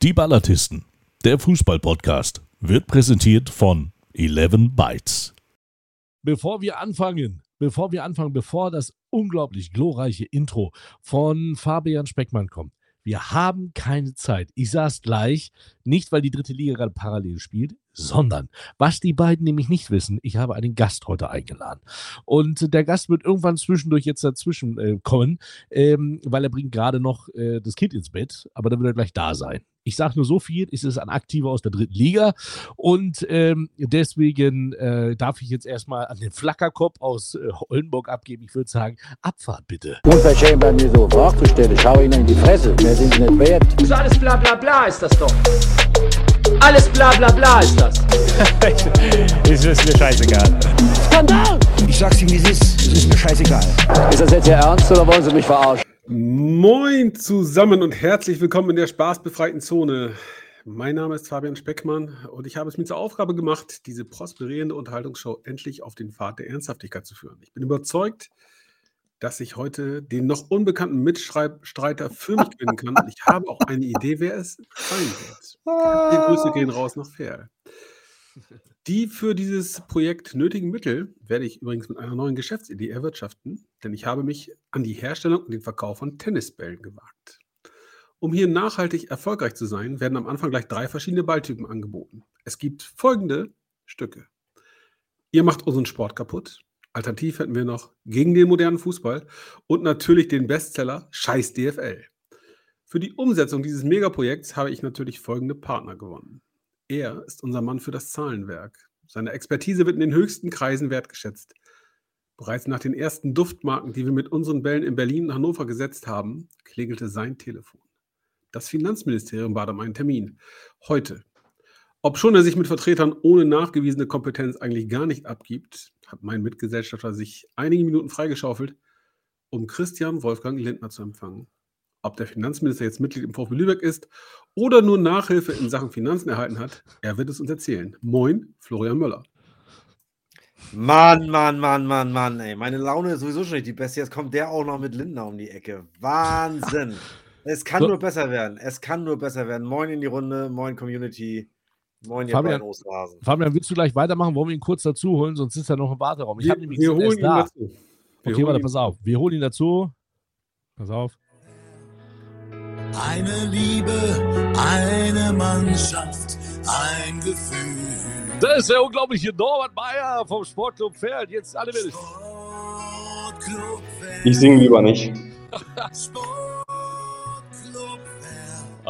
Die Ballatisten, der Fußball-Podcast, wird präsentiert von 11 Bytes. Bevor wir anfangen, bevor wir anfangen, bevor das unglaublich glorreiche Intro von Fabian Speckmann kommt, wir haben keine Zeit. Ich saß gleich, nicht weil die dritte Liga gerade parallel spielt, sondern was die beiden nämlich nicht wissen, ich habe einen Gast heute eingeladen. Und der Gast wird irgendwann zwischendurch jetzt dazwischen äh, kommen, ähm, weil er bringt gerade noch äh, das Kind ins Bett, aber dann wird er gleich da sein. Ich sage nur so viel, es ist ein Aktiver aus der dritten Liga und ähm, deswegen äh, darf ich jetzt erstmal an den Flackerkopf aus äh, Oldenburg abgeben. Ich würde sagen, Abfahrt bitte. Unverschämt bei mir so Fragen zu stellen. Ich hau Ihnen in die Fresse. Mehr sind Sie nicht wert. So alles bla bla bla ist das doch. Alles bla bla bla ist das. ist, ist mir scheißegal. Skandal! Ich sag's Ihnen, wie es ist. Es ist mir scheißegal. Ist das jetzt Ihr Ernst oder wollen Sie mich verarschen? Moin zusammen und herzlich willkommen in der spaßbefreiten Zone. Mein Name ist Fabian Speckmann und ich habe es mir zur Aufgabe gemacht, diese prosperierende Unterhaltungsshow endlich auf den Pfad der Ernsthaftigkeit zu führen. Ich bin überzeugt, dass ich heute den noch unbekannten Mitstreiter für mich gewinnen kann. Und ich habe auch eine Idee, wer es sein wird. Die Grüße gehen raus nach Ferl. Die für dieses Projekt nötigen Mittel werde ich übrigens mit einer neuen Geschäftsidee erwirtschaften, denn ich habe mich an die Herstellung und den Verkauf von Tennisbällen gewagt. Um hier nachhaltig erfolgreich zu sein, werden am Anfang gleich drei verschiedene Balltypen angeboten. Es gibt folgende Stücke. Ihr macht unseren Sport kaputt. Alternativ hätten wir noch gegen den modernen Fußball und natürlich den Bestseller Scheiß DFL. Für die Umsetzung dieses Megaprojekts habe ich natürlich folgende Partner gewonnen. Er ist unser Mann für das Zahlenwerk. Seine Expertise wird in den höchsten Kreisen wertgeschätzt. Bereits nach den ersten Duftmarken, die wir mit unseren Bällen in Berlin und Hannover gesetzt haben, klingelte sein Telefon. Das Finanzministerium bat um einen Termin. Heute. Obschon er sich mit Vertretern ohne nachgewiesene Kompetenz eigentlich gar nicht abgibt, hat mein Mitgesellschafter sich einige Minuten freigeschaufelt, um Christian Wolfgang Lindner zu empfangen. Ob der Finanzminister jetzt Mitglied im VfB Lübeck ist oder nur Nachhilfe in Sachen Finanzen erhalten hat, er wird es uns erzählen. Moin, Florian Möller. Mann, Mann, Mann, Mann, Mann, ey. Meine Laune ist sowieso schon nicht die beste. Jetzt kommt der auch noch mit Lindner um die Ecke. Wahnsinn. es kann nur besser werden. Es kann nur besser werden. Moin in die Runde, moin Community. Moin, ihr Fabian. Fabian, willst du gleich weitermachen? Wollen wir ihn kurz dazu holen? Sonst ist er noch im Warteraum. Ich Wir, habe nämlich wir holen ihn da. dazu. Wir Okay, warte, pass auf. Wir holen ihn dazu. Pass auf. Eine Liebe, eine Mannschaft, ein Gefühl. Das ist der unglaubliche Norbert Meyer vom Sportclub Pferd. Jetzt alle mit. Sportclub Ich singe lieber nicht. Sportclub Werk.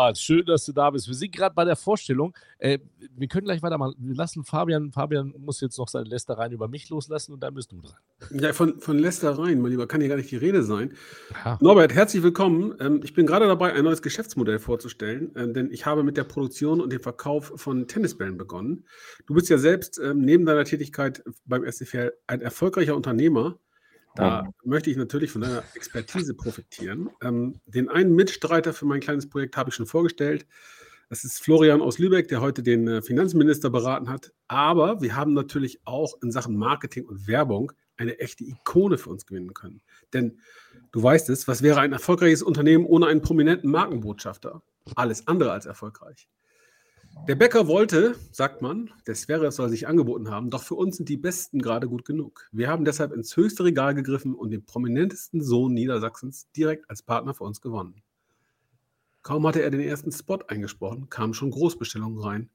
Ah, schön, dass du da bist. Wir sind gerade bei der Vorstellung. Äh, wir können gleich weitermachen. Wir lassen Fabian, Fabian muss jetzt noch seine Lästereien über mich loslassen und dann bist du dran. Ja, von, von Lästereien, mein Lieber, kann hier gar nicht die Rede sein. Ja. Norbert, herzlich willkommen. Ähm, ich bin gerade dabei, ein neues Geschäftsmodell vorzustellen, ähm, denn ich habe mit der Produktion und dem Verkauf von Tennisbällen begonnen. Du bist ja selbst ähm, neben deiner Tätigkeit beim SCFL ein erfolgreicher Unternehmer. Da möchte ich natürlich von deiner Expertise profitieren. Ähm, den einen Mitstreiter für mein kleines Projekt habe ich schon vorgestellt. Das ist Florian aus Lübeck, der heute den äh, Finanzminister beraten hat. Aber wir haben natürlich auch in Sachen Marketing und Werbung eine echte Ikone für uns gewinnen können. Denn du weißt es, was wäre ein erfolgreiches Unternehmen ohne einen prominenten Markenbotschafter? Alles andere als erfolgreich. Der Bäcker wollte, sagt man, der Zverev soll sich angeboten haben, doch für uns sind die Besten gerade gut genug. Wir haben deshalb ins höchste Regal gegriffen und den prominentesten Sohn Niedersachsens direkt als Partner für uns gewonnen. Kaum hatte er den ersten Spot eingesprochen, kamen schon Großbestellungen rein.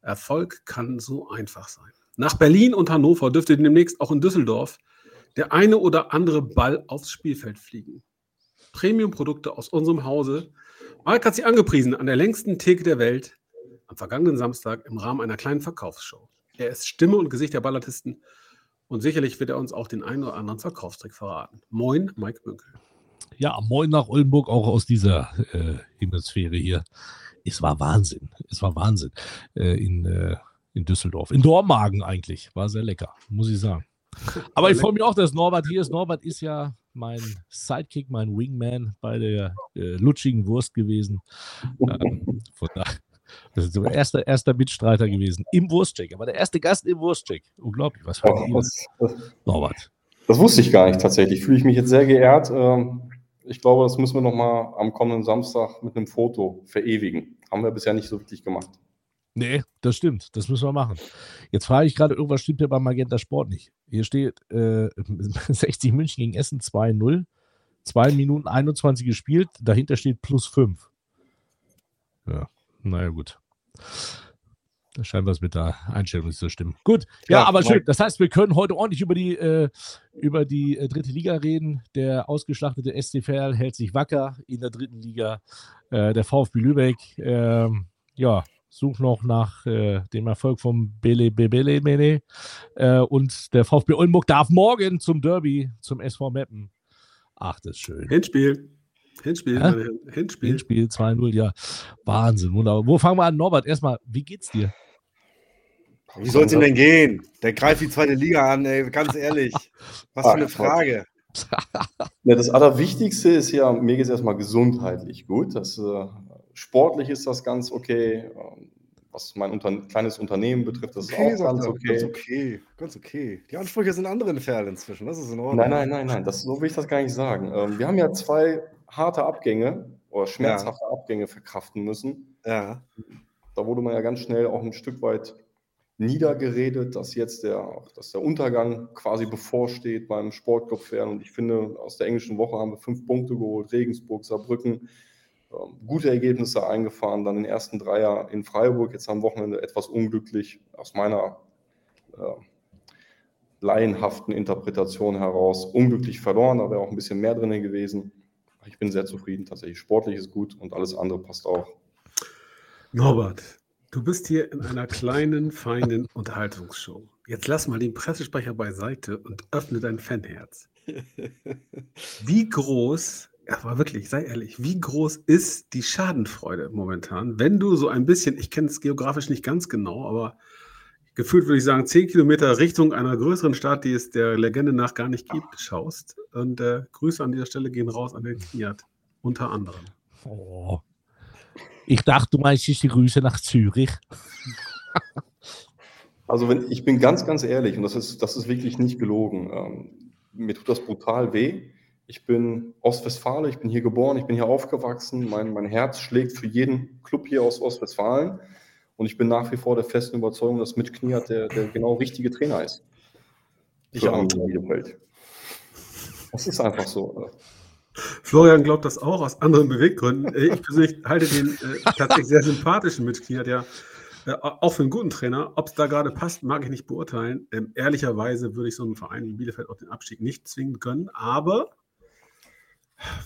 Erfolg kann so einfach sein. Nach Berlin und Hannover dürfte demnächst auch in Düsseldorf der eine oder andere Ball aufs Spielfeld fliegen. Premium-Produkte aus unserem Hause. Mark hat sie angepriesen an der längsten Theke der Welt am vergangenen Samstag im Rahmen einer kleinen Verkaufsshow. Er ist Stimme und Gesicht der Ballatisten und sicherlich wird er uns auch den einen oder anderen Verkaufstrick verraten. Moin, Mike Münkel. Ja, moin nach Oldenburg, auch aus dieser äh, Himmelsphäre hier. Es war Wahnsinn. Es war Wahnsinn. Äh, in, äh, in Düsseldorf. In Dormagen eigentlich. War sehr lecker, muss ich sagen. Aber ich freue mich auch, dass Norbert hier ist. Norbert ist ja mein Sidekick, mein Wingman bei der äh, lutschigen Wurst gewesen. Ähm, von daher, das ist so der erste, erster Mitstreiter gewesen im Wurstcheck. Aber der erste Gast im Wurstcheck. Unglaublich, was Ja, ein das, das, Norbert. das wusste ich gar nicht tatsächlich. Fühle ich mich jetzt sehr geehrt. Ähm, ich glaube, das müssen wir nochmal am kommenden Samstag mit einem Foto verewigen. Haben wir bisher nicht so wirklich gemacht. Nee, das stimmt. Das müssen wir machen. Jetzt frage ich gerade, irgendwas stimmt ja beim Magenta Sport nicht. Hier steht äh, 60 München gegen Essen 2-0. 2 Minuten 21 gespielt. Dahinter steht plus 5. Ja, naja, gut. Da scheint was mit der Einstellung nicht zu stimmen. Gut, ja, Ja, aber schön. Mike. Das heißt, wir können heute ordentlich über die, äh, über die äh, dritte Liga reden. Der ausgeschlachtete SC Verl hält sich wacker in der dritten Liga. Äh, der VfB Lübeck, ähm, ja, sucht noch nach äh, dem Erfolg vom Bele Bele Bele. Äh, und der VfB Oldenburg darf morgen zum Derby, zum SV Meppen. Ach, das ist schön. Hinspiel. Hinspiel, meine Herren. Hinspiel. Hinspiel 2-0, ja. Wahnsinn, wunderbar. Wo fangen wir an? Norbert, erstmal, wie geht's dir? Wie soll es ihm denn gehen? Der greift die zweite Liga an, ey, ganz ehrlich. Was für eine Frage. Ja, das Allerwichtigste ist ja, mir geht es erstmal gesundheitlich gut. Das, äh, sportlich ist das ganz okay. Was mein Unter kleines Unternehmen betrifft, das ist Okay, auch sagt ganz okay. Ganz okay. Ganz okay. Die Ansprüche sind andere in Ferl inzwischen. Das ist in Ordnung. Nein, nein, nein, nein, das, so will ich das gar nicht sagen. Ähm, wir haben ja zwei harte Abgänge oder schmerzhafte Abgänge verkraften müssen. Ja. Da wurde man ja ganz schnell auch ein Stück weit niedergeredet, dass jetzt der, dass der Untergang quasi bevorsteht beim Sportclub Fern. Und ich finde, aus der englischen Woche haben wir fünf Punkte geholt, Regensburg, Saarbrücken, gute Ergebnisse eingefahren, dann den ersten Dreier in Freiburg, jetzt am Wochenende etwas unglücklich aus meiner äh, laienhaften Interpretation heraus, unglücklich verloren, da wäre auch ein bisschen mehr drin gewesen. Ich bin sehr zufrieden, tatsächlich. Sportlich ist gut und alles andere passt auch. Norbert, du bist hier in einer kleinen, feinen Unterhaltungsshow. Jetzt lass mal den Pressesprecher beiseite und öffne dein Fanherz. Wie groß, aber wirklich, sei ehrlich, wie groß ist die Schadenfreude momentan, wenn du so ein bisschen, ich kenne es geografisch nicht ganz genau, aber gefühlt würde ich sagen, zehn Kilometer Richtung einer größeren Stadt, die es der Legende nach gar nicht gibt, schaust. Und äh, Grüße an dieser Stelle gehen raus an den Kiat, unter anderem. Oh. Ich dachte, du meinst die Grüße nach Zürich. Also wenn, ich bin ganz, ganz ehrlich, und das ist, das ist wirklich nicht gelogen. Ähm, mir tut das brutal weh. Ich bin Ostwestfale, ich bin hier geboren, ich bin hier aufgewachsen. Mein, mein Herz schlägt für jeden Club hier aus Ostwestfalen. Und ich bin nach wie vor der festen Überzeugung, dass Mitch Kniat der, der genau richtige Trainer ist. Ich auch. Bielefeld. Das ist einfach so. Florian glaubt das auch aus anderen Beweggründen. Äh, Ich persönlich halte den äh, tatsächlich sehr sympathischen Mitglied, ja, äh, auch für einen guten Trainer. Ob es da gerade passt, mag ich nicht beurteilen. Ähm, ehrlicherweise würde ich so einen Verein wie Bielefeld auch den Abstieg nicht zwingen können. Aber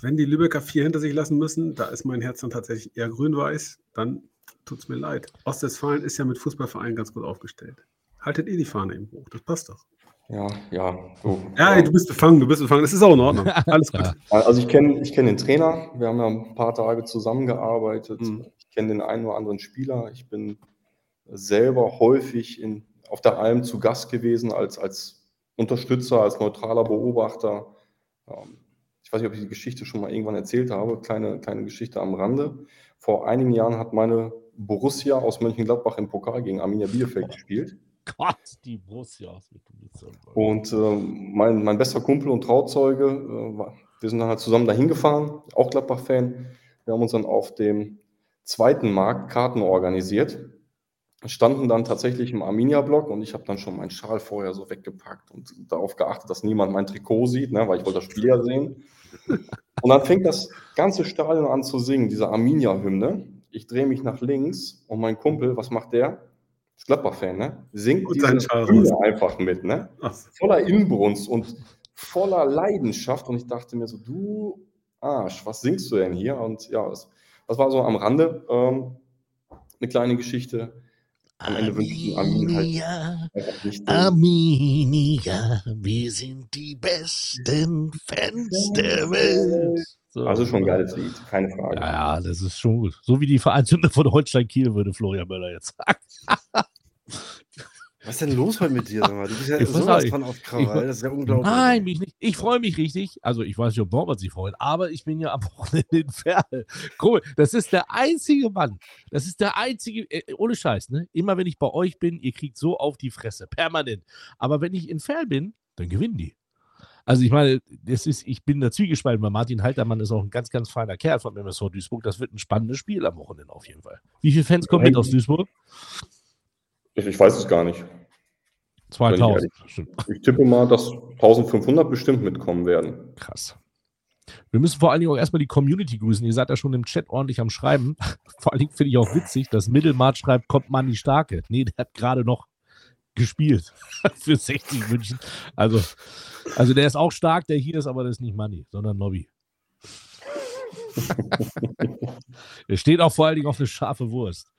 wenn die Lübecker vier hinter sich lassen müssen, da ist mein Herz dann tatsächlich eher grün-weiß, dann tut es mir leid. Ostwestfalen ist ja mit Fußballvereinen ganz gut aufgestellt. Haltet ihr die Fahne im Hoch, das passt doch. Ja, ja. So, Ja, du bist befangen, du bist befangen. Das ist auch in Ordnung. Alles gut. Also ich kenne ich kenn den Trainer, wir haben ja ein paar Tage zusammengearbeitet. Mhm. Ich kenne den einen oder anderen Spieler. Ich bin selber häufig in, auf der Alm zu Gast gewesen als, als Unterstützer, als neutraler Beobachter. Ähm, Ich weiß nicht, ob ich die Geschichte schon mal irgendwann erzählt habe. Kleine, kleine Geschichte am Rande. Vor einigen Jahren hat meine Borussia aus Mönchengladbach im Pokal gegen Arminia Bielefeld gespielt. Gott, die Borussia. aus Und ähm, mein, mein bester Kumpel und Trauzeuge, äh, wir sind dann halt zusammen dahin gefahren, auch Gladbach-Fan. Wir haben uns dann auf dem zweiten Markt Karten organisiert, standen dann tatsächlich im Arminia-Block und ich habe dann schon meinen Schal vorher so weggepackt und darauf geachtet, dass niemand mein Trikot sieht, ne, weil ich wollte das Spiel ja sehen. Und dann fängt das ganze Stadion an zu singen, diese Arminia-Hymne. Ich drehe mich nach links und mein Kumpel, was macht der? Ist Gladbach-Fan, ne? Singt Und seinen diese Hymne einfach mit, ne? Voller Inbrunst und voller Leidenschaft. Und ich dachte mir so, du Arsch, was singst du denn hier? Und ja, das, das war so am Rande ähm, eine kleine Geschichte. Am Ende Armin halt Arminia, den, Arminia, wir sind die besten Fans der Welt. So. Also schon ein geiles Lied, keine Frage. Ja, ja, das ist schon gut. So wie die Vereinshymne von Holstein Kiel, würde Florian Möller jetzt sagen. Was ist denn los heute mit dir? Sag mal? Du bist ja Ich sowas von auf Krawall. Das ist ja unglaublich. Nein, mich nicht. Ich freue mich richtig. Also ich weiß nicht, ob Norbert sich freut, aber ich bin ja am Wochenende in Ferl. Cool. Das ist der einzige Mann. Das ist der einzige, äh, ohne Scheiß, ne? Immer wenn ich bei euch bin, ihr kriegt so auf die Fresse. Permanent. Aber wenn ich in Ferl bin, dann gewinnen die. Also ich meine, das ist, ich bin da zwiegespalten, weil Martin Haltermann ist auch ein ganz, ganz feiner Kerl von MSV Duisburg. Das wird ein spannendes Spiel am Wochenende auf jeden Fall. Wie viele Fans kommen mit aus Duisburg? Ich, ich weiß es gar nicht. 2000. Ich tippe mal, dass 1500 bestimmt mitkommen werden. Krass. Wir müssen vor allen Dingen auch erstmal die Community grüßen. Ihr seid ja schon im Chat ordentlich am Schreiben. Vor allen Dingen finde ich auch witzig, dass Mittelmart schreibt, kommt Manni Starke. Nee, der hat gerade noch gespielt für 60 München. Also, also der ist auch stark, der hier ist, aber das ist nicht Manni, sondern Nobby. er steht auch vor allen Dingen auf eine scharfe Wurst.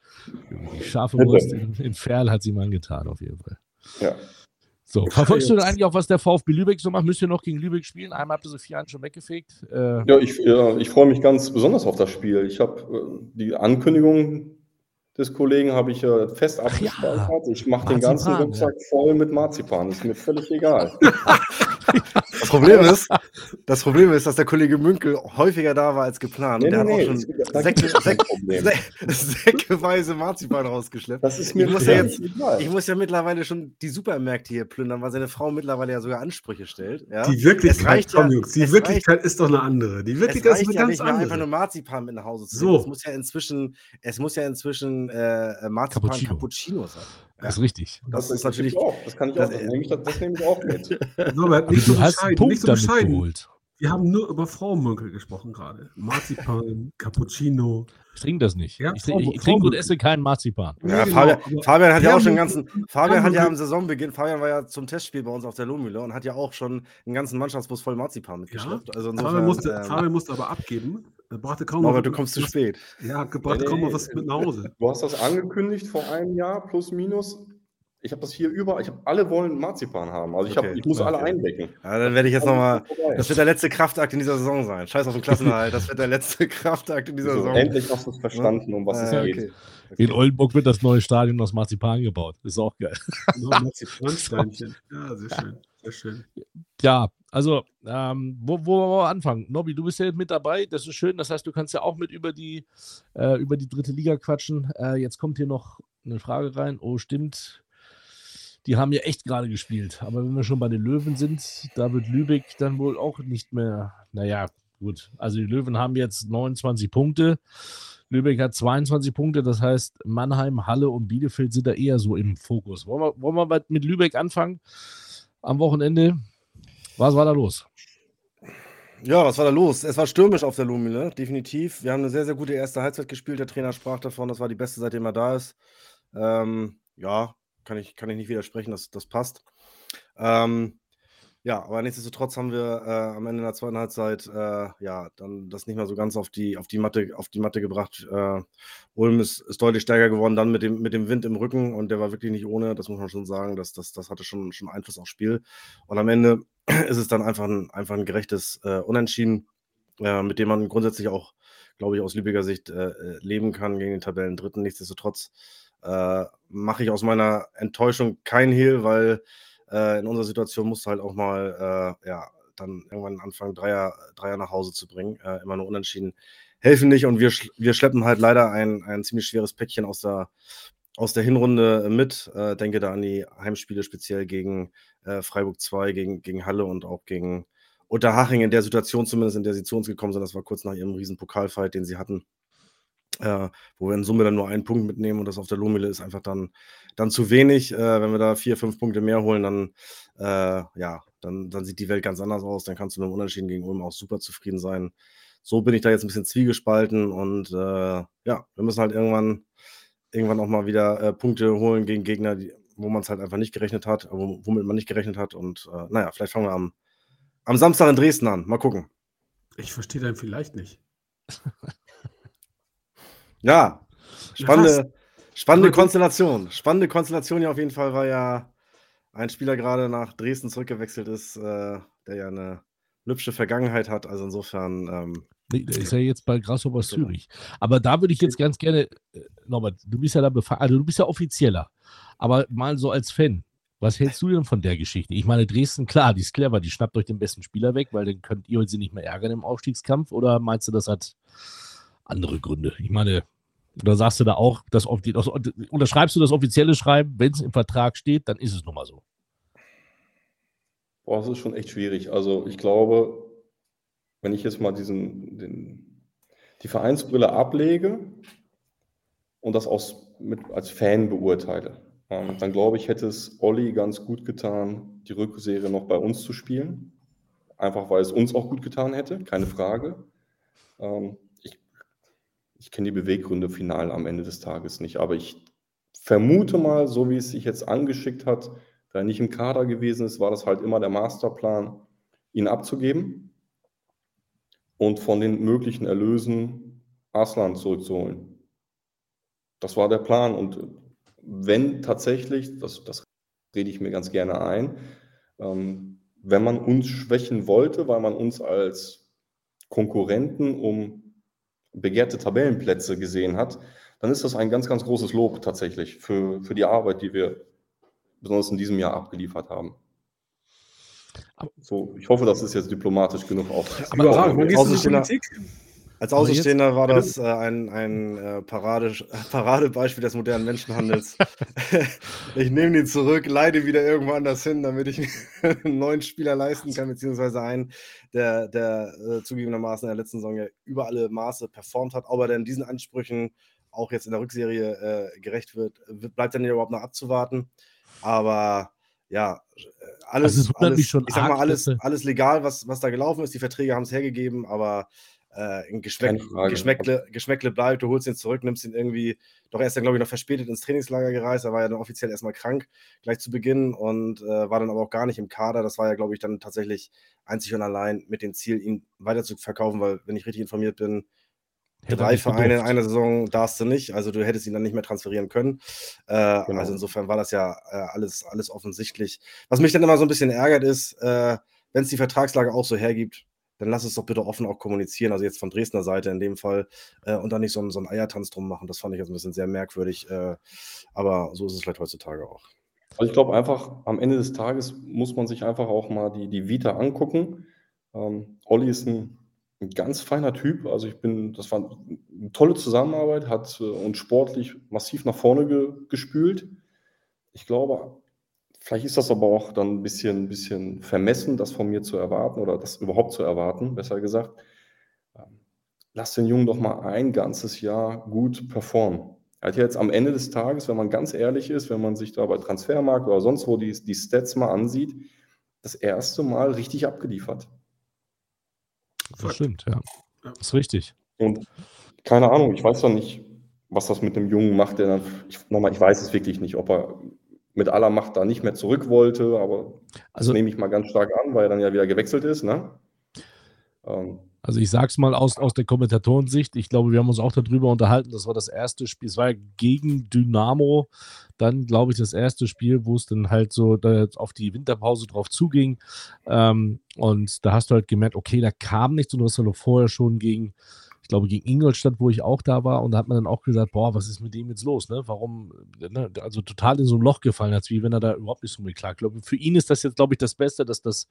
Die scharfe Wurst in, in Ferl hat sie ihm angetan, auf jeden Fall. Ja. So, verfolgst du denn eigentlich auch, was der VfB Lübeck so macht? Müsst ihr noch gegen Lübeck spielen? Einmal habt ihr so vier Jahren schon weggefegt. Äh, Ja, ich, ja, ich freue mich ganz besonders auf das Spiel. Ich habe äh, die Ankündigung des Kollegen habe ich äh, fest abgespeichert. Ich mache den ganzen Marzipan, Rucksack voll mit Marzipan. Ist mir völlig egal. Das Problem ist, das Problem ist, dass der Kollege Münkel häufiger da war als geplant. und der hat auch schon es Säcke, es Säcke, säckeweise Marzipan rausgeschleppt. Das ist mir Ich muss ja jetzt-. Ich muss ja mittlerweile schon die Supermärkte hier plündern, weil seine Frau mittlerweile ja sogar Ansprüche stellt. Ja? Die Wirklichkeit, Es reicht komm, ja- Jungs, die es Wirklichkeit ist doch eine andere. Die Es Wirklichkeit ist reicht eine ja ganz nicht mehr einfach nur andere. Marzipan mit nach Hause zu So. Es muss ja inzwischen, es muss ja inzwischen äh, Marzipan Cappuccino. Cappuccino, sein. Das ist richtig. Das, ist kann natürlich. ich auch. Das kann ich auch. das- Das nehme ich, das nehme ich auch mit. Norbert, Aber nicht so du hast einen bescheiden. Punkt Nicht so damit bescheiden. geholt. Wir haben nur über Frauenmünkel gesprochen gerade. Marzipan, Cappuccino. Ich trinke das nicht. Ja, ich, trinke- Frau- ich trinke und esse keinen Marzipan. Ja, genau, Fabian, Fabian hat ja auch schon uns- ganzen. Fabian hat ja am Saisonbeginn, Fabian war ja zum Testspiel bei uns auf der Lohmühle und hat ja auch schon einen ganzen Mannschaftsbus voll Marzipan mitgeschleppt. Also Fabian musste, ähm, Fabian musste aber abgeben. Er brachte kaum noch du kommst zu spät. Ja, gebracht Nee, kaum noch was mit nach Hause. Du hast das angekündigt vor einem Jahr, plus minus. Ich habe das hier überall. Ich habe alle wollen Marzipan haben. Also ich, hab, Okay, ich muss alle okay. eindecken. Ja, dann werde ich jetzt nochmal. Das wird der letzte Kraftakt in dieser Saison sein. Scheiß auf den Klassenerhalt. Das wird der letzte Kraftakt in dieser So, Saison. endlich hast du es verstanden, um was es Äh, geht. okay. In Oldenburg wird das neue Stadion aus Marzipan gebaut. Ist auch geil. Nur Marzipansteinchen. Ja, sehr schön. Sehr schön. Ja, also, ähm, wo, wo wollen wir anfangen? Nobby, du bist ja mit dabei. Das ist schön. Das heißt, du kannst ja auch mit über die, äh, über die dritte Liga quatschen. Äh, jetzt kommt hier noch eine Frage rein. Oh, stimmt. Die haben ja echt gerade gespielt. Aber wenn wir schon bei den Löwen sind, da wird Lübeck dann wohl auch nicht mehr. Naja, gut. Also, die Löwen haben jetzt 29 Punkte. Lübeck hat 22 Punkte. Das heißt, Mannheim, Halle und Bielefeld sind da eher so im Fokus. Wollen wir, wollen wir mit Lübeck anfangen? Am Wochenende. Was war da los? Ja, was war da los? Es war stürmisch auf der Lumine, definitiv. Wir haben eine sehr, sehr gute erste Halbzeit gespielt. Der Trainer sprach davon, das war die beste, seitdem er da ist. Ähm, ja, kann ich, kann ich nicht widersprechen, das, das passt. Ähm, ja, aber nichtsdestotrotz haben wir äh, am Ende der zweiten Halbzeit äh, ja dann das nicht mehr so ganz auf die, auf die Matte, auf die Matte gebracht. Äh, Ulm ist, ist deutlich stärker geworden, dann mit dem, mit dem Wind im Rücken und der war wirklich nicht ohne, das muss man schon sagen. Das, das, das hatte schon, schon Einfluss aufs Spiel. Und am Ende ist es dann einfach ein, einfach ein gerechtes äh, Unentschieden, äh, mit dem man grundsätzlich auch, glaube ich, aus Lübecker Sicht äh, leben kann gegen den Tabellendritten. Nichtsdestotrotz äh, mache ich aus meiner Enttäuschung kein Hehl, weil äh, in unserer Situation musst du halt auch mal, äh, ja, dann irgendwann anfangen, Dreier, Dreier nach Hause zu bringen. Äh, immer nur unentschieden helfen nicht und wir, sch wir schleppen halt leider ein, ein ziemlich schweres Päckchen aus der, aus der Hinrunde mit. Äh, denke da an die Heimspiele, speziell gegen äh, Freiburg 2, gegen, gegen Halle und auch gegen Unterhaching in der Situation zumindest, in der sie zu uns gekommen sind. Das war kurz nach ihrem riesen Pokalfight, den sie hatten. Äh, wo wir in Summe dann nur einen Punkt mitnehmen und das auf der Lohmühle ist einfach dann, dann zu wenig. Äh, wenn wir da vier, fünf Punkte mehr holen, dann, äh, ja, dann, dann sieht die Welt ganz anders aus. Dann kannst du mit dem Unentschieden gegen Ulm auch super zufrieden sein. So bin ich da jetzt ein bisschen zwiegespalten und äh, ja, wir müssen halt irgendwann, irgendwann auch mal wieder äh, Punkte holen gegen Gegner, die, wo man es halt einfach nicht gerechnet hat, wo, womit man nicht gerechnet hat. Und äh, naja, vielleicht fangen wir am, am Samstag in Dresden an. Mal gucken. Ich verstehe dein vielleicht nicht. Ja, spannende, spannende Konstellation. Spannende Konstellation ja auf jeden Fall, weil ja ein Spieler gerade nach Dresden zurückgewechselt ist, äh, der ja eine hübsche Vergangenheit hat. Also insofern, ähm, Nee, der ist ja jetzt bei Grasshopper Zürich. Aber da würde ich jetzt ganz gerne, äh, Norbert, du bist ja da befangen, also du bist ja offizieller, aber mal so als Fan, was hältst du denn von der Geschichte? Ich meine, Dresden, klar, die ist clever, die schnappt euch den besten Spieler weg, weil dann könnt ihr sie nicht mehr ärgern im Aufstiegskampf oder meinst du, das hat andere Gründe? Ich meine, oder sagst du da auch, das, das, unterschreibst du das offizielle Schreiben, wenn es im Vertrag steht, dann ist es nun mal so. Boah, das ist schon echt schwierig. Also ich glaube, wenn ich jetzt mal diesen, den, die Vereinsbrille ablege und das aus, mit, als Fan beurteile, ähm, dann glaube ich, hätte es Olli ganz gut getan, die Rückserie noch bei uns zu spielen. Einfach weil es uns auch gut getan hätte, keine Frage. Ähm, ich kenne die Beweggründe final am Ende des Tages nicht, aber ich vermute mal, so wie es sich jetzt angeschickt hat, da er nicht im Kader gewesen ist, war das halt immer der Masterplan, ihn abzugeben und von den möglichen Erlösen Arslan zurückzuholen. Das war der Plan. Und wenn tatsächlich, das, das rede ich mir ganz gerne ein, ähm, wenn man uns schwächen wollte, weil man uns als Konkurrenten um begehrte Tabellenplätze gesehen hat, dann ist das ein ganz, ganz großes Lob tatsächlich für, für die Arbeit, die wir besonders in diesem Jahr abgeliefert haben. So, ich hoffe, das ist jetzt diplomatisch genug auch. Aber Überragend. Wann gehst du zur Außenstehender- Politik? Als Außenstehender war das äh, ein, ein äh, Parade, Paradebeispiel des modernen Menschenhandels. ich nehme den zurück, leide wieder irgendwo anders hin, damit ich einen neuen Spieler leisten kann, beziehungsweise einen, der, der äh, zugegebenermaßen in der letzten Saison ja über alle Maße performt hat, ob er denn diesen Ansprüchen auch jetzt in der Rückserie äh, gerecht wird, bleibt dann ja überhaupt noch abzuwarten. Aber ja, äh, alles, Also alles mich schon ich sag mal, alles, alles legal, was, was da gelaufen ist. Die Verträge haben es hergegeben, aber äh, ein Geschmäck. Geschmäckle, Geschmäckle bleibt, du holst ihn zurück, nimmst ihn irgendwie, doch er ist dann, glaube ich, noch verspätet ins Trainingslager gereist, er war ja dann offiziell erstmal krank, gleich zu Beginn und äh, war dann aber auch gar nicht im Kader. Das war ja, glaube ich, dann tatsächlich einzig und allein mit dem Ziel, ihn weiter zu verkaufen, weil, wenn ich richtig informiert bin, Hätte drei Vereine in einer Saison darfst du nicht, also du hättest ihn dann nicht mehr transferieren können. Äh, Genau. Also insofern war das ja äh, alles, alles offensichtlich. Was mich dann immer so ein bisschen ärgert ist, äh, wenn es die Vertragslage auch so hergibt, dann lass es doch bitte offen auch kommunizieren, also jetzt von Dresdner Seite in dem Fall, äh, und dann nicht so, einen- so einen Eiertanz drum machen. Das fand ich jetzt ein bisschen sehr merkwürdig, äh, aber so ist es vielleicht heutzutage auch. Also ich glaube einfach, am Ende des Tages muss man sich einfach auch mal die, die Vita angucken. Ähm, Olli ist ein, ein ganz feiner Typ. Also ich bin, das war eine tolle Zusammenarbeit, hat äh, uns sportlich massiv nach vorne ge, gespült. Ich glaube, vielleicht ist das aber auch dann ein bisschen, bisschen vermessen, das von mir zu erwarten oder das überhaupt zu erwarten, besser gesagt. Ähm, Lass den Jungen doch mal ein ganzes Jahr gut performen. Er hat ja jetzt am Ende des Tages, wenn man ganz ehrlich ist, wenn man sich da bei Transfermarkt oder sonst wo die, die Stats mal ansieht, das erste Mal richtig abgeliefert. Das stimmt, ja. Ja. Das ist richtig. Und keine Ahnung, ich weiß doch nicht, was das mit dem Jungen macht. Der dann, ich, nochmal, ich weiß es wirklich nicht, ob er mit aller Macht da nicht mehr zurück wollte, aber Also- das nehme ich mal ganz stark an, weil er dann ja wieder gewechselt ist. Ne? Ähm, Also ich sag's mal aus, aus der Kommentatorensicht, ich glaube, wir haben uns auch darüber unterhalten, das war das erste Spiel, es war ja gegen Dynamo, dann glaube ich das erste Spiel, wo es dann halt so da auf die Winterpause drauf zuging ähm, und da hast du halt gemerkt, okay, da kam nichts und du hast ja noch vorher schon gegen, ich glaube gegen Ingolstadt, wo ich auch da war und da hat man dann auch gesagt, boah, was ist mit dem jetzt los, ne, warum, ne? also total in so ein Loch gefallen hat, wie wenn er da überhaupt nicht so mitklagt. Ich glaube, für ihn ist das jetzt, glaube ich, das Beste, dass das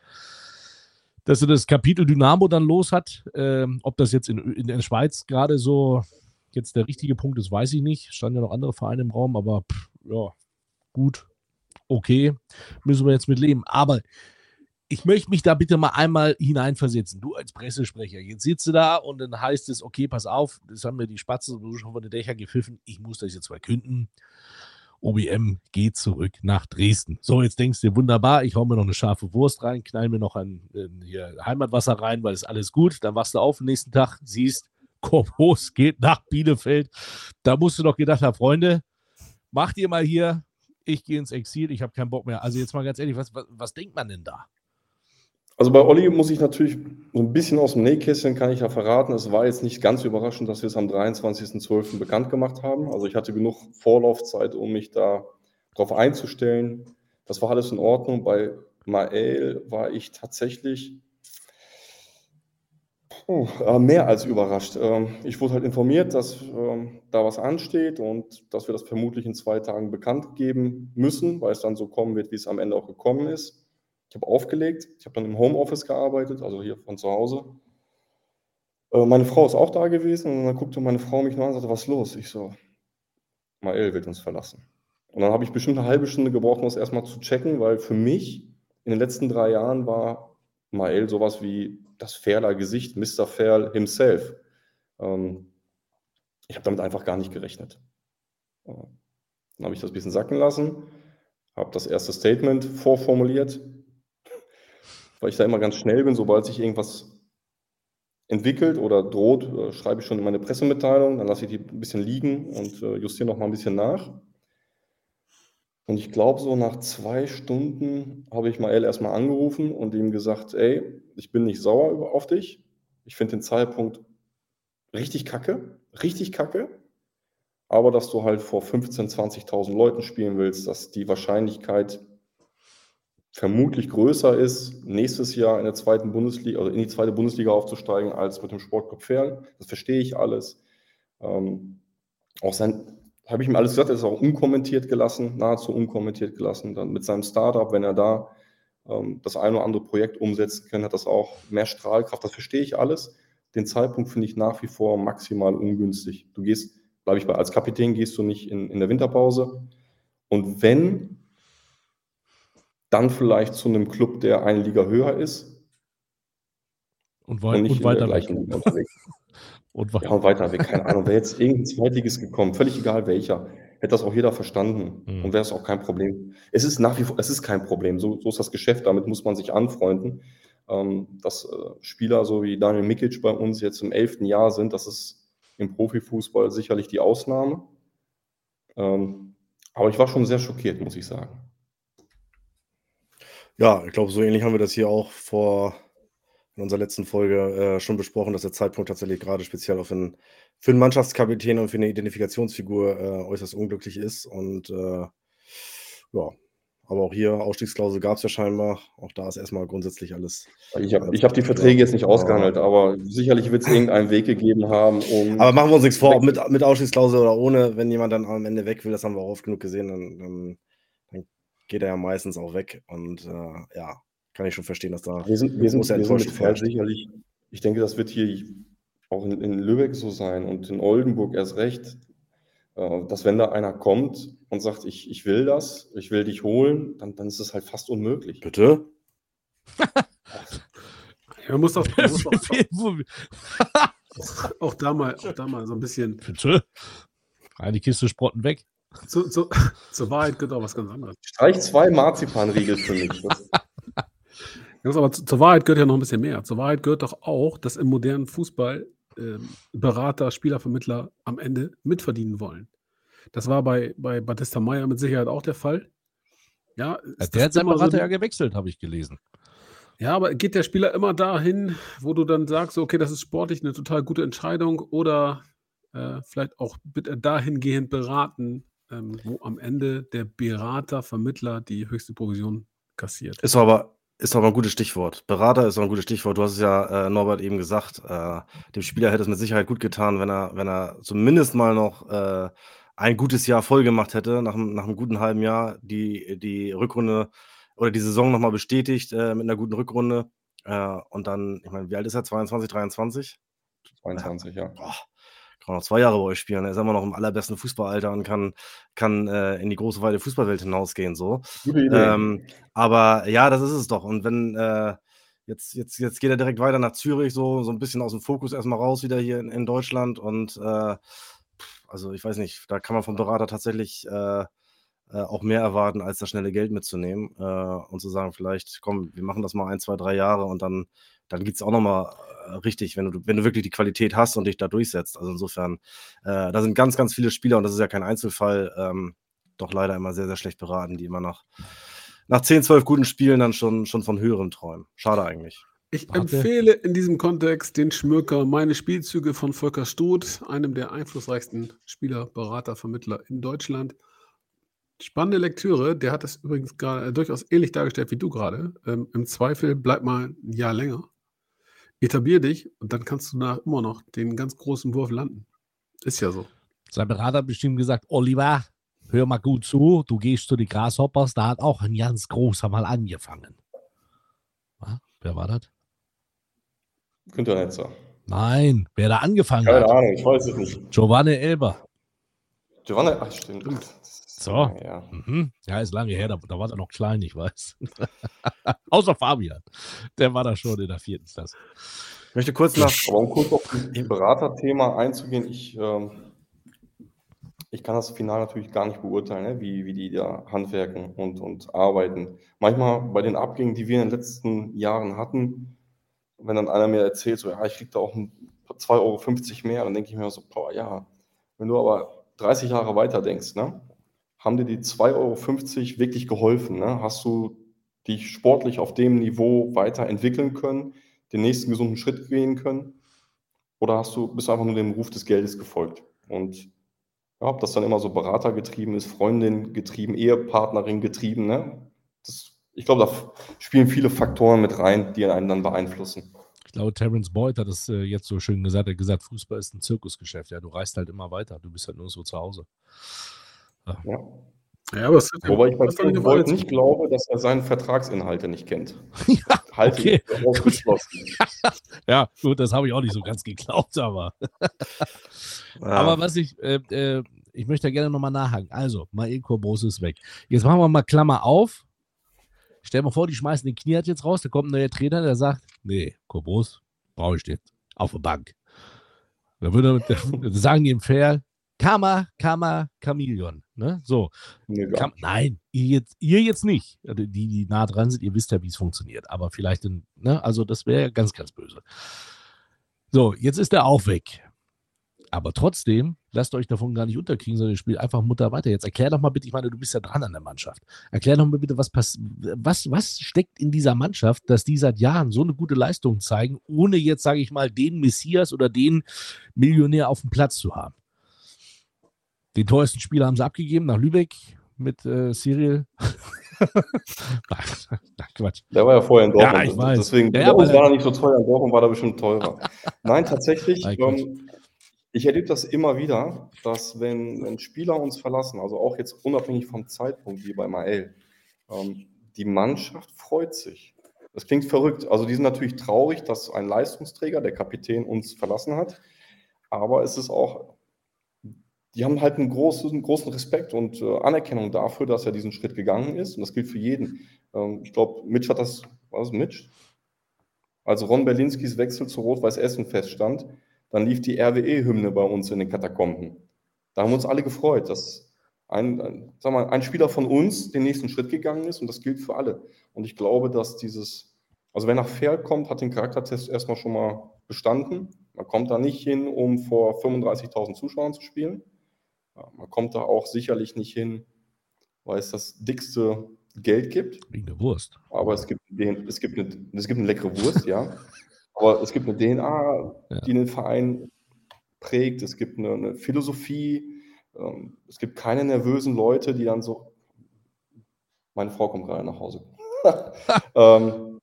dass er das Kapitel Dynamo dann los hat. Ähm, ob das jetzt in, in der Schweiz gerade so jetzt der richtige Punkt ist, weiß ich nicht. Standen ja noch andere Vereine im Raum, aber pff, ja, gut, okay, müssen wir jetzt mit leben. Aber ich möchte mich da bitte mal einmal hineinversetzen. Du als Pressesprecher, jetzt sitzt du da und dann heißt es, okay, pass auf, das haben mir die Spatzen schon von den Dächern gepfiffen, ich muss das jetzt verkünden. OBM geht zurück nach Dresden. So, jetzt denkst du wunderbar, ich hau mir noch eine scharfe Wurst rein, knall mir noch ein äh, Heimatwasser rein, weil ist alles gut. Dann wachst du auf am nächsten Tag, siehst, Korbos geht nach Bielefeld. Da musst du doch gedacht haben, Freunde, macht ihr mal hier, ich gehe ins Exil, ich habe keinen Bock mehr. Also jetzt mal ganz ehrlich, was, was, was denkt man denn da? Also bei Olli muss ich natürlich so ein bisschen aus dem Nähkästchen kann ich ja verraten, es war jetzt nicht ganz überraschend, dass wir es am 23.12. bekannt gemacht haben. Also ich hatte genug Vorlaufzeit, um mich da drauf einzustellen. Das war alles in Ordnung. Bei Mael war ich tatsächlich äh, mehr als überrascht. Ähm, Ich wurde halt informiert, dass ähm, da was ansteht und dass wir das vermutlich in zwei Tagen bekannt geben müssen, weil es dann so kommen wird, wie es am Ende auch gekommen ist. Ich habe aufgelegt, ich habe dann im Homeoffice gearbeitet, also hier von zu Hause. Äh, Meine Frau ist auch da gewesen und dann guckte meine Frau mich nur an und sagte, was ist los? Ich so, Mael wird uns verlassen. Und dann habe ich bestimmt eine halbe Stunde gebraucht, um das erstmal zu checken, weil für mich in den letzten drei Jahren war Mael sowas wie das Ferler Gesicht, Mr. Ferl himself. Ähm, ich habe damit einfach gar nicht gerechnet. Äh, Dann habe ich das ein bisschen sacken lassen, habe das erste Statement vorformuliert, weil ich da immer ganz schnell bin, sobald sich irgendwas entwickelt oder droht, äh, schreibe ich schon in meine Pressemitteilung, dann lasse ich die ein bisschen liegen und äh, justiere noch mal ein bisschen nach. Und ich glaube, so nach zwei Stunden habe ich Mael erstmal angerufen und ihm gesagt, ey, ich bin nicht sauer auf dich. Ich finde den Zeitpunkt richtig kacke, richtig kacke. Aber dass du halt vor 15.000, 20.000 Leuten spielen willst, dass die Wahrscheinlichkeit vermutlich größer ist, nächstes Jahr in der zweiten Bundesliga oder in die zweite Bundesliga aufzusteigen, als mit dem Sportclub Ferl. Das verstehe ich alles. Ähm, auch sein, habe ich ihm alles gesagt, er ist auch unkommentiert gelassen, nahezu unkommentiert gelassen. Dann mit seinem Startup, wenn er da ähm, das eine oder andere Projekt umsetzen kann, hat das auch mehr Strahlkraft. Das verstehe ich alles. Den Zeitpunkt finde ich nach wie vor maximal ungünstig. Du gehst, bleibe ich bei, als Kapitän gehst du nicht in, in der Winterpause. Und wenn, dann vielleicht zu einem Club, der eine Liga höher ist. Und, Und wei nicht und weiter weg. gleichen Liga unterwegs. Und wei Ja, und weiter weg, keine Ahnung. Wäre jetzt irgendein Zweitliges gekommen, völlig egal welcher, hätte das auch jeder verstanden Mhm. und wäre es auch kein Problem. Es ist nach wie vor, es ist kein Problem. So, so ist das Geschäft, damit muss man sich anfreunden. Ähm, dass äh, Spieler so wie Daniel Mikic bei uns jetzt im elften Jahr sind, das ist im Profifußball sicherlich die Ausnahme. Ähm, aber ich war schon sehr schockiert, muss ich sagen. Ja, ich glaube, so ähnlich haben wir das hier auch vor in unserer letzten Folge äh, schon besprochen, dass der Zeitpunkt tatsächlich gerade speziell für einen, für einen Mannschaftskapitän und für eine Identifikationsfigur äh, äußerst unglücklich ist. Und äh, ja, aber auch hier Ausstiegsklausel gab es ja scheinbar. Auch da ist erstmal grundsätzlich alles. Ich habe ich hab die Verträge jetzt nicht ausgehandelt, aber sicherlich wird es irgendeinen Weg gegeben haben, um. Aber machen wir uns nichts vor, ob mit, mit Ausstiegsklausel oder ohne, wenn jemand dann am Ende weg will, das haben wir auch oft genug gesehen, dann, dann geht er ja meistens auch weg. Und äh, ja, kann ich schon verstehen, dass da Wir sind, wir sind, wir sind mit herrscht. sicherlich, ich denke, das wird hier auch in, in Lübeck so sein und in Oldenburg erst recht, äh, dass wenn da einer kommt und sagt, ich, ich will das, ich will dich holen, dann, dann ist es halt fast unmöglich. Bitte? Man muss auch, man muss auch, auch, da mal, auch da mal so ein bisschen. Bitte? Eine Kiste Sprotten weg. Zu, zu, zur Wahrheit gehört auch was ganz anderes. Streich zwei Marzipanriegel für mich. Aber zu, zur Wahrheit gehört ja noch ein bisschen mehr. Zur Wahrheit gehört doch auch, dass im modernen Fußball ähm, Berater, Spielervermittler am Ende mitverdienen wollen. Das war bei, bei Batista Meyer mit Sicherheit auch der Fall. Ja, ist Der hat seinen so Berater die- ja gewechselt, habe ich gelesen. Ja, aber geht der Spieler immer dahin, wo du dann sagst, so, okay, das ist sportlich eine total gute Entscheidung oder äh, vielleicht auch bitte dahingehend beraten, ähm, wo am Ende der Berater, Vermittler die höchste Provision kassiert. Ist aber, ist aber ein gutes Stichwort. Berater ist auch ein gutes Stichwort. Du hast es ja, äh, Norbert, eben gesagt. Äh, dem Spieler hätte es mit Sicherheit gut getan, wenn er, wenn er zumindest mal noch äh, ein gutes Jahr voll gemacht hätte, nach, einem- nach einem guten halben Jahr, die, die Rückrunde oder die Saison nochmal bestätigt äh, mit einer guten Rückrunde. Äh, und dann, ich meine, wie alt ist er? 22, 23? 22, ja. Boah, kann noch zwei Jahre bei euch spielen. Er ist immer noch im allerbesten Fußballalter und kann, kann äh, in die große, weite Fußballwelt hinausgehen. So. Ähm, aber ja, das ist es doch. Und wenn äh, jetzt, jetzt, jetzt geht er direkt weiter nach Zürich, so, so ein bisschen aus dem Fokus erstmal raus, wieder hier in, in Deutschland. Und äh, also ich weiß nicht, da kann man vom Berater tatsächlich äh, äh, auch mehr erwarten, als das schnelle Geld mitzunehmen äh, und zu sagen, vielleicht, komm, wir machen das mal ein, zwei, drei Jahre und dann, dann geht es auch nochmal äh, richtig, wenn du, wenn du wirklich die Qualität hast und dich da durchsetzt. Also insofern, äh, da sind ganz, ganz viele Spieler und das ist ja kein Einzelfall, ähm, doch leider immer sehr, sehr schlecht beraten, die immer nach, nach 10, 12 guten Spielen dann schon, schon von höherem träumen. Schade eigentlich. Ich Warte. empfehle in diesem Kontext den Schmöker Meine Spielzüge von Volker Stoth, einem der einflussreichsten Spieler, Berater, Vermittler in Deutschland. Spannende Lektüre. Der hat das übrigens gerade äh, durchaus ähnlich dargestellt wie du gerade. Ähm, Im Zweifel bleib mal ein Jahr länger. Etablier dich und dann kannst du nach immer noch den ganz großen Wurf landen. Ist ja so. Sein Berater hat bestimmt gesagt, Oliver, hör mal gut zu, du gehst zu den Grasshoppers, da hat auch ein ganz großer mal angefangen. Was? Wer war das? Günther Netzer. Nein, wer da angefangen Keine hat. Ahnung, ich weiß es nicht. Giovanni Elber. Giovanni, ach stimmt. So. Ja. Mhm. Ja, ist lange her, da, da war er noch klein, ich weiß. Außer Fabian. Der war da schon in der vierten Klasse. Ich möchte kurz nach. Aber um kurz auf das Beraterthema einzugehen, ich, ähm, ich kann das Final natürlich gar nicht beurteilen, ne? wie, wie die da handwerken und, und arbeiten. Manchmal bei den Abgängen, die wir in den letzten Jahren hatten, wenn dann einer mir erzählt, so, ja, ich krieg da auch ein 2,50 Euro mehr, dann denke ich mir so, boah, ja. Wenn du aber 30 Jahre weiter denkst, ne, haben dir die 2,50 Euro wirklich geholfen? Ne? Hast du dich sportlich auf dem Niveau weiterentwickeln können, den nächsten gesunden Schritt gehen können? Oder hast du, bist du einfach nur dem Ruf des Geldes gefolgt? Und ja, ob das dann immer so Berater getrieben ist, Freundin getrieben, Ehepartnerin getrieben, ne? Das, ich glaube, da spielen viele Faktoren mit rein, die einen dann beeinflussen. Ich glaube, Terence Boyd hat es äh, jetzt so schön gesagt. Er hat gesagt, Fußball ist ein Zirkusgeschäft. Ja, du reist halt immer weiter. Du bist halt nur so zu Hause. Ja. Ja, aber es Wobei ich bei hat nicht glaube, dass er seine Vertragsinhalte nicht kennt. Ja, Halte okay. ausgeschlossen. Ja, gut, das habe ich auch nicht so ganz geglaubt, aber. Aber was ich, äh, äh, ich möchte da gerne nochmal nachhaken. Also, Mael Kobos ist weg. Jetzt machen wir mal Klammer auf. Stell dir mal vor, die schmeißen den Kniat jetzt raus. Da kommt ein neuer Trainer, der sagt: Nee, Kobos brauche ich nicht. Auf der Bank. Da würde, sagen die im Fair: Kama, Kama, Chameleon. Ne? So. Nee, Kam, nein, ihr jetzt, ihr jetzt nicht. Also Die, die nah dran sind, ihr wisst ja, wie es funktioniert. Aber vielleicht, in, ne? also das wäre ja ganz, ganz böse. So, jetzt ist er auch weg. Aber trotzdem, lasst euch davon gar nicht unterkriegen, sondern ihr spielt einfach Mutter weiter. Jetzt erklär doch mal bitte, ich meine, du bist ja dran an der Mannschaft. Erklär doch mal bitte, was, pass was, was steckt in dieser Mannschaft, dass die seit Jahren so eine gute Leistung zeigen, ohne jetzt, sage ich mal, den Messias oder den Millionär auf dem Platz zu haben. Den teuersten Spieler haben sie abgegeben nach Lübeck mit äh, Cyril. Nein, Quatsch. Der war ja vorher in Dortmund. Ja, ich weiß. Deswegen Ja, ja, war er nicht so teuer, in Dortmund war er bestimmt teurer. Nein, tatsächlich, Nein, ähm, ich erlebe das immer wieder, dass wenn, wenn Spieler uns verlassen, also auch jetzt unabhängig vom Zeitpunkt wie bei Mael, ähm, die Mannschaft freut sich. Das klingt verrückt. Also die sind natürlich traurig, dass ein Leistungsträger, der Kapitän, uns verlassen hat. Aber es ist auch, die haben halt einen großen, großen Respekt und äh, Anerkennung dafür, dass er diesen Schritt gegangen ist. Und das gilt für jeden. Ähm, ich glaube, Mitch hat das, was ist Mitch? Als Ron Berlinskis Wechsel zu Rot-Weiß Essen feststand, dann lief die RWE-Hymne bei uns in den Katakomben. Da haben wir uns alle gefreut, dass ein, ein, sag mal, ein Spieler von uns den nächsten Schritt gegangen ist und das gilt für alle. Und ich glaube, dass dieses, also wer nach Ferl kommt, hat den Charaktertest erstmal schon mal bestanden. Man kommt da nicht hin, um vor 35.000 Zuschauern zu spielen. Ja, man kommt da auch sicherlich nicht hin, weil es das dickste Geld gibt. Wegen der Wurst. Aber es gibt, den, es gibt, eine, es gibt eine leckere Wurst, ja. Aber es gibt eine DNA, Ja. die den Verein prägt. Es gibt eine, eine Philosophie. Ähm, es gibt keine nervösen Leute, die dann so. Meine Frau kommt gerade nach Hause. ähm,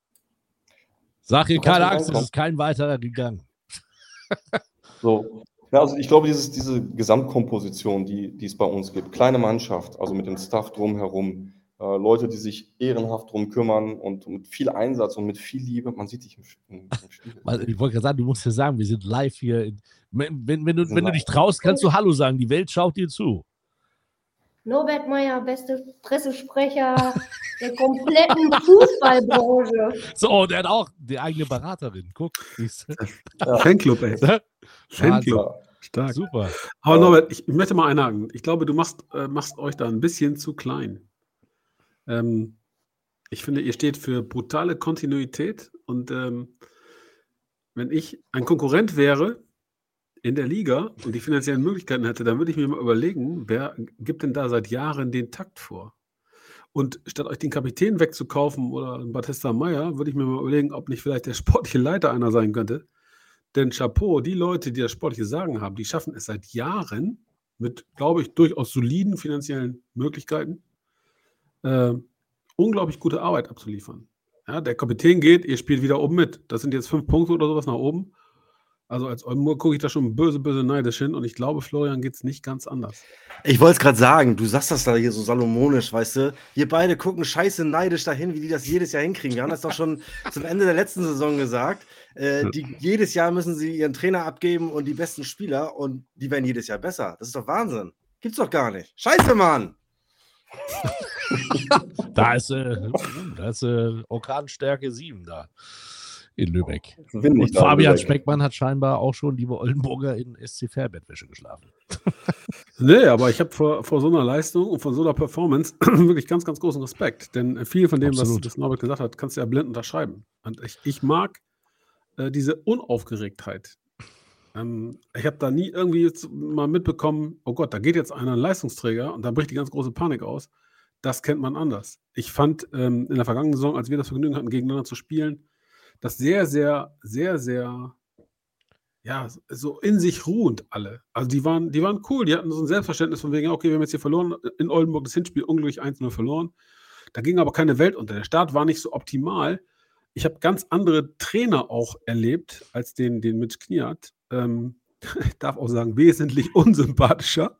Sag ihr keine Angst, es ist kein weiterer gegangen. So. Ja, also ich glaube, dieses, diese Gesamtkomposition, die, die es bei uns gibt, kleine Mannschaft, also mit dem Staff drumherum, äh, Leute, die sich ehrenhaft drum kümmern und mit viel Einsatz und mit viel Liebe, man sieht dich im, im. Weil, ich wollte gerade sagen, du musst ja sagen, wir sind live hier. In, wenn, wenn, du, wenn du dich traust, kannst du Hallo sagen. Die Welt schaut dir zu. Norbert Meyer, beste Pressesprecher der kompletten Fußballbranche. So, der hat auch die eigene Beraterin. Guck. du? Fanclub, ey. Wahnsinn. Fanclub. Stark. Super. Aber Norbert, ich, ich möchte mal einhaken. Ich glaube, du machst, äh, machst euch da ein bisschen zu klein. Ähm, ich finde, ihr steht für brutale Kontinuität und ähm, wenn ich ein Konkurrent wäre in der Liga und die finanziellen Möglichkeiten hätte, dann würde ich mir mal überlegen, wer gibt denn da seit Jahren den Takt vor? Und statt euch den Kapitän wegzukaufen oder Batista Meyer, würde ich mir mal überlegen, ob nicht vielleicht der sportliche Leiter einer sein könnte. Denn Chapeau, die Leute, die das sportliche Sagen haben, die schaffen es seit Jahren mit, glaube ich, durchaus soliden finanziellen Möglichkeiten, äh, unglaublich gute Arbeit abzuliefern. Ja, der Kapitän geht, ihr spielt wieder oben mit. Das sind jetzt fünf Punkte oder sowas nach oben. Also als Oldenburg gucke ich da schon böse, böse neidisch hin und ich glaube, Florian geht es nicht ganz anders. Ich wollte es gerade sagen, du sagst das da hier so salomonisch, weißt du? Wir beide gucken scheiße neidisch dahin, wie die das jedes Jahr hinkriegen. Wir haben das doch schon zum Ende der letzten Saison gesagt. Äh, die, jedes Jahr müssen sie ihren Trainer abgeben und die besten Spieler und die werden jedes Jahr besser. Das ist doch Wahnsinn. Gibt's doch gar nicht. Scheiße, Mann. Da ist, äh, da ist äh, Orkanstärke 7 da in Lübeck. Und da Fabian Lübeck. Speckmann hat scheinbar auch schon, liebe Oldenburger, in SC Fairbettwäsche geschlafen. Nee, aber ich habe vor, vor so einer Leistung und von so einer Performance wirklich ganz, ganz großen Respekt. Denn viel von dem, Absolut. was das Norbert gesagt hat, kannst du ja blind unterschreiben. Und ich, ich mag äh, diese Unaufgeregtheit. Ähm, ich habe da nie irgendwie jetzt mal mitbekommen, oh Gott, da geht jetzt einer ein Leistungsträger und dann bricht die ganz große Panik aus. Das kennt man anders. Ich fand ähm, in der vergangenen Saison, als wir das Vergnügen hatten, gegeneinander zu spielen, das sehr, sehr, sehr, sehr ja, so in sich ruhend alle. Also die waren, die waren cool, die hatten so ein Selbstverständnis von wegen, okay, wir haben jetzt hier verloren, in Oldenburg das Hinspiel unglücklich 1-0 verloren. Da ging aber keine Welt unter. Der Start war nicht so optimal. Ich habe ganz andere Trainer auch erlebt als den, den Mitch Kniat. Ähm, ich darf auch sagen, wesentlich unsympathischer.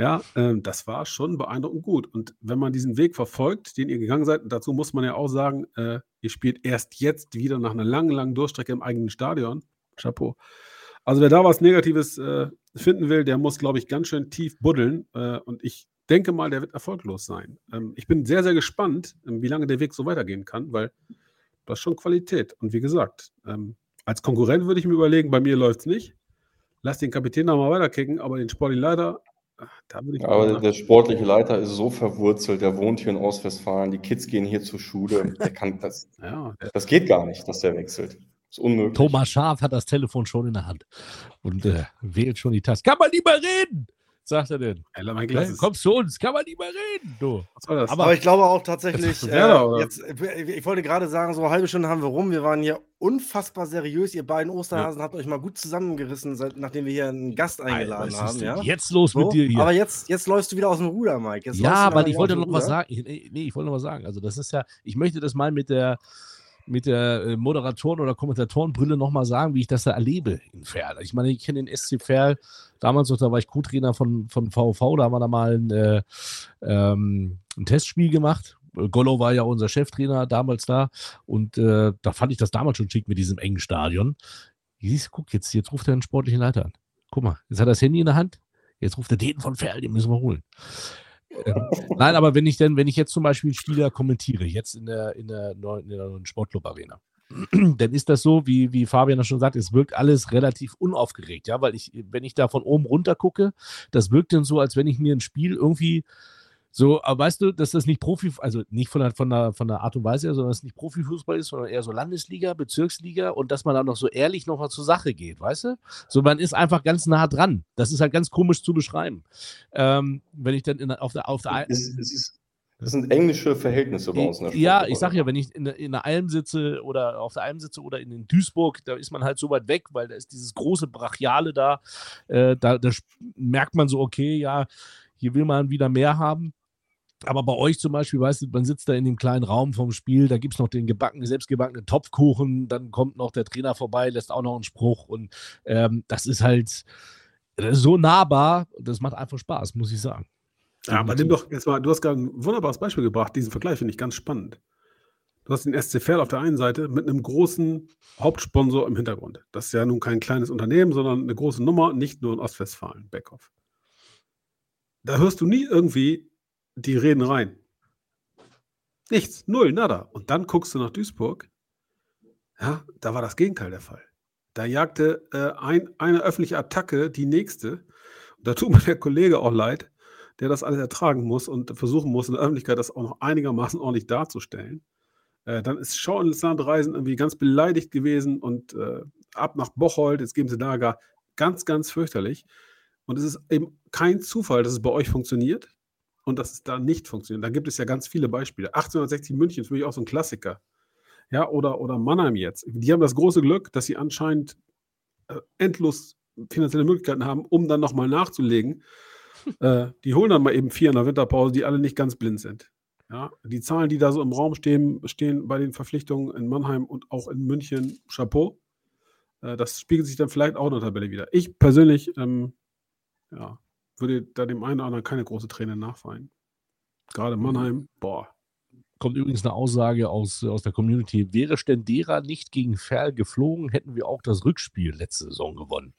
Ja, ähm, das war schon beeindruckend gut. Und wenn man diesen Weg verfolgt, den ihr gegangen seid, dazu muss man ja auch sagen, äh, ihr spielt erst jetzt wieder nach einer langen, langen Durchstrecke im eigenen Stadion. Chapeau. Also wer da was Negatives äh, finden will, der muss, glaube ich, ganz schön tief buddeln. Äh, und ich denke mal, der wird erfolglos sein. Ähm, ich bin sehr, sehr gespannt, ähm, wie lange der Weg so weitergehen kann, weil das ist schon Qualität. Und wie gesagt, ähm, als Konkurrent würde ich mir überlegen, bei mir läuft es nicht. Lass den Kapitän da mal weiterkicken, aber den sportlichen Leiter, da würde ich Aber der sportliche Leiter ist so verwurzelt, der wohnt hier in Ostwestfalen, die Kids gehen hier zur Schule. Der kann das, ja, der, das geht gar nicht, dass der wechselt. Ist unmöglich. Thomas Schaf hat das Telefon schon in der Hand und äh, wählt schon die Taste. Kann man nicht mehr reden, sagt er denn. Ey, mein Ja, Glas ist, kommst zu uns, kann man nicht mehr reden, du. was war das? aber- Aber ich glaube auch tatsächlich, Werder, äh, jetzt, ich wollte gerade sagen, so eine halbe Stunde haben wir rum. Wir waren hier unfassbar seriös. Ihr beiden Osterhasen habt euch mal gut zusammengerissen, seit, nachdem wir hier einen Gast eingeladen Was haben. ist denn Ja? jetzt los So, mit dir hier? Aber jetzt, jetzt läufst du wieder aus dem Ruder, Mike. Jetzt Ja, aber ich wollte noch was sagen. Ich, nee, ich wollte noch was sagen. Also das ist ja, ich möchte das mal mit der mit der äh, Moderatoren- oder Kommentatorenbrille nochmal sagen, wie ich das da erlebe in Ferl. Ich meine, ich kenne den SC Ferl, damals noch, da war ich Co-Trainer von, von VV, da haben wir da mal ein, äh, ähm, ein Testspiel gemacht. Gollo war ja unser Cheftrainer damals da und äh, da fand ich das damals schon schick mit diesem engen Stadion. Siehst, guck, jetzt, jetzt ruft er einen sportlichen Leiter an. Guck mal, jetzt hat er das Handy in der Hand, jetzt ruft er den von Ferl, den müssen wir holen. Ähm, nein, aber wenn ich denn, wenn ich jetzt zum Beispiel Spieler kommentiere, jetzt in der, in der neuen, in der neuen Sportclub-Arena, dann ist das so, wie, wie Fabian das schon sagt, es wirkt alles relativ unaufgeregt, ja, weil ich, wenn ich da von oben runter gucke, das wirkt dann so, als wenn ich mir ein Spiel irgendwie so, aber weißt du, dass das nicht Profi, also nicht von der, von der, von der Art und Weise her, sondern dass es nicht Profifußball ist, sondern eher so Landesliga, Bezirksliga und dass man dann noch so ehrlich noch mal zur Sache geht, weißt du? So, man ist einfach ganz nah dran. Das ist halt ganz komisch zu beschreiben. Ähm, wenn ich dann in, auf der, auf der Es, es, ist, das sind englische Verhältnisse bei uns in der ja, ich sag ja, wenn ich in, der- in der Alm sitze oder auf der Alm sitze oder in, in Duisburg, da ist man halt so weit weg, weil da ist dieses große Brachiale da. Äh, da, da merkt man so, okay, ja, hier will man wieder mehr haben. Aber bei euch zum Beispiel, weißt du, man sitzt da in dem kleinen Raum vom Spiel, da gibt es noch den gebackenen, selbstgebackenen Topfkuchen, dann kommt noch der Trainer vorbei, lässt auch noch einen Spruch und ähm, das ist halt das ist so nahbar, das macht einfach Spaß, muss ich sagen. Ja, aber nimm doch jetzt mal, du hast gerade ein wunderbares Beispiel gebracht. Diesen Vergleich finde ich ganz spannend. Du hast den SC Verl auf der einen Seite mit einem großen Hauptsponsor im Hintergrund. Das ist ja nun kein kleines Unternehmen, sondern eine große Nummer, nicht nur in Ostwestfalen, Beckhoff. Da hörst du nie irgendwie die Reden rein. Nichts, null, nada. Und dann guckst du nach Duisburg. Ja, da war das Gegenteil der Fall. Da jagte äh, ein, eine öffentliche Attacke die nächste. Und da tut mir der Kollege auch leid, der das alles ertragen muss und versuchen muss, in der Öffentlichkeit das auch noch einigermaßen ordentlich darzustellen. Äh, dann ist Schau ins Land reisen irgendwie ganz beleidigt gewesen und äh, ab nach Bocholt, jetzt geben sie da gar ganz, ganz fürchterlich. Und es ist eben kein Zufall, dass es bei euch funktioniert und dass es da nicht funktioniert. Da gibt es ja ganz viele Beispiele. 1860 München ist für mich auch so ein Klassiker. Ja, oder, oder Mannheim jetzt. Die haben das große Glück, dass sie anscheinend äh, endlos finanzielle Möglichkeiten haben, um dann nochmal nachzulegen. äh, die holen dann mal eben vier in der Winterpause, die alle nicht ganz blind sind. Ja, die Zahlen, die da so im Raum stehen, stehen bei den Verpflichtungen in Mannheim und auch in München, Chapeau. Äh, das spiegelt sich dann vielleicht auch in der Tabelle wieder. Ich persönlich ähm, ja, würde da dem einen oder anderen keine große Träne nachweinen. Gerade Mannheim, boah. kommt übrigens eine Aussage aus, aus der Community. Wäre Stendera nicht gegen Ferl geflogen, hätten wir auch das Rückspiel letzte Saison gewonnen.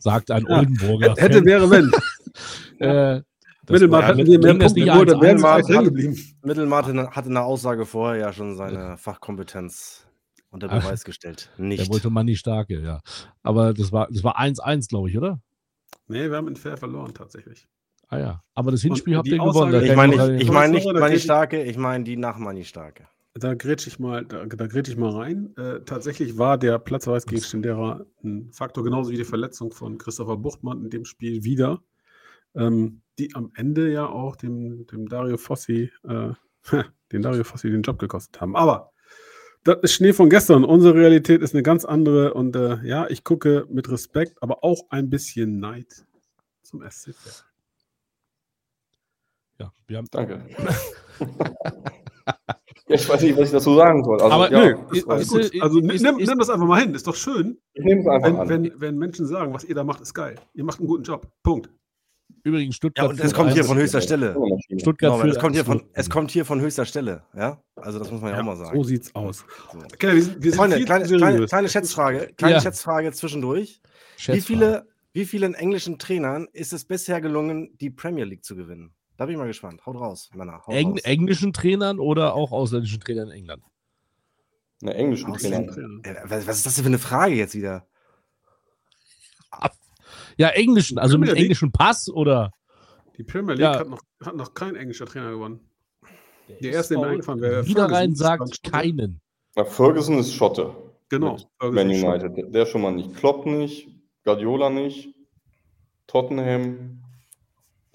Sagt ein Ja, Oldenburger. Hätte, Fan. wäre, wenn. äh, das Mittelmatt war- hätten wir mehr Punkte nicht 1-1? dann wären hatte in der Aussage vorher ja schon seine Fachkompetenz unter Ah. Beweis gestellt. Der Nicht. wollte Manni Starke, ja. Aber das war das war 1-1, glaube ich, oder? Nee, wir haben in Fair verloren tatsächlich. Ah ja. Aber das Hinspiel Und habt ihr gewonnen. ich meine nicht, ich mein nicht Manni Starke, ich meine die nach Manni Starke. Da grätsch ich mal, da, da grätsch ich mal rein. Äh, tatsächlich war der Platzverweis gegen Stendera ein Faktor, genauso wie die Verletzung von Christopher Buchtmann in dem Spiel wieder, ähm, die am Ende ja auch dem, dem Dario Fossi, äh, den Dario Fossi den Job gekostet haben. Aber das ist Schnee von gestern. Unsere Realität ist eine ganz andere und äh, ja, ich gucke mit Respekt, aber auch ein bisschen Neid zum SC ja, wir haben, Danke. ja, ich weiß nicht, was ich dazu sagen soll. Also, Aber ja, nö, das ist- gut. ist- Also ist- nimm, ist- nimm das einfach mal hin. Ist doch schön, ich nehme es einfach wenn, an. wenn, wenn Menschen sagen, was ihr da macht, ist geil. Ihr macht einen guten Job. Punkt. Übrigens Ja, Stuttgart. und es kommt hier 1 von höchster Stelle. Stuttgart Genau, es, kommt hier von, 1-0. es kommt hier von höchster Stelle. Ja? Also das muss man ja, auch mal sagen. So sieht's aus. So. Okay, wir sind, wir sind Freunde, kleine, kleine, kleine Schätzfrage, kleine Ja. Schätzfrage zwischendurch. Wie Schätzfrage. viele, wie vielen englischen Trainern ist es bisher gelungen, die Premier League zu gewinnen? Da bin ich mal gespannt. Haut raus, Männer. Haut Eng, raus. englischen Trainern oder auch ausländischen Trainern in England? Eine englischen Ausländischen Trainer. Trainer. Äh, Was, was ist das denn für eine Frage jetzt wieder? Ja, englischen, also mit englischem Pass oder? Die Premier League Ja. hat, noch, hat noch kein englischer Trainer gewonnen. Der ist erste, der mir eingefallen wäre. Ferguson, sagt keinen. Na, Ferguson ist Schotte. Genau. Man. United. Der- Der schon mal nicht. Klopp nicht. Guardiola nicht. Tottenham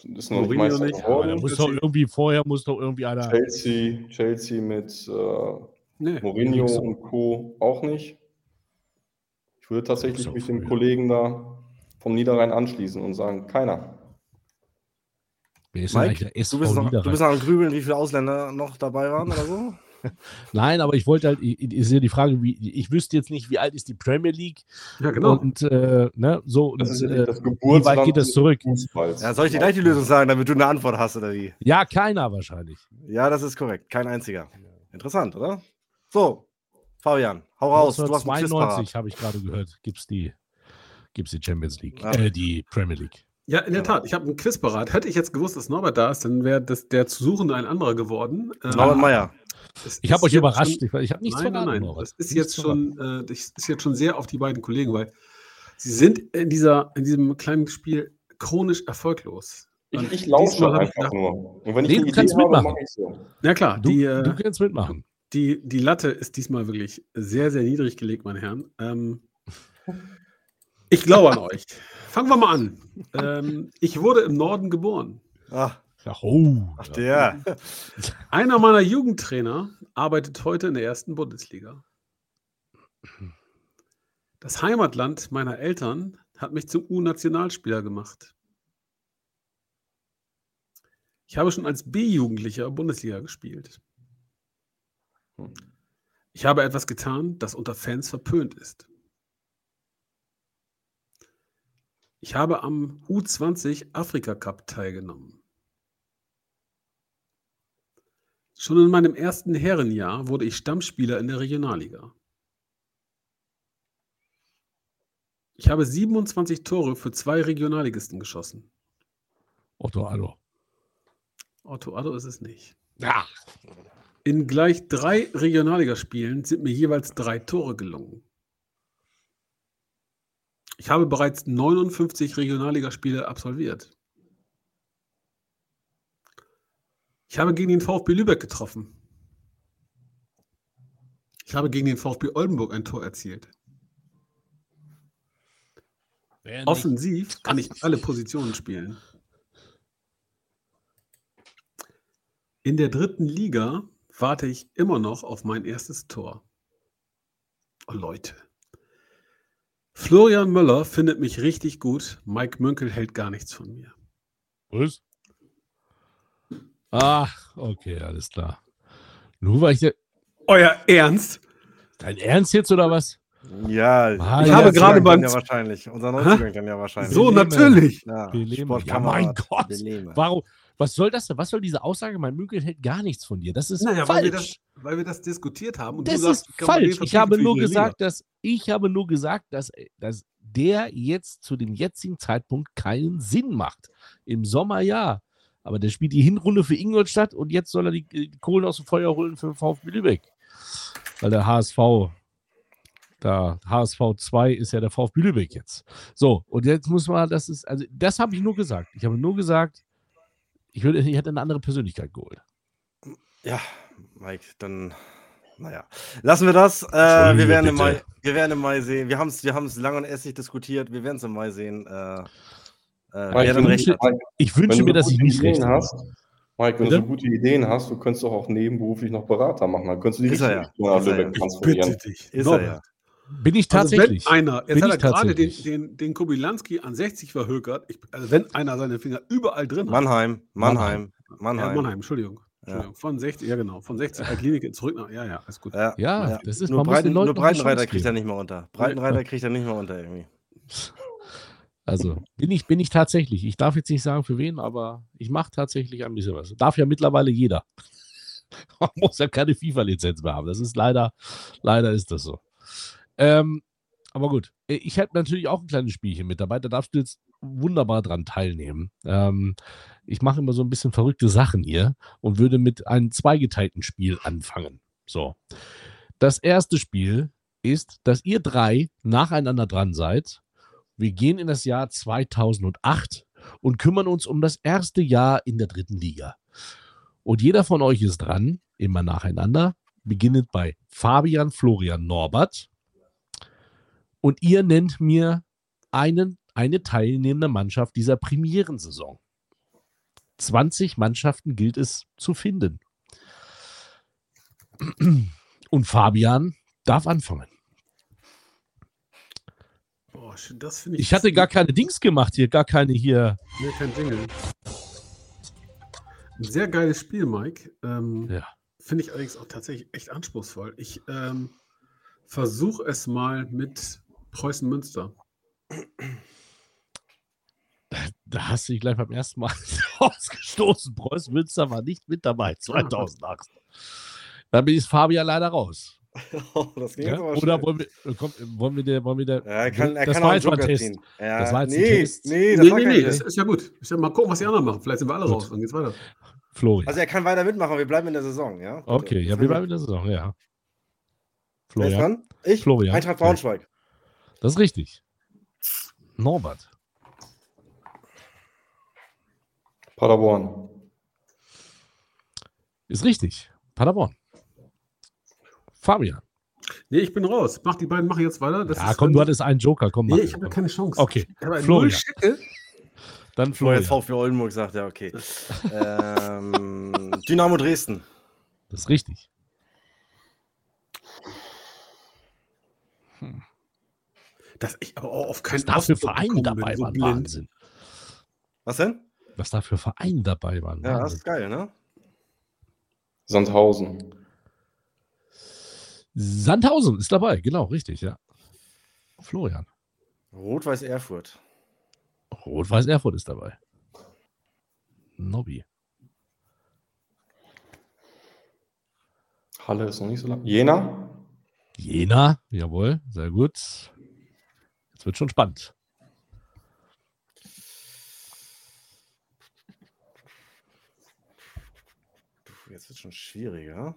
ist noch nicht Mourinho nicht. Da geworden. muss doch irgendwie vorher muss doch irgendwie einer. Chelsea, Chelsea mit äh, Nee. Mourinho so. und Co. auch nicht. Ich würde tatsächlich mich den früh. Kollegen da vom Niederrhein anschließen und sagen, keiner. Wer ist denn Mike, eigentlich der du bist, noch, du bist noch am Grübeln, wie viele Ausländer noch dabei waren oder so? Nein, aber ich wollte halt, ist ja die Frage, wie, ich wüsste jetzt nicht, wie alt ist die Premier League Ja, genau. und äh, ne, so und Das ist ja äh, das wie weit geht das zurück? Ja, soll ich dir gleich die Lösung sagen, damit du eine Antwort hast oder wie? Ja, keiner wahrscheinlich. Ja, das ist korrekt. Kein einziger. Interessant, oder? So, Fabian, hau raus. Du hast einen Quiz 92 parat. habe ich gerade gehört, gibt's die, gibt's die Champions League, Ah. äh, die Premier League. Ja, in der Tat. Ich habe einen Quiz parat. Hätte ich jetzt gewusst, dass Norbert da ist, dann wäre das der zu Suchende ein anderer geworden. Äh, Norbert Meyer. es Ich habe euch überrascht. Schon, Ich, habe nichts nein, nein, verraten. nein. Norbert. Das ist Nichts jetzt schon, äh, das ist jetzt schon sehr auf die beiden Kollegen, weil sie sind in, dieser, in diesem kleinen Spiel chronisch erfolglos. Ich, ich lausche einfach gedacht- nur. Und wenn ich Nee, du kannst habe, mitmachen. so. Ja klar, Du, die, äh, du kannst mitmachen. die, die Latte ist diesmal wirklich sehr, sehr niedrig gelegt, meine Herren. Ähm, ich glaube an euch. Fangen wir mal an. Ähm, ich wurde im Norden geboren. Ach, Ja, oh, ach ja. der. Einer meiner Jugendtrainer arbeitet heute in der ersten Bundesliga. Das Heimatland meiner Eltern hat mich zum U-Nationalspieler gemacht. Ich habe schon als B-Jugendlicher Bundesliga gespielt. Ich habe etwas getan, das unter Fans verpönt ist. Ich habe am U20 Afrika Cup teilgenommen. Schon in meinem ersten Herrenjahr wurde ich Stammspieler in der Regionalliga. Ich habe 27 Tore für zwei Regionalligisten geschossen. Otto Addo. Otto Addo ist es nicht. Ja. In gleich drei Regionalligaspielen sind mir jeweils drei Tore gelungen. Ich habe bereits 59 Regionalligaspiele absolviert. Ich habe gegen den VfB Lübeck getroffen. Ich habe gegen den VfB Oldenburg ein Tor erzielt. Wer nicht- Offensiv kann ich alle Positionen spielen. In der dritten Liga warte ich immer noch auf mein erstes Tor. Oh Leute. Florian Möller findet mich richtig gut. Mike Münkel hält gar nichts von mir. Was? Ach, okay, alles klar. Nur weil ich der, Euer Ernst? dein Ernst jetzt oder was? Ja, Ah, Ich habe gerade beim- ja wahrscheinlich. Unser? 90er dann ja wahrscheinlich. So, natürlich. Ja. Ja, mein Gott. Warum, Was soll das denn? Was soll diese Aussage? Mein Münkel hält gar nichts von dir. Das ist Naja, weil wir, falsch. das, weil wir das diskutiert haben. Und Das du sagst, ist falsch. Ich habe nur Liga. gesagt, dass ich habe nur gesagt, dass, dass der jetzt zu dem jetzigen Zeitpunkt keinen Sinn macht. Im Sommer ja. Aber der spielt die Hinrunde für Ingolstadt und jetzt soll er die, die Kohlen aus dem Feuer holen für VfB Lübeck. Weil der HSV, da HSV 2 ist ja der VfB Lübeck jetzt. So, und jetzt muss man, das ist, also das habe ich nur gesagt. Ich habe nur gesagt, ich, würde, ich hätte eine andere Persönlichkeit geholt. Ja, Mike, dann, naja. Lassen wir das. Äh, wir, werden im. Mai, wir werden im Mai sehen. Wir haben es wir haben's lang und essig diskutiert. Wir werden es im Mai sehen. Äh, äh, wer dann recht hat. Ich wünsche mir, dass ich gute nicht recht Ideen habe. hast, Mike, wenn Bitte? du so gute Ideen hast, du könntest doch auch nebenberuflich noch Berater machen. Dann könntest du die Ist er richtige ja. Richtung nach Ist er Lübeck ja. transferieren. Bitte dich. Ist Norbert. er ja. Bin ich tatsächlich. Also wenn einer, jetzt Bin hat er ich gerade den, tatsächlich. den, den Kubilanski an 60 verhökert. Ich, also wenn einer seine Finger überall drin hat. Mannheim, Mannheim, Ja, Mannheim. Mannheim, Entschuldigung. Entschuldigung. Von 60, ja genau. Von 60 der Klinik zurück nach, ja, ja, alles gut. Ja, Ja, das ist- nur, man muss den Breiten, Leuten nur Breitenreiter kriegt er nicht mehr unter. Breitenreiter kriegt er nicht mehr unter irgendwie. Also bin ich, bin ich tatsächlich. Ich darf jetzt nicht sagen für wen, aber ich mache tatsächlich ein bisschen was. Darf ja mittlerweile jeder. Man muss ja keine FIFA-Lizenz mehr haben. Das ist leider, leider ist das so. Ähm, aber gut, ich hätte natürlich auch ein kleines Spielchen mit dabei. Da darfst du jetzt wunderbar dran teilnehmen. Ähm, ich mache immer so ein bisschen verrückte Sachen hier und würde mit einem zweigeteilten Spiel anfangen. So. Das erste Spiel ist, dass ihr drei nacheinander dran seid. Wir gehen in das Jahr 2008 und kümmern uns um das erste Jahr in der dritten Liga. Und jeder von euch ist dran, immer nacheinander, beginnend bei Fabian Florian Norbert. Und ihr nennt mir einen, eine teilnehmende Mannschaft dieser Premierensaison. 20 Mannschaften gilt es zu finden. Und Fabian darf anfangen. Boah, das ich. Ich hatte gar keine Dings gemacht hier, gar keine hier. Nee, kein Jingle. Ein sehr geiles Spiel, Mike. Ähm, Ja. Finde ich allerdings auch tatsächlich echt anspruchsvoll. Ich ähm, versuche es mal mit Preußen Münster. Da hast du dich gleich beim ersten Mal ausgestoßen. Preußen Münster war nicht mit dabei, 2008. Da bin ich Fabian leider raus. Oh, das ging Ja? aber Oder schnell. wollen wir, äh, komm, wollen wir der, wollen wir der, Ja, er kann, er das kann war jetzt mal ein Test. ziehen. Ja, Das war jetzt ein nee, Test. nee, das Nee, war nee, nee, das ist ja gut. Ich mal gucken, was die anderen machen. Vielleicht sind wir alle Gut. raus. Dann geht's weiter. Florian. Also er kann weiter mitmachen, wir bleiben in der Saison, ja? Okay, ja, wir bleiben in der Saison, ja. Wer ist Florian. dran? Ich? Florian. Eintracht Braunschweig. Das ist richtig. Norbert. Paderborn. Ist richtig. Paderborn. Fabian. Nee, ich bin raus. Mach die beiden machen jetzt weiter. Das ja, komm, du hattest einen Joker. Komm, mach. Nee, ich habe ja keine Chance. Okay, Florian. Dann Bevor jetzt Florian. VfB Oldenburg sagt, ja, okay. ähm, Dynamo Dresden. Das ist richtig. Dass ich aber auch auf keinen Was da für Vereine dabei bin, so waren. blind. Wahnsinn. Was denn? Was da für Vereine dabei waren. Ja, das Wahnsinn. ist geil, ne? Sandhausen. Sandhausen ist dabei, genau, richtig, ja. Florian. Rot-Weiß Erfurt. Rot-Weiß Erfurt ist dabei. Nobby. Halle ist noch nicht so lang. Jena. Jena, jawohl, sehr gut. Jetzt wird schon spannend. Jetzt wird schon schwieriger.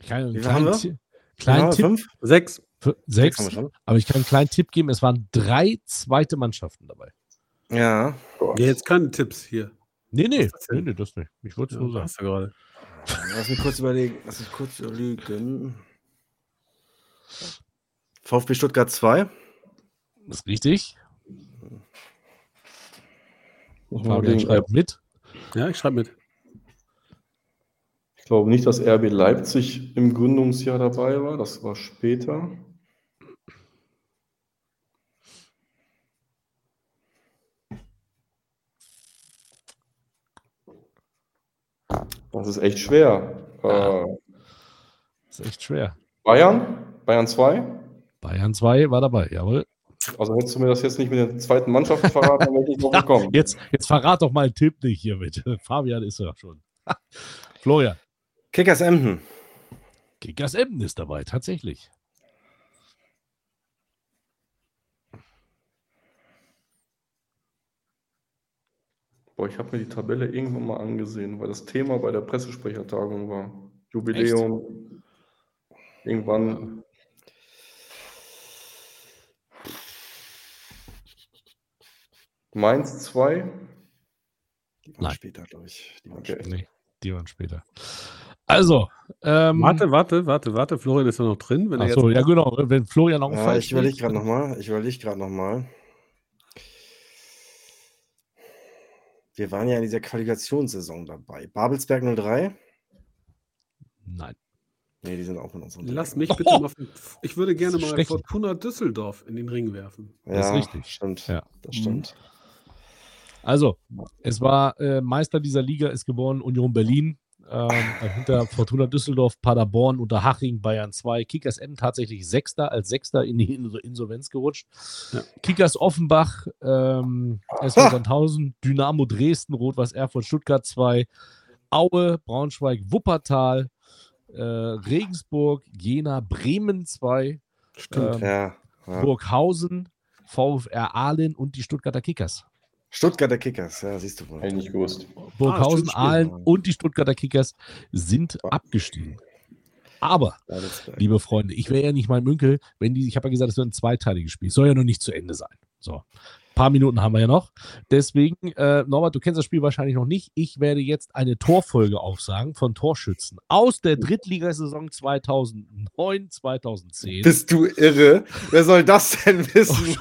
Ich kann einen Wie viel haben kleinen, kleinen Ja, Tipp. Fünf? Sechs. Sechs sechs. haben wir schon. Aber ich kann einen kleinen Tipp geben. Es waren drei zweite Mannschaften dabei. Ja. Ja, jetzt keine Tipps hier. Nee, nee, nee, nee das nicht. Ich wollte es Ja, nur sagen. hast du gerade. Lass mich kurz überlegen. Lass mich kurz überlegen. VfB Stuttgart 2. Das ist richtig. Fabian schreibt mit. Ja, ich schreibe mit. Ich glaube nicht, dass RB Leipzig im Gründungsjahr dabei war. Das war später. Das ist echt schwer. Äh, Das ist echt schwer. Bayern? Bayern 2? Bayern 2 war dabei, jawohl. Also hättest du mir das jetzt nicht mit der zweiten Mannschaft verraten, dann hätte ich noch bekommen. Jetzt, jetzt verrat doch mal einen Tipp nicht hier mit. Fabian ist ja schon. Florian. Kickers Emden. Kickers Emden ist dabei, tatsächlich. Boah, ich habe mir die Tabelle irgendwann mal angesehen, weil das Thema bei der Pressesprechertagung war. Jubiläum. Irgendwann. Mainz 2. Die waren Nein. später, glaube ich. Die waren Okay. später. Nee, die waren später. Also, ähm, Warte, warte, warte, warte. Florian ist ja noch drin. Wenn er Achso, jetzt ja genau. Wenn Florian noch Ja, ich überlege gerade nochmal. Ich überlege gerade nochmal. Wir waren ja in dieser Qualifikationssaison dabei. Babelsberg 03? Nein. Nee, die sind auch mit uns Lass mich bitte mal. Ich würde gerne mal. Fortuna Düsseldorf in den Ring werfen. Ja, Das ist richtig. Stimmt. Ja. Das stimmt. Also, es war äh, Meister dieser Liga ist geworden Union Berlin. Ähm, hinter Fortuna Düsseldorf, Paderborn, Unterhaching, Bayern 2. Kickers Emden tatsächlich Sechster, als Sechster in die Insol- Insolvenz gerutscht. Ja. Kickers Offenbach, ähm, SV Sandhausen, Dynamo Dresden, Rot-Weiß Erfurt, Stuttgart 2, Aue, Braunschweig, Wuppertal, äh, Regensburg, Jena, Bremen 2, Stimmt. ähm, Ja. ja. Burghausen, VfR Aalen und die Stuttgarter Kickers. Stuttgarter Kickers, ja, siehst du wohl. Hätte ich nicht gewusst. Burghausen, stimmt, Aalen und die Stuttgarter Kickers sind abgestiegen. Aber, Babelsberg. liebe Freunde, ich wäre ja nicht mein Münkel, wenn die, ich habe ja gesagt, es wird ein zweiteiliges Spiel. Soll ja noch nicht zu Ende sein. So. Ein paar Minuten haben wir ja noch. Deswegen, äh, Norbert, du kennst das Spiel wahrscheinlich noch nicht. Ich werde jetzt eine Torfolge aufsagen von Torschützen aus der Drittligasaison 2009, 2010. Bist du irre? Wer soll das denn wissen,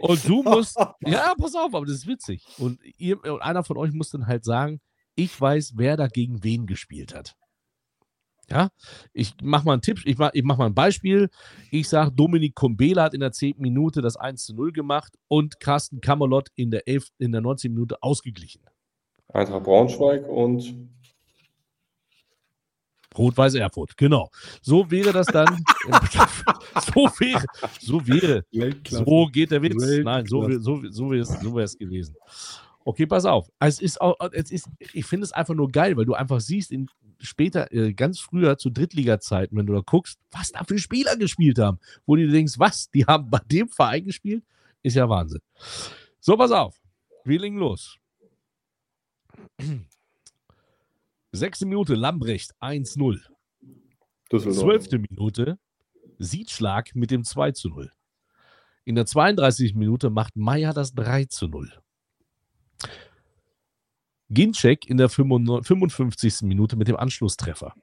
Oh? Und du musst, ja, pass auf, aber das ist witzig. Und, ihr, und einer von euch muss dann halt sagen, ich weiß, wer da gegen wen gespielt hat. Ja, ich mache mal einen Tipp, ich mache ich mach mal ein Beispiel. Ich sage, Dominik Kumbela hat in der 10. Minute das 1 zu 0 gemacht und Carsten Kamerlott in der, 11, in der 19. Minute ausgeglichen. Eintracht Braunschweig und Rot-Weiß Erfurt, genau. So wäre das dann. so wäre, so wäre, Weltklasse. So geht der Witz. Weltklasse. Nein, so, so, so wäre es so wär's gewesen. Okay, pass auf. Es ist auch, es ist, ich finde es einfach nur geil, weil du einfach siehst, in, später, äh, ganz früher zu Drittliga-Zeiten, wenn du da guckst, was da für Spieler gespielt haben, wo du denkst, was, die haben bei dem Verein gespielt, ist ja Wahnsinn. So, pass auf. Wir legen los. Sechste Minute, Lambrecht 1-0. Düsseldorf. Zwölfte Minute, Siedschlag mit dem 2 zu 0. In der 32. Minute macht Meier das 3 zu 0. Ginczek in der 55. 55. Minute mit dem Anschlusstreffer.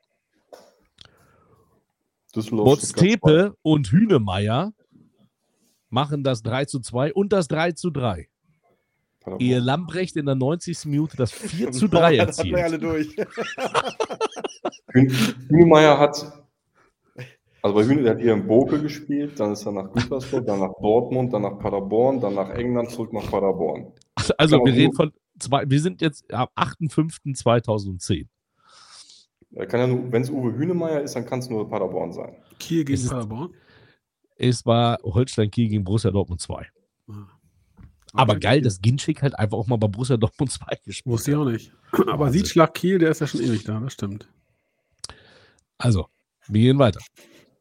Botstepe und Hühnemeier machen das 3 zu 2 und das 3 zu 3. Paderborn. Ehe Lambrecht in der 90. Minute das 4 zu 3 Das hatten wir alle erzielt. durch. Hühn- Hühnemeier hat, also bei Hühne, der hat hier in Boke gespielt, dann ist er nach Gütersloh, dann nach Dortmund, dann nach Paderborn, dann nach England, zurück nach Paderborn. Also wir reden von zwei, wir sind jetzt am 8.5.2010. Er kann ja nur, wenn es Uwe Hühnemeier ist, dann kann es nur Paderborn sein. Kiel gegen Es ist- Paderborn. Es war Holstein Kiel gegen Borussia Dortmund 2. Ah. Aber Okay. geil, dass Ginczek halt einfach auch mal bei Borussia Dortmund 2 gespielt Wusste ich auch nicht. Aber. Siedschlag Kiel, der ist ja schon ewig da, das stimmt. Also, wir gehen weiter.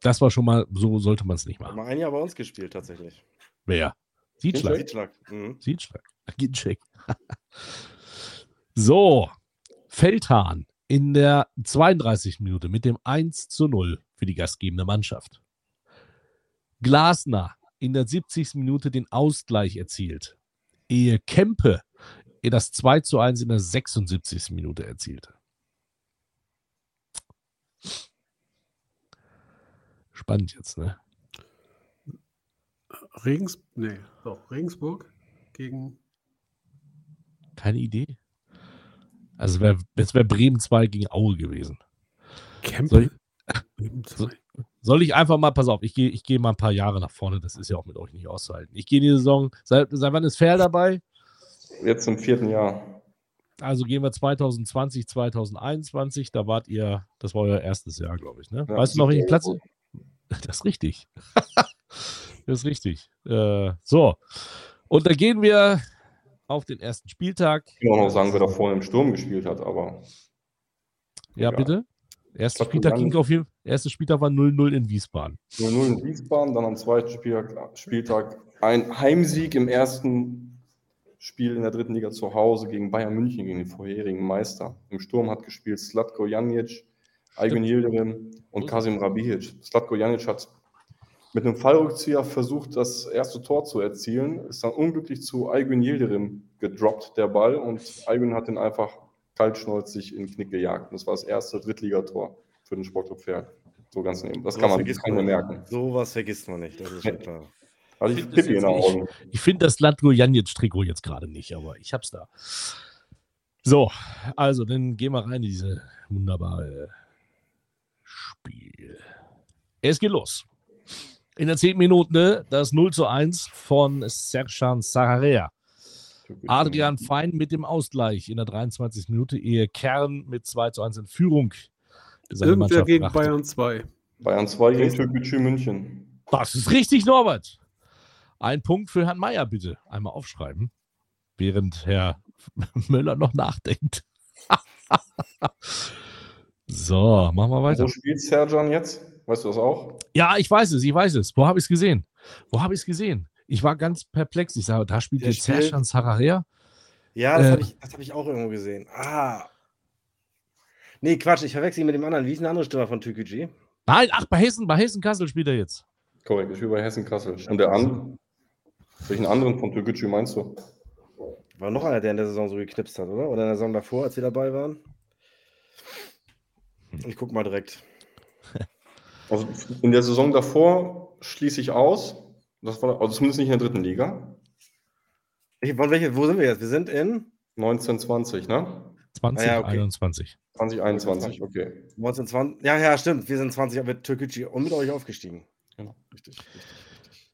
Das war schon mal, so sollte man es nicht machen. Mal ein Jahr bei uns gespielt, tatsächlich. Wer? Siedschlag. Siedschlag. Mhm. Siedschlag. Ginczek. so, Feldhahn in der 32. Minute mit dem 1 zu 0 für die gastgebende Mannschaft. Glasner in der 70. Minute den Ausgleich erzielt. Ehe Kempe das 2 zu 1 in der 76. Minute erzielte. Spannend jetzt, ne? Regens, nee, doch, Regensburg gegen Keine Idee. Also wär, es wäre Bremen 2 gegen Aue gewesen. Soll Kempe. Bremen zwei. Soll ich einfach mal, pass auf, ich gehe ich geh mal ein paar Jahre nach vorne, das ist ja auch mit euch nicht auszuhalten. Ich gehe in die Saison, seit, seit wann ist Fair dabei? Jetzt im vierten Jahr. Also gehen wir 2020, 2021, da wart ihr, das war euer erstes Jahr, glaube ich, ne? Ja, weißt du noch, welchen Platz? Das ist richtig. Das ist richtig. Äh, so. Und da gehen wir auf den ersten Spieltag. Ich kann auch noch sagen, wer da vorne im Sturm gespielt hat, aber Ja, Ja. bitte. Erster Spieltag ging auf jeden Erster Spieltag war 0-0 in Wiesbaden. 0-0 in Wiesbaden, dann am zweiten Spieltag, Spieltag ein Heimsieg im ersten Spiel in der dritten Liga zu Hause gegen Bayern München, gegen den vorherigen Meister. Im Sturm hat gespielt Slatko Janic, Aygun Yildirim und Kasim Rabihic. Slatko Janic hat mit einem Fallrückzieher versucht, das erste Tor zu erzielen, ist dann unglücklich zu Aygun Yildirim gedroppt, der Ball, und Aygun hat ihn einfach kaltschnäuzig in den Knick gejagt. Und das war das erste Drittligator für den Sportclub Pferd. So ganz neben. Das kann man vergisst kann man man merken. Sowas vergisst man nicht, das ist schon klar. Also ich finde das Pippi in den jetzt Augen. Ich finde das Latko Janic-Trikot jetzt gerade nicht, aber ich hab's da. So, also dann gehen wir rein in diese wunderbare Spiel. Es geht los. In der 10. Minute das 0 zu 1 von Serjan Sararea. Adrian Fein mit dem Ausgleich in der 23. Minute, ehe Kern mit 2 zu 1 in Führung Irgendwer Mannschaft gegen brachte. Bayern 2. Bayern 2 gegen Türkgücü München. Das ist richtig, Norbert. Ein Punkt für Herrn Meier, bitte. Einmal aufschreiben, während Herr Möller noch nachdenkt. so, machen wir weiter. Wo spielt Serjan jetzt? Weißt du das auch? Ja, ich weiß es, ich weiß es. Wo habe ich es gesehen? Wo habe ich es gesehen? Ich war ganz perplex. Ich sage, da spielt Der jetzt spielt- Serjan Sararea. Ja, das Äh. habe ich, hab ich auch irgendwo gesehen. Ah. Nee, Quatsch, ich verwechsel ihn mit dem anderen. Wie ist der andere Stürmer von Türkgücü? Nein, ach, bei Hessen, bei Hessen Kassel spielt er jetzt. Korrekt, ich spiele bei Hessen Kassel. Und der andere? Welchen anderen von Türkgücü meinst du? War noch einer, der in der Saison so geknipst hat, oder? Oder in der Saison davor, als wir dabei waren? Ich guck mal direkt. Also in der Saison davor schließe ich aus. Das war also zumindest nicht in der dritten Liga. Ich, welche, wo sind wir jetzt? Wir sind in 1920, ne? 2021. 2021, okay. 1920. Ja, ja, stimmt. Wir sind 20 mit Türkgücü und mit euch aufgestiegen. Genau. Richtig, richtig, richtig.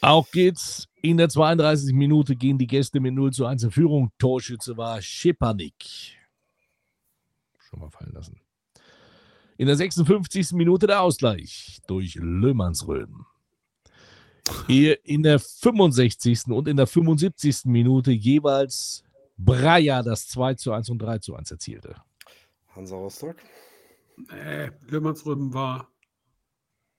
Auch geht's in der 32. Minute gehen die Gäste mit 0 zu 1 in Führung. Torschütze war Schepanik. Schon mal fallen lassen. In der 56. Minute der Ausgleich durch Löhmannsröhm. Ehe in der 65. und in der 75. Minute jeweils Breyer das 2 zu 1 und 3 zu 1 erzielte. Hansa Rostock. Nee, Löhmannsröben war.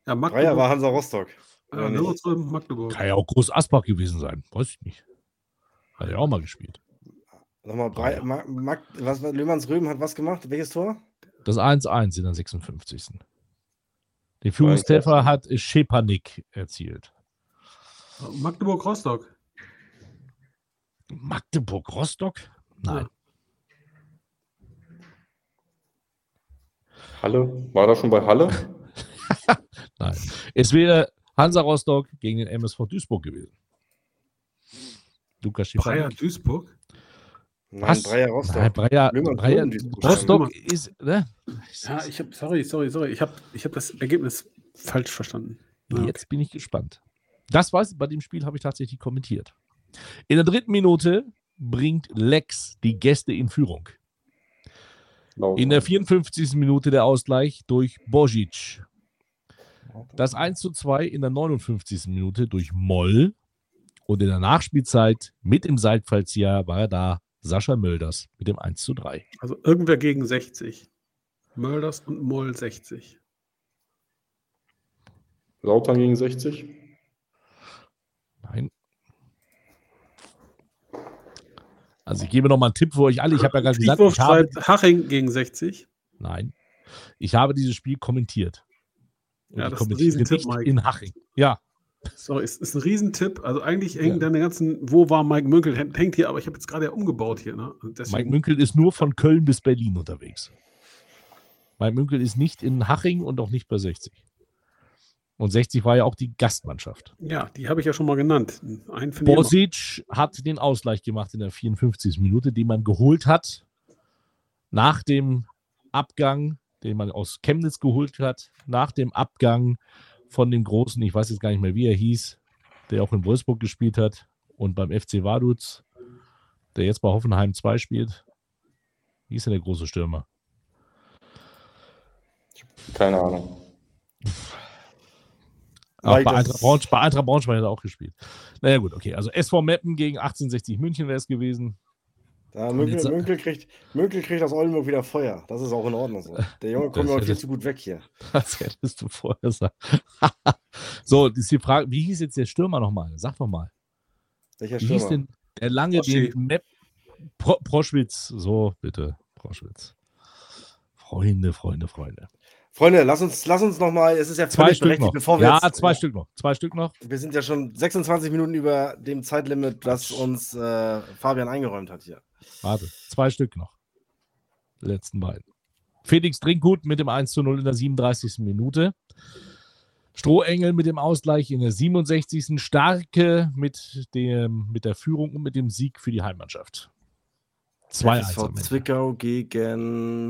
Ja, Magdeburg. war Hansa Rostock. ja? Löhmannsröben, Magdeburg. Kann ja auch Groß Asbach gewesen sein. Weiß ich nicht. Hat er auch mal gespielt. Nochmal, Brei, Ma, Mag, was war Löhmanns hat was gemacht? Welches Tor? Das 1-1 in der 56. Den Führungstreffer hat Schepanik erzielt. Magdeburg-Rostock. Magdeburg-Rostock? Nein. Halle? War da schon bei Halle? Nein. Es wäre Hansa Rostock gegen den MSV Duisburg gewesen. Lukas Schepanik. Duisburg. Nein, Was? Breyer Rostock. Nein, Breyer, Breyer. Rostock ist, ne? Ja, ich habe, sorry, sorry, sorry. Ich habe ich hab das Ergebnis falsch verstanden. Ja, Jetzt bin ich gespannt. Das weiß bei dem Spiel habe ich tatsächlich kommentiert. In der dritten Minute bringt Lex die Gäste in Führung. In der 54. Minute der Ausgleich durch Božič. Das 1 zu 2 in der 59. Minute durch Moll. Und in der Nachspielzeit mit dem Seitfallzieher war er da Sascha Mölders mit dem 1 zu 3. Also irgendwer gegen 60. Mölders und Moll 60. Lautern gegen 60? Nein. Also ich gebe noch mal einen Tipp für euch alle. Ich habe ja gerade gesagt, ich habe, Haching gegen 60. nein, ich habe dieses Spiel kommentiert. Und Ja, ich das ist ein Riesentipp, nicht Mike. in Haching. Ja, Sorry, es ist ein Riesentipp. Also eigentlich hängen Ja. deine ganzen, wo war Mike Münkel, hängt hier, aber ich habe jetzt gerade ja umgebaut hier. Ne? Deswegen, Mike Münkel ist nur von Köln bis Berlin unterwegs. Mike Münkel ist nicht in Haching und auch nicht bei 60. Und 60 war ja auch die Gastmannschaft. ja, die habe ich ja schon mal genannt. Einen. Bosic hat den Ausgleich gemacht in der 54. Minute, den man geholt hat nach dem Abgang, den man aus Chemnitz geholt hat, nach dem Abgang von dem großen, ich weiß jetzt gar nicht mehr, wie er hieß, der auch in Wolfsburg gespielt hat und beim FC Vaduz, der jetzt bei Hoffenheim 2 spielt. Wie ist denn der große Stürmer? Keine Ahnung. Auch bei ist- Braunschweig, bei Eintracht Braunschweig hat er auch gespielt. Naja, gut, okay. Also SV Meppen gegen 1860 München wäre es gewesen. Ja, Münkel, Münkel, kriegt, Münkel kriegt aus Oldenburg wieder Feuer. Das ist auch in Ordnung so. Der Junge kommt mir viel zu gut weg hier. Das hättest du vorher sagen. so, ist die Frage, wie hieß jetzt der Stürmer nochmal? Sag doch mal. Welcher Wie hieß Stürmer? denn der lange, Proschi. den Map Pro, Proschwitz. So, bitte, Proschwitz. Freunde, Freunde, Freunde. Freunde, lass uns, lass uns noch mal, es ist ja Zwei Stück noch. bevor wir Ja, jetzt, zwei Stück noch. Zwei Stück noch. Wir sind ja schon 26 Minuten über dem Zeitlimit, das uns äh, Fabian eingeräumt hat hier. Warte, zwei Stück noch. Die letzten beiden. Felix Trinkgut mit dem 1 zu 0 in der 37. Minute. Strohengel mit dem Ausgleich in der 67. Starke mit, dem, mit der Führung und mit dem Sieg für die Heimmannschaft. 2-1 FSV am Ende. Zwickau gegen.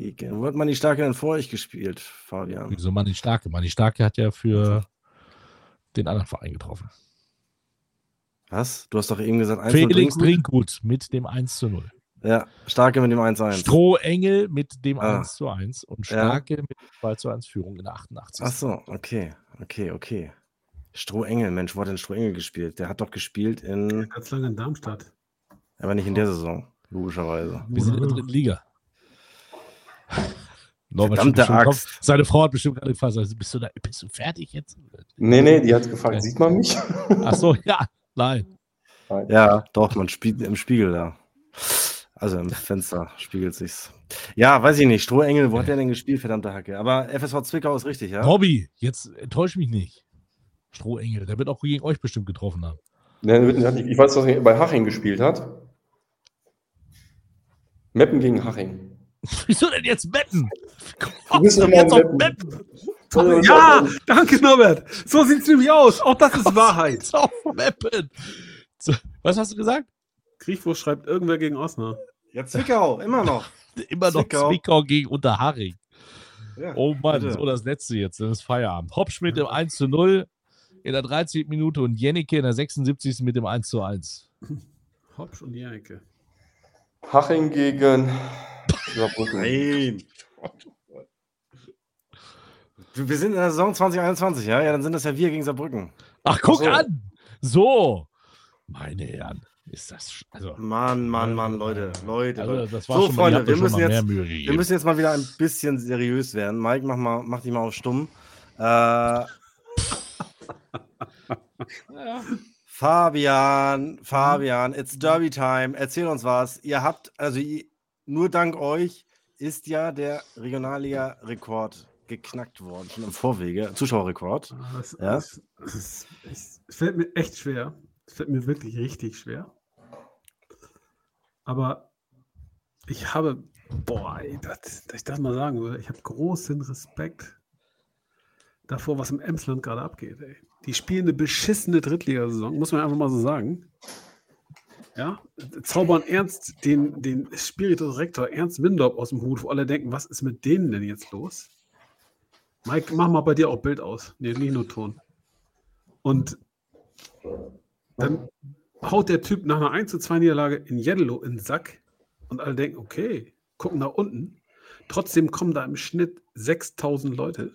Gegen. Wo hat man die Starke denn vor euch gespielt, Fabian? Wieso Manni Starke? Manni Starke hat ja für den anderen Verein getroffen. Was? Du hast doch eben gesagt, 1 Felix Trinkgut? Trinkgut mit dem 1 zu 0. Ja, Starke mit dem 1-1. Strohengel mit dem Ah. 1 zu 1 und Ja. Starke mit dem 2 zu 1 Führung in der 88. Ach so, okay, okay, okay. Strohengel, Mensch, wo hat denn Strohengel gespielt? Der hat doch gespielt in. Ganz lange in Darmstadt. Aber nicht in der Saison, logischerweise. Wir sind in der dritten Liga. Norbert Verdammte Axt. drauf. Seine Frau hat bestimmt gerade gefragt, also, bist, du da, bist du fertig jetzt? Nee, nee, die hat gefragt, Ja. sieht man mich? Ach so, ja, nein. Ja, doch, man spielt im Spiegel da. Also im Fenster spiegelt sich's. Ja, weiß ich nicht. Strohengel, wo hat der denn gespielt, verdammte Hacke? Aber FSV Zwickau ist richtig, ja? Robby, jetzt enttäusch mich nicht. Strohengel, der wird auch gegen euch bestimmt getroffen haben. Nee, ich weiß, dass er bei Haching gespielt hat. Meppen gegen Haching. Wieso denn jetzt Meppen? Du bist immer jetzt auf Meppen. Meppen. Ja, danke Norbert. So sieht es nämlich aus. Auch das ist Wahrheit. Auf was hast du gesagt? Kriechwurst schreibt irgendwer gegen Osnabrück. Ja, Zwickau, immer noch. Immer noch Zwickau. Zwickau, gegen Unterhaching. Ja, Oh Mann, bitte. so das letzte jetzt, das ist Feierabend. Hopsch mit dem 1 zu 0 in der 13. Minute und Jennecke in der 76. mit dem 1 zu 1. Hopsch und Janike. Haching gegen Saarbrücken. Nein. Wir sind in der Saison 2021, ja? Ja, dann sind das ja wir gegen Saarbrücken. Ach, guck so. an! So! Meine Herren, ist das. Also, Mann, Mann, Mann, Leute, Leute. also Leute. das war So, schon mal, Freunde, wir müssen mal jetzt- mehr Mühe Wir müssen jetzt mal wieder ein bisschen seriös werden. Mike, mach, mal, mach dich mal auf stumm. Äh, Fabian, Fabian, it's Derby Time. Erzähl uns was. Ihr habt, also nur dank euch ist ja der Regionalliga-Rekord geknackt worden, schon im Vorwege. Zuschauerrekord. Ah, Es, Ja? es, es, es, es fällt mir echt schwer. Es fällt mir wirklich richtig schwer. Aber ich habe, boah, ey, das, dass ich das mal sagen würde, ich habe großen Respekt davor, was im Emsland gerade abgeht. Ey. Die spielen eine beschissene Drittligasaison, muss man einfach mal so sagen. Ja, zaubern Ernst den, den Spiritus Rector Ernst Windorp aus dem Hut, wo alle denken, was ist mit denen denn jetzt los? Mike, mach mal bei dir auch Bild aus. Nee, nicht nur Ton. Und dann haut der Typ nach einer 1 zu 2 Niederlage in Jeddelo in den Sack und alle denken, okay, gucken nach unten. Trotzdem kommen da im Schnitt 6000 Leute.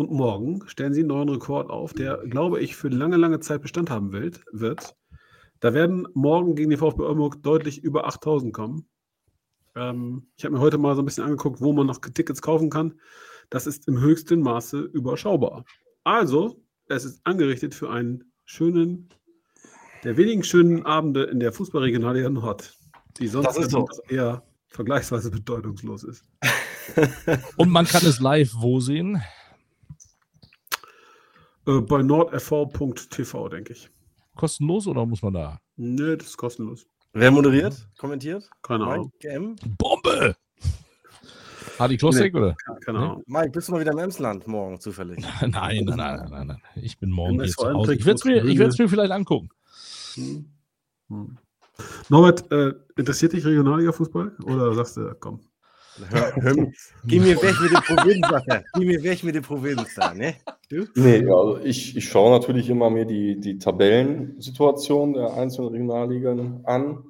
Und morgen stellen sie einen neuen Rekord auf, der, glaube ich, für lange, lange Zeit Bestand haben will, wird. Da werden morgen gegen die VfB Oldenburg deutlich über 8000 kommen. Ähm, ich habe mir heute mal so ein bisschen angeguckt, wo man noch Tickets kaufen kann. Das ist im höchsten Maße überschaubar. Also, es ist angerichtet für einen schönen, der wenigen schönen Abende in der Fußballregionalliga Nord, die sonst Das ist so. eher vergleichsweise bedeutungslos ist. Und man kann es live wo sehen? Äh, bei nordfv.tv, denke ich. Kostenlos oder muss man da? Nee, das ist kostenlos. Wer moderiert? Kommentiert? Keine Ahnung. Mike M? Bombe! Hardy Klossek oder? Keine Nee. Ahnung. Mike, bist du mal wieder im Emsland morgen zufällig? Nein, nein, nein, nein, nein, nein. Ich bin morgen hier zu Hause. Ich werde es mir, ich mir vielleicht angucken. Hm. Hm. Norbert, äh, interessiert dich Regionalliga-Fußball? Oder sagst du, komm? Hör, hör, mir- geh mir weg mit der Provinz, Alter. Geh mir weg mit der Provinz da, ne? Du? Nee, also ich, ich schaue natürlich immer mir die, die Tabellensituation der einzelnen Regionalligen an.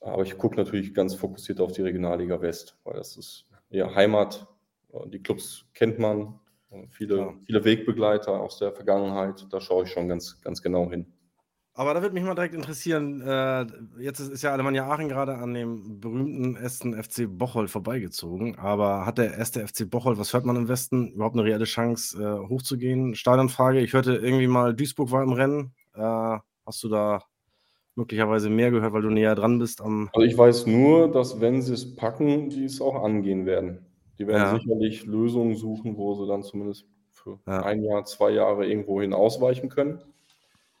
Aber ich gucke natürlich ganz fokussiert auf die Regionalliga West, weil das ist ja Heimat Die Clubs kennt man, viele, viele Wegbegleiter aus der Vergangenheit. Da schaue ich schon ganz, ganz genau hin. Aber da würde mich mal direkt interessieren, äh, jetzt ist, ja Alemannia Aachen gerade an dem berühmten ersten FC Bocholt vorbeigezogen, aber hat der erste FC Bocholt, was hört man im Westen, überhaupt eine reelle Chance äh, hochzugehen? Stadionfrage, ich hörte irgendwie mal, Duisburg war im Rennen. Äh, hast du da möglicherweise mehr gehört, weil du näher dran bist am... Also ich weiß nur, dass wenn sie es packen, die es auch angehen werden. Die werden Ja. sicherlich Lösungen suchen, wo sie dann zumindest für Ja. ein Jahr, zwei Jahre irgendwo hin ausweichen können.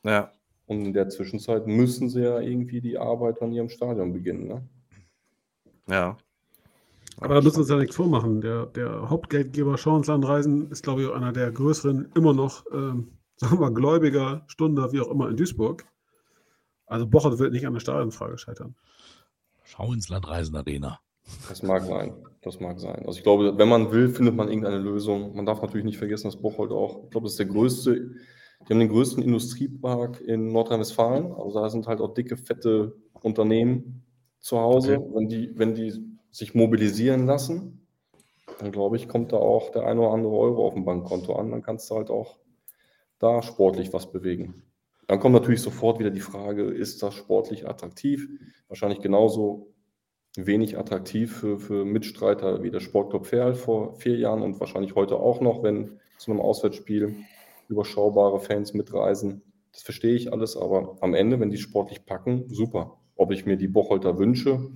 Ja, Und in der Zwischenzeit müssen sie ja irgendwie die Arbeit an ihrem Stadion beginnen. Ne? ja. Aber da müssen wir uns ja nichts vormachen. Der, der Hauptgeldgeber Schauenslandreisen ist, glaube ich, einer der größeren, immer noch, ähm, sagen wir mal, Gläubiger, Stunde, wie auch immer, in Duisburg. Also Bochert wird nicht an der Stadionfrage scheitern. Schau ins Land Reisen Arena. Das mag sein. Das mag sein. Also ich glaube, wenn man will, findet man irgendeine Lösung. Man darf natürlich nicht vergessen, dass Bocholt auch, ich glaube, das ist der größte, die haben den größten Industriepark in Nordrhein-Westfalen. Also da sind halt auch dicke, fette Unternehmen zu Hause. Wenn, die, wenn die sich mobilisieren lassen, dann glaube ich, kommt da auch der eine oder andere Euro auf dem Bankkonto an. Dann kannst du halt auch da sportlich was bewegen. Dann kommt natürlich sofort wieder die Frage, ist das sportlich attraktiv? Wahrscheinlich genauso wenig attraktiv für, für Mitstreiter wie der Sportclub Ferl vor vier Jahren und wahrscheinlich heute auch noch, wenn zu einem Auswärtsspiel überschaubare Fans mitreisen. Das verstehe ich alles, aber am Ende, wenn die sportlich packen, super. Ob ich mir die Bocholter wünsche,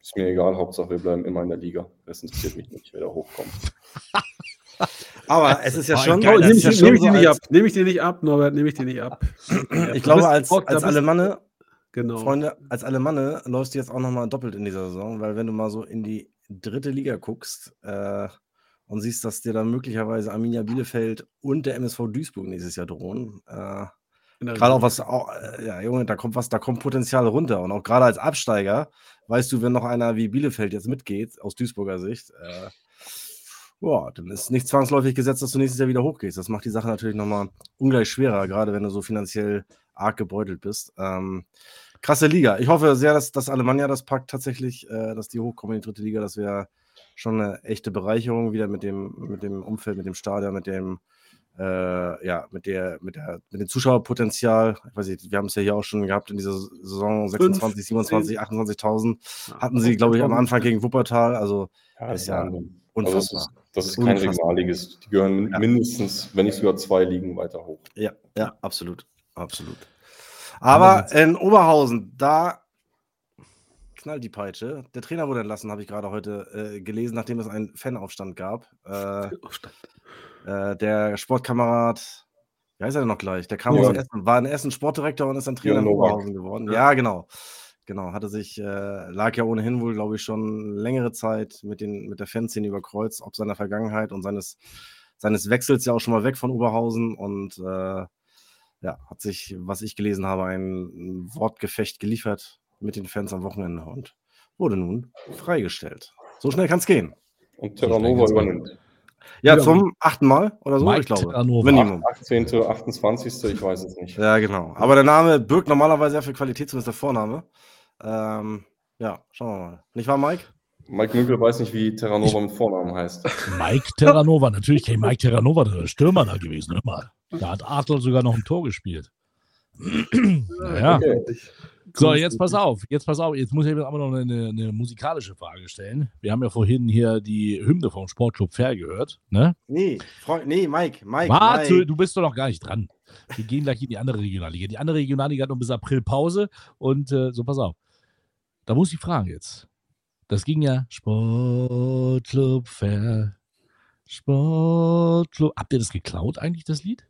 ist mir egal. Hauptsache, wir bleiben immer in der Liga. Das interessiert mich nicht, wer da hochkommt. Aber es ist ja schon... Nehme ich, ja nehm schon ich so dir nicht ab. Nehme ich dir nicht ab, Norbert, nehme ich dir nicht ab. Ich glaube, als, als Alemanne Genau. Freunde, als Alemanne läufst du jetzt auch nochmal doppelt in dieser Saison, weil wenn du mal so in die dritte Liga guckst äh, und siehst, dass dir dann möglicherweise Arminia Bielefeld und der MSV Duisburg nächstes Jahr drohen, äh, gerade auch was, auch, äh, ja Junge, da kommt was, da kommt Potenzial runter und auch gerade als Absteiger, weißt du, wenn noch einer wie Bielefeld jetzt mitgeht, aus Duisburger Sicht, äh, Boah, dann ist nicht zwangsläufig gesetzt, dass du nächstes Jahr wieder hochgehst. Das macht die Sache natürlich nochmal ungleich schwerer, gerade wenn du so finanziell arg gebeutelt bist. Ähm, krasse Liga. Ich hoffe sehr, dass, dass Alemannia das packt tatsächlich, äh, dass die hochkommen in die dritte Liga. Das wäre schon eine echte Bereicherung wieder mit dem, mit dem Umfeld, mit dem Stadion, mit dem, äh, ja, mit der, mit der, mit dem Zuschauerpotenzial. Ich weiß nicht, wir haben es ja hier auch schon gehabt in dieser Saison 26, 27, 28.000 hatten sie, glaube ich, am Anfang gegen Wuppertal. Also Ja, ist ja Wahnsinn. unfassbar. Also das ist, das ist kein. Regionalliges. Die gehören Ja. mindestens, wenn nicht sogar zwei Ligen weiter hoch. Ja, ja, absolut. Absolut. Aber in Oberhausen, da knallt die Peitsche. Der Trainer wurde entlassen, habe ich gerade heute äh, gelesen, nachdem es einen Fanaufstand gab. Äh, äh, der Sportkamerad, wie heißt er denn noch gleich? Der kam aus Jörn. Essen, war in Essen Sportdirektor und ist dann Trainer Jörn in. Oberhausen geworden. Ja. Ja, genau. Genau, hatte sich, äh, lag ja ohnehin wohl, glaube ich, schon längere Zeit mit, den, mit der Fanszene überkreuzt, ob seiner Vergangenheit und seines, seines Wechsels ja auch schon mal weg von Oberhausen und äh, ja, hat sich, was ich gelesen habe, ein Wortgefecht geliefert mit den Fans am Wochenende und wurde nun freigestellt. So schnell kann es gehen. Und Terranova übernimmt. Ja, Ja, zum achten Mal oder so, Mike ich glaube. Terranova. Minimum. 18., 28., ich weiß es nicht. Ja, genau. Aber der Name birgt normalerweise ja für Qualität, zumindest der Vorname. Ähm, ja, schauen wir mal. Nicht wahr, Mike? Mike Münkel weiß nicht, wie Terranova mit Vornamen heißt. Mike Terranova, natürlich kein Mike Terranova, der ist Stürmer da gewesen, hör mal. Da hat Adler sogar noch ein Tor gespielt. naja. Okay. So, jetzt pass auf, jetzt pass auf, jetzt muss ich mir aber noch eine, eine musikalische Frage stellen. Wir haben ja vorhin hier die Hymne vom Sportclub Fair gehört, ne? Nee, Freund, nee, Mike, Mike. Warte, Mike. du bist doch noch gar nicht dran. Wir gehen gleich in die andere Regionalliga. Die andere Regionalliga hat noch bis April Pause und äh, so, pass auf. Da muss ich fragen jetzt. Das ging ja Sportclub Fair. Sportclub. Habt ihr das geklaut eigentlich, das Lied?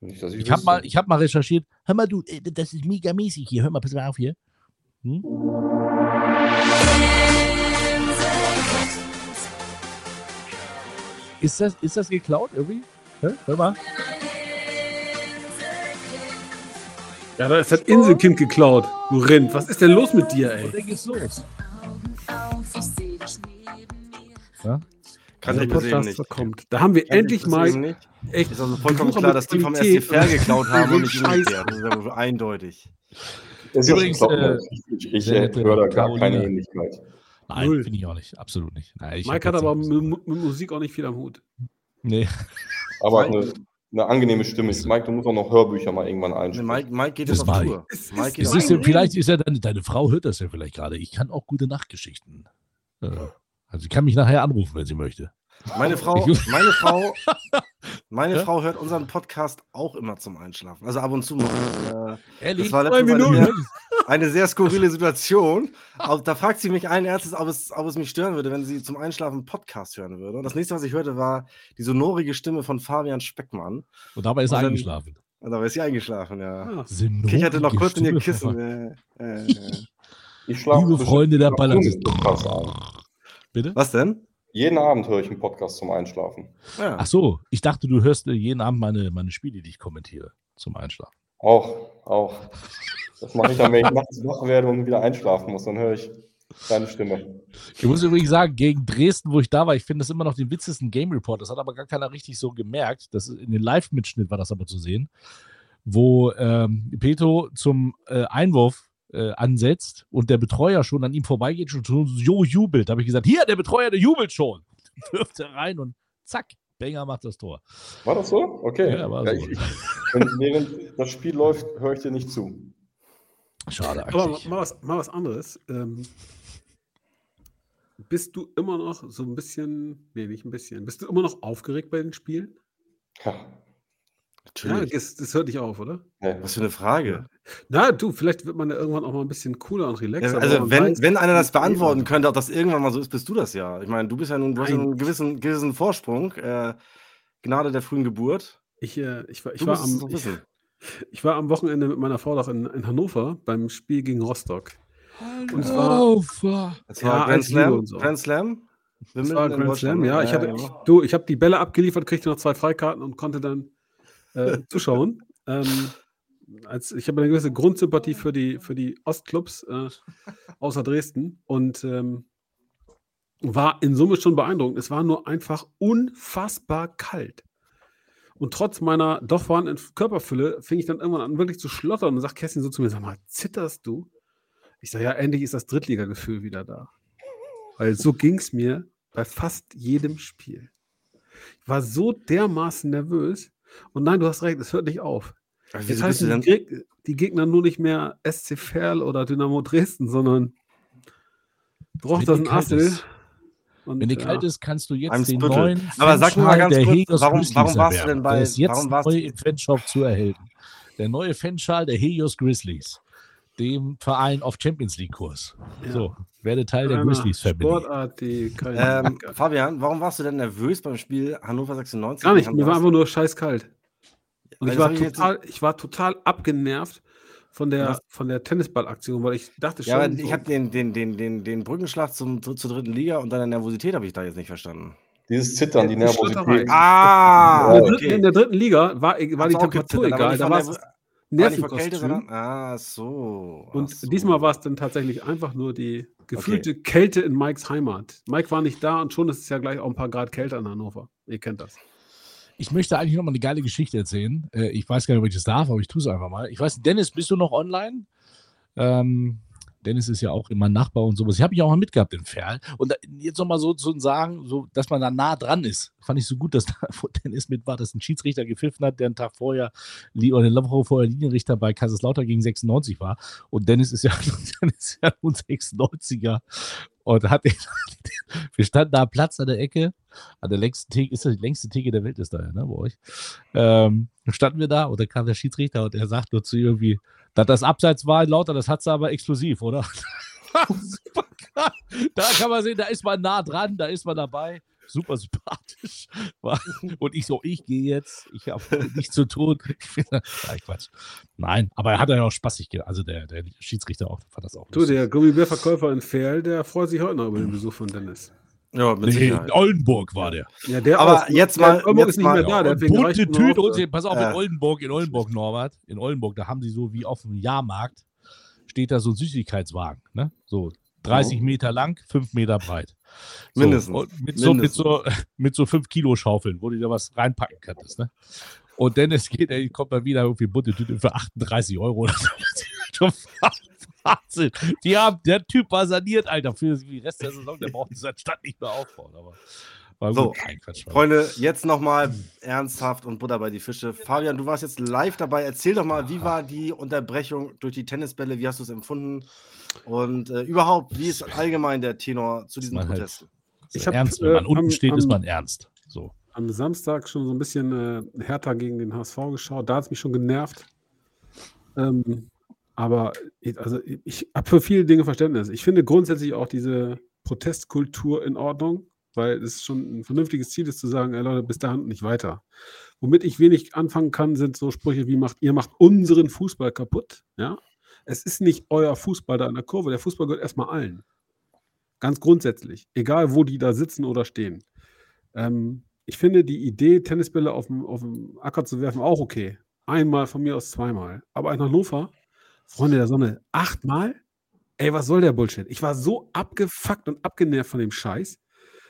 Nicht, dass Ich habe mal, ich hab mal recherchiert. Hör mal, du, äh, das ist mega mäßig hier. Hör mal, pass mal auf hier. Hm? Ist das, ist das geklaut irgendwie? Hä? Hör mal. Ja, da ist das Inselkind geklaut. Du Rind. Was ist denn los mit dir, ey? Dann geht's los. Kann Der ich Podcast nicht. verkommt. Da haben wir Kann ich endlich mal nicht. Echt. Ist also vollkommen Besucher klar, dass die vom SC Fair geklaut haben und nicht umgekehrt. Das ist ja wohl eindeutig. Das ist ja Übrigens, äh, klar. ich ich äh, höre da gar keine Ähnlichkeit. Nein, finde ich auch nicht. Absolut nicht. Nein, ich Mike hat aber mit, mit Musik auch nicht viel am Hut. Nee. Aber eine, eine angenehme Stimme. Mike, du musst auch noch Hörbücher mal irgendwann Nee, einsprechen. Mike, Mike geht Das jetzt auf. Tour. Es Mike ist- ist, vielleicht ist ja deine, deine Frau hört das ja vielleicht gerade. Ich kann auch gute Nachtgeschichten. Äh, also sie kann mich nachher anrufen, wenn sie möchte. Meine Frau, meine Frau, meine Ja? Frau hört unseren Podcast auch immer zum Einschlafen. Also ab und zu mal. Äh, Ehrlich? das war Zwei letztens eine eine sehr skurrile Situation. Aber da fragt sie mich allen Ernstes, ob es, ob es mich stören würde, wenn sie zum Einschlafen einen Podcast hören würde. Und das nächste, was ich hörte, war die sonorige Stimme von Fabian Speckmann. Und dabei ist er Und dann- eingeschlafen. Und dabei ist sie eingeschlafen, ja. Ah, Kicherte noch kurz in ihr Stimme. Kissen. Äh, äh. Ich schlafe Liebe Freunde der ein. Bitte? Was denn? Jeden Abend höre ich einen Podcast zum Einschlafen. Ja. Ach so, ich dachte, du hörst äh, jeden Abend meine, meine Spiele, die ich kommentiere, zum Einschlafen. Auch, auch. Das mache ich dann, wenn ich nachts wach werde und wieder einschlafen muss. Dann höre ich deine Stimme. Ich muss übrigens sagen, gegen Dresden, wo ich da war, ich finde das immer noch den witzesten Game Report. Das hat aber gar keiner richtig so gemerkt. Das ist, in den Live-Mitschnitt war das aber zu sehen, wo ähm, Peto zum äh, Einwurf äh, ansetzt und der Betreuer schon an ihm vorbeigeht und schon so jubelt. Da habe ich gesagt, hier, der Betreuer, der jubelt schon. Wirft er rein und zack, Benger macht das Tor. War das so? Okay. Ja, war Ja, so. ich, wenn, während das Spiel läuft, höre ich dir nicht zu. Schade Aber eigentlich. mal was, mal was anderes. Ähm, bist du immer noch so ein bisschen, nee, nicht ein bisschen, bist du immer noch aufgeregt bei den Spielen? Ja. Ja, Natürlich. das, das hört dich auf, oder? Nee. Was für eine Frage. Na, du, vielleicht wird man ja irgendwann auch mal ein bisschen cooler und Ja, relaxer. also, aber man wenn, weiß, wenn einer das beantworten geht. könnte, ob das irgendwann mal so ist, bist du das ja. Ich meine, du bist ja nun, du hast ja einen gewissen, gewissen Vorsprung. Äh, Gnade der frühen Geburt. Ich, äh, ich, war, ich, Du war am, ich, ich war am Wochenende mit meiner Frau doch in, in Hannover beim Spiel gegen Rostock. Und Oh, zwar, fuck. Das Ja, war Grand als Liebe Slam. und so. Grand Slam. das war Grand Slam, ja. Ich hatte, du, ich habe die Bälle abgeliefert, kriegte noch zwei Freikarten und konnte dann äh, zuschauen. ähm, als, ich habe eine gewisse Grundsympathie für die, für die Ostclubs äh, außer Dresden und ähm, war in Summe schon beeindruckend. Es war nur einfach unfassbar kalt. Und trotz meiner doch vorhandenen Körperfülle fing ich dann irgendwann an, wirklich zu schlottern und sagt Kerstin so zu mir: Sag mal, zitterst du? Ich sage: Ja, endlich ist das Drittligagefühl wieder da. Weil so ging es mir bei fast jedem Spiel. Ich war so dermaßen nervös. Und nein, du hast recht, es hört nicht auf. Aber Jetzt heißen die, Geg die Gegner nur nicht mehr SC Verl oder Dynamo Dresden, sondern ein kalt Assel. ist. Und, Wenn die ja. kalt ist, kannst du jetzt Einem den Sprittel. neuen Aber sag mal ganz der kurz, warum- warum warst du denn bei- Der ist jetzt warum warst neu du- im Fanshop zu erhalten. Der neue Fanschal der Helios Grizzlies, dem Verein auf Champions League Kurs. Ja. So, werde Teil der Grizzlies Family. Sportart, die keine Ähm, Fabian, warum warst du denn nervös beim Spiel Hannover 96? Gar nicht, mir war einfach nur scheißkalt. Und ich Also war, jetzt- total, ich war total abgenervt von der, Was? von der Tennisballaktion, weil ich dachte schon. Ja, aber so, ich habe den, den, den, den, den Brückenschlag zum, zur dritten Liga und deine Nervosität habe ich da jetzt nicht verstanden. Dieses Zittern, die. Nervosität. Ah, in, der Ja, dritten, in der dritten Liga war, war die Temperatur egal, da war es Nervenkostüm. sondern. Ah, so. Und so. diesmal war es dann tatsächlich einfach nur die gefühlte Kälte in Mikes Heimat. Mike war nicht da und schon ist es ja gleich auch ein paar Grad kälter in Hannover. Ihr kennt das. Ich möchte eigentlich noch mal eine geile Geschichte erzählen. Äh, ich weiß gar nicht, ob ich das darf, aber ich tue es einfach mal. Ich weiß, Dennis, bist du noch online? Ähm, Dennis ist ja auch immer Nachbar und sowas. Ich habe ihn auch mal mitgehabt in Ferl. Und da, jetzt noch mal so zu sagen, so, dass man da nah dran ist. Fand ich so gut, dass da wo Dennis mit war, dass ein Schiedsrichter gepfiffen hat, der einen Tag vorher oder eine Woche vorher Linienrichter bei Kaiserslautern gegen 96 war. Und Dennis ist ja, Dennis ist ja nun 96er. Und hat den, wir standen da am Platz an der Ecke, an der längsten Theke, ist das die längste Theke der Welt, ist da ja, ne, bei euch. Ähm, standen wir da und dann kam der Schiedsrichter und er sagt nur zu irgendwie, dass das Abseits war, lauter, das hat sie aber exklusiv, oder? Super geil. Da kann man sehen, da ist man nah dran, da ist man dabei. Super sympathisch. Und ich so, ich gehe jetzt, ich habe nichts zu tun. Nein, Quatsch. Nein, aber er hat ja auch spaßig gemacht. Also der, der Schiedsrichter auch, fand das auch. Du, der Gummibärverkäufer in Ferl, der freut sich heute noch über den Besuch von Dennis. Ja, mit nee, in Oldenburg war der. Ja, der Aber auch. jetzt Der mal- Oldenburg jetzt ist nicht mal- mehr da. Der wegen Bunte Tüte und pass auf, in Äh. Oldenburg, in Oldenburg, Norbert, in Oldenburg, da haben sie so wie auf dem Jahrmarkt, steht da so ein Süßigkeitswagen, ne? So 30 Meter lang, 5 Meter breit. So, Mindestens. Mit so, mit, Mindestens. so, mit so 5 Kilo Schaufeln, wo du da was reinpacken kannst, ne? Und Dennis geht, ey, kommt mal wieder irgendwie bunte Tüte für 38 Euro oder so. Wahnsinn. Die haben, der Typ war saniert, Alter, für den Rest der Saison. Der braucht seine Stadt nicht mehr aufbauen. Aber war So. Freunde, jetzt nochmal ernsthaft und Butter bei die Fische. Fabian, du warst jetzt live dabei. Erzähl doch mal, wie war die Unterbrechung durch die Tennisbälle? Wie hast du es empfunden? Und äh, überhaupt, wie ist allgemein der Tenor zu diesen halt- Protesten? So Ich hab, ernst, wenn man äh, unten am- steht, ist am- man ernst. So. am Samstag schon so ein bisschen äh, härter gegen den HSV geschaut. Da hat es mich schon genervt. Ähm, aber ich, also ich habe für viele Dinge Verständnis. Ich finde grundsätzlich auch diese Protestkultur in Ordnung, weil es schon ein vernünftiges Ziel ist zu sagen, ey Leute, bis dahin nicht weiter. Womit ich wenig anfangen kann, sind so Sprüche wie macht, ihr macht unseren Fußball kaputt. Ja? Es ist nicht euer Fußball da in der Kurve. Der Fußball gehört erstmal allen. Ganz grundsätzlich. Egal, wo die da sitzen oder stehen. Ähm, ich finde die Idee, Tennisbälle auf dem, auf dem Acker zu werfen, auch okay. Einmal, von mir aus zweimal. Aber in Hannover, Freunde der Sonne, achtmal? Ey, was soll der Bullshit? Ich war so abgefuckt und abgenervt von dem Scheiß,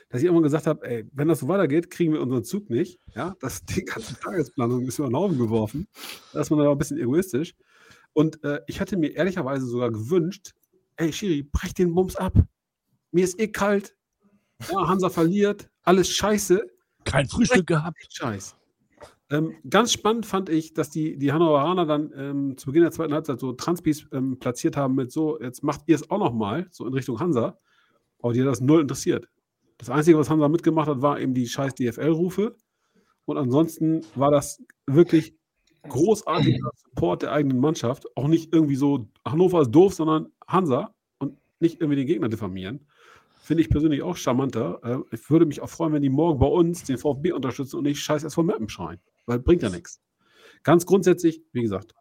dass ich irgendwann gesagt habe, ey, wenn das so weitergeht, kriegen wir unseren Zug nicht. Ja, das, die ganze Tagesplanung ist über den Haufen geworfen. Da ist man aber ein bisschen egoistisch. Und äh, ich hatte mir ehrlicherweise sogar gewünscht, ey, Schiri, brech den Bums ab. Mir ist eh kalt. Ja, Hansa verliert. Alles scheiße. Kein Frühstück gehabt. Scheiß. Ähm, ganz spannend fand ich, dass die, die Hannoveraner dann ähm, zu Beginn der zweiten Halbzeit so Transpis ähm, platziert haben mit so, jetzt macht ihr es auch nochmal, so in Richtung Hansa. Aber die hat das null interessiert. Das Einzige, was Hansa mitgemacht hat, war eben die scheiß DFL-Rufe. Und ansonsten war das wirklich großartiger Support der eigenen Mannschaft. Auch nicht irgendwie so, Hannover ist doof, sondern Hansa und nicht irgendwie den Gegner diffamieren. Finde ich persönlich auch charmanter. Äh, ich würde mich auch freuen, wenn die morgen bei uns den VfB unterstützen und nicht scheiß erst von Mappen schreien. Weil bringt ja nichts. Ganz grundsätzlich, wie gesagt,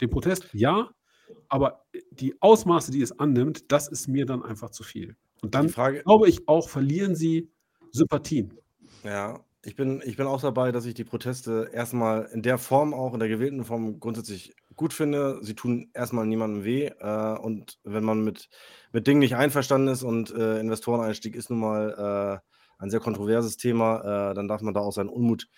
den Protest ja, aber die Ausmaße, die es annimmt, das ist mir dann einfach zu viel. Und dann Frage- glaube ich auch, verlieren sie Sympathien. Ja, ich bin, ich bin auch dabei, dass ich die Proteste erstmal in der Form, auch in der gewählten Form, grundsätzlich gut finde. Sie tun erstmal niemandem weh. Äh, und wenn man mit, mit Dingen nicht einverstanden ist und äh, Investoreneinstieg ist nun mal äh, ein sehr kontroverses Thema, äh, dann darf man da auch seinen Unmut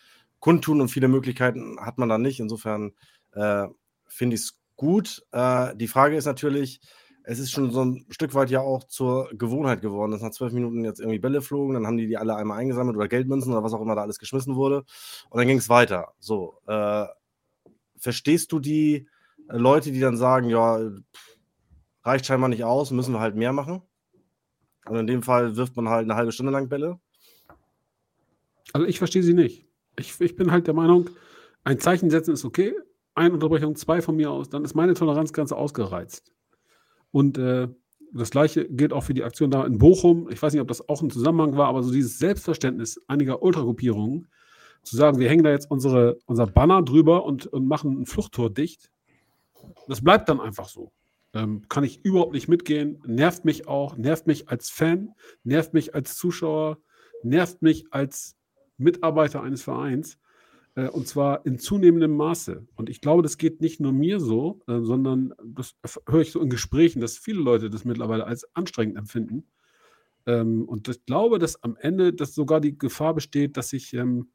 kundtun und viele Möglichkeiten hat man da nicht. Insofern äh, finde ich es gut. Äh, die Frage ist natürlich, es ist schon so ein Stück weit ja auch zur Gewohnheit geworden, dass nach zwölf Minuten jetzt irgendwie Bälle flogen, dann haben die die alle einmal eingesammelt oder Geldmünzen oder was auch immer da alles geschmissen wurde und dann ging es weiter. So, äh, verstehst du die äh, Leute, die dann sagen, ja, reicht scheinbar nicht aus, müssen wir halt mehr machen? Und in dem Fall wirft man halt eine halbe Stunde lang Bälle. Also ich verstehe sie nicht. Ich, ich bin halt der Meinung, ein Zeichen setzen ist okay, eine Unterbrechung, zwei von mir aus, dann ist meine Toleranzgrenze ausgereizt. Und äh, das gleiche gilt auch für die Aktion da in Bochum. Ich weiß nicht, ob das auch ein Zusammenhang war, aber so dieses Selbstverständnis einiger Ultragruppierungen, zu sagen, wir hängen da jetzt unsere, unser Banner drüber und, und machen ein Fluchttor dicht, das bleibt dann einfach so. Ähm, kann ich überhaupt nicht mitgehen, nervt mich auch, nervt mich als Fan, nervt mich als Zuschauer, nervt mich als Mitarbeiter eines Vereins. Äh, und zwar in zunehmendem Maße. Und ich glaube, das geht nicht nur mir so, äh, sondern das höre ich so in Gesprächen, dass viele Leute das mittlerweile als anstrengend empfinden. Ähm, und ich glaube, dass am Ende dass sogar die Gefahr besteht, dass sich ähm,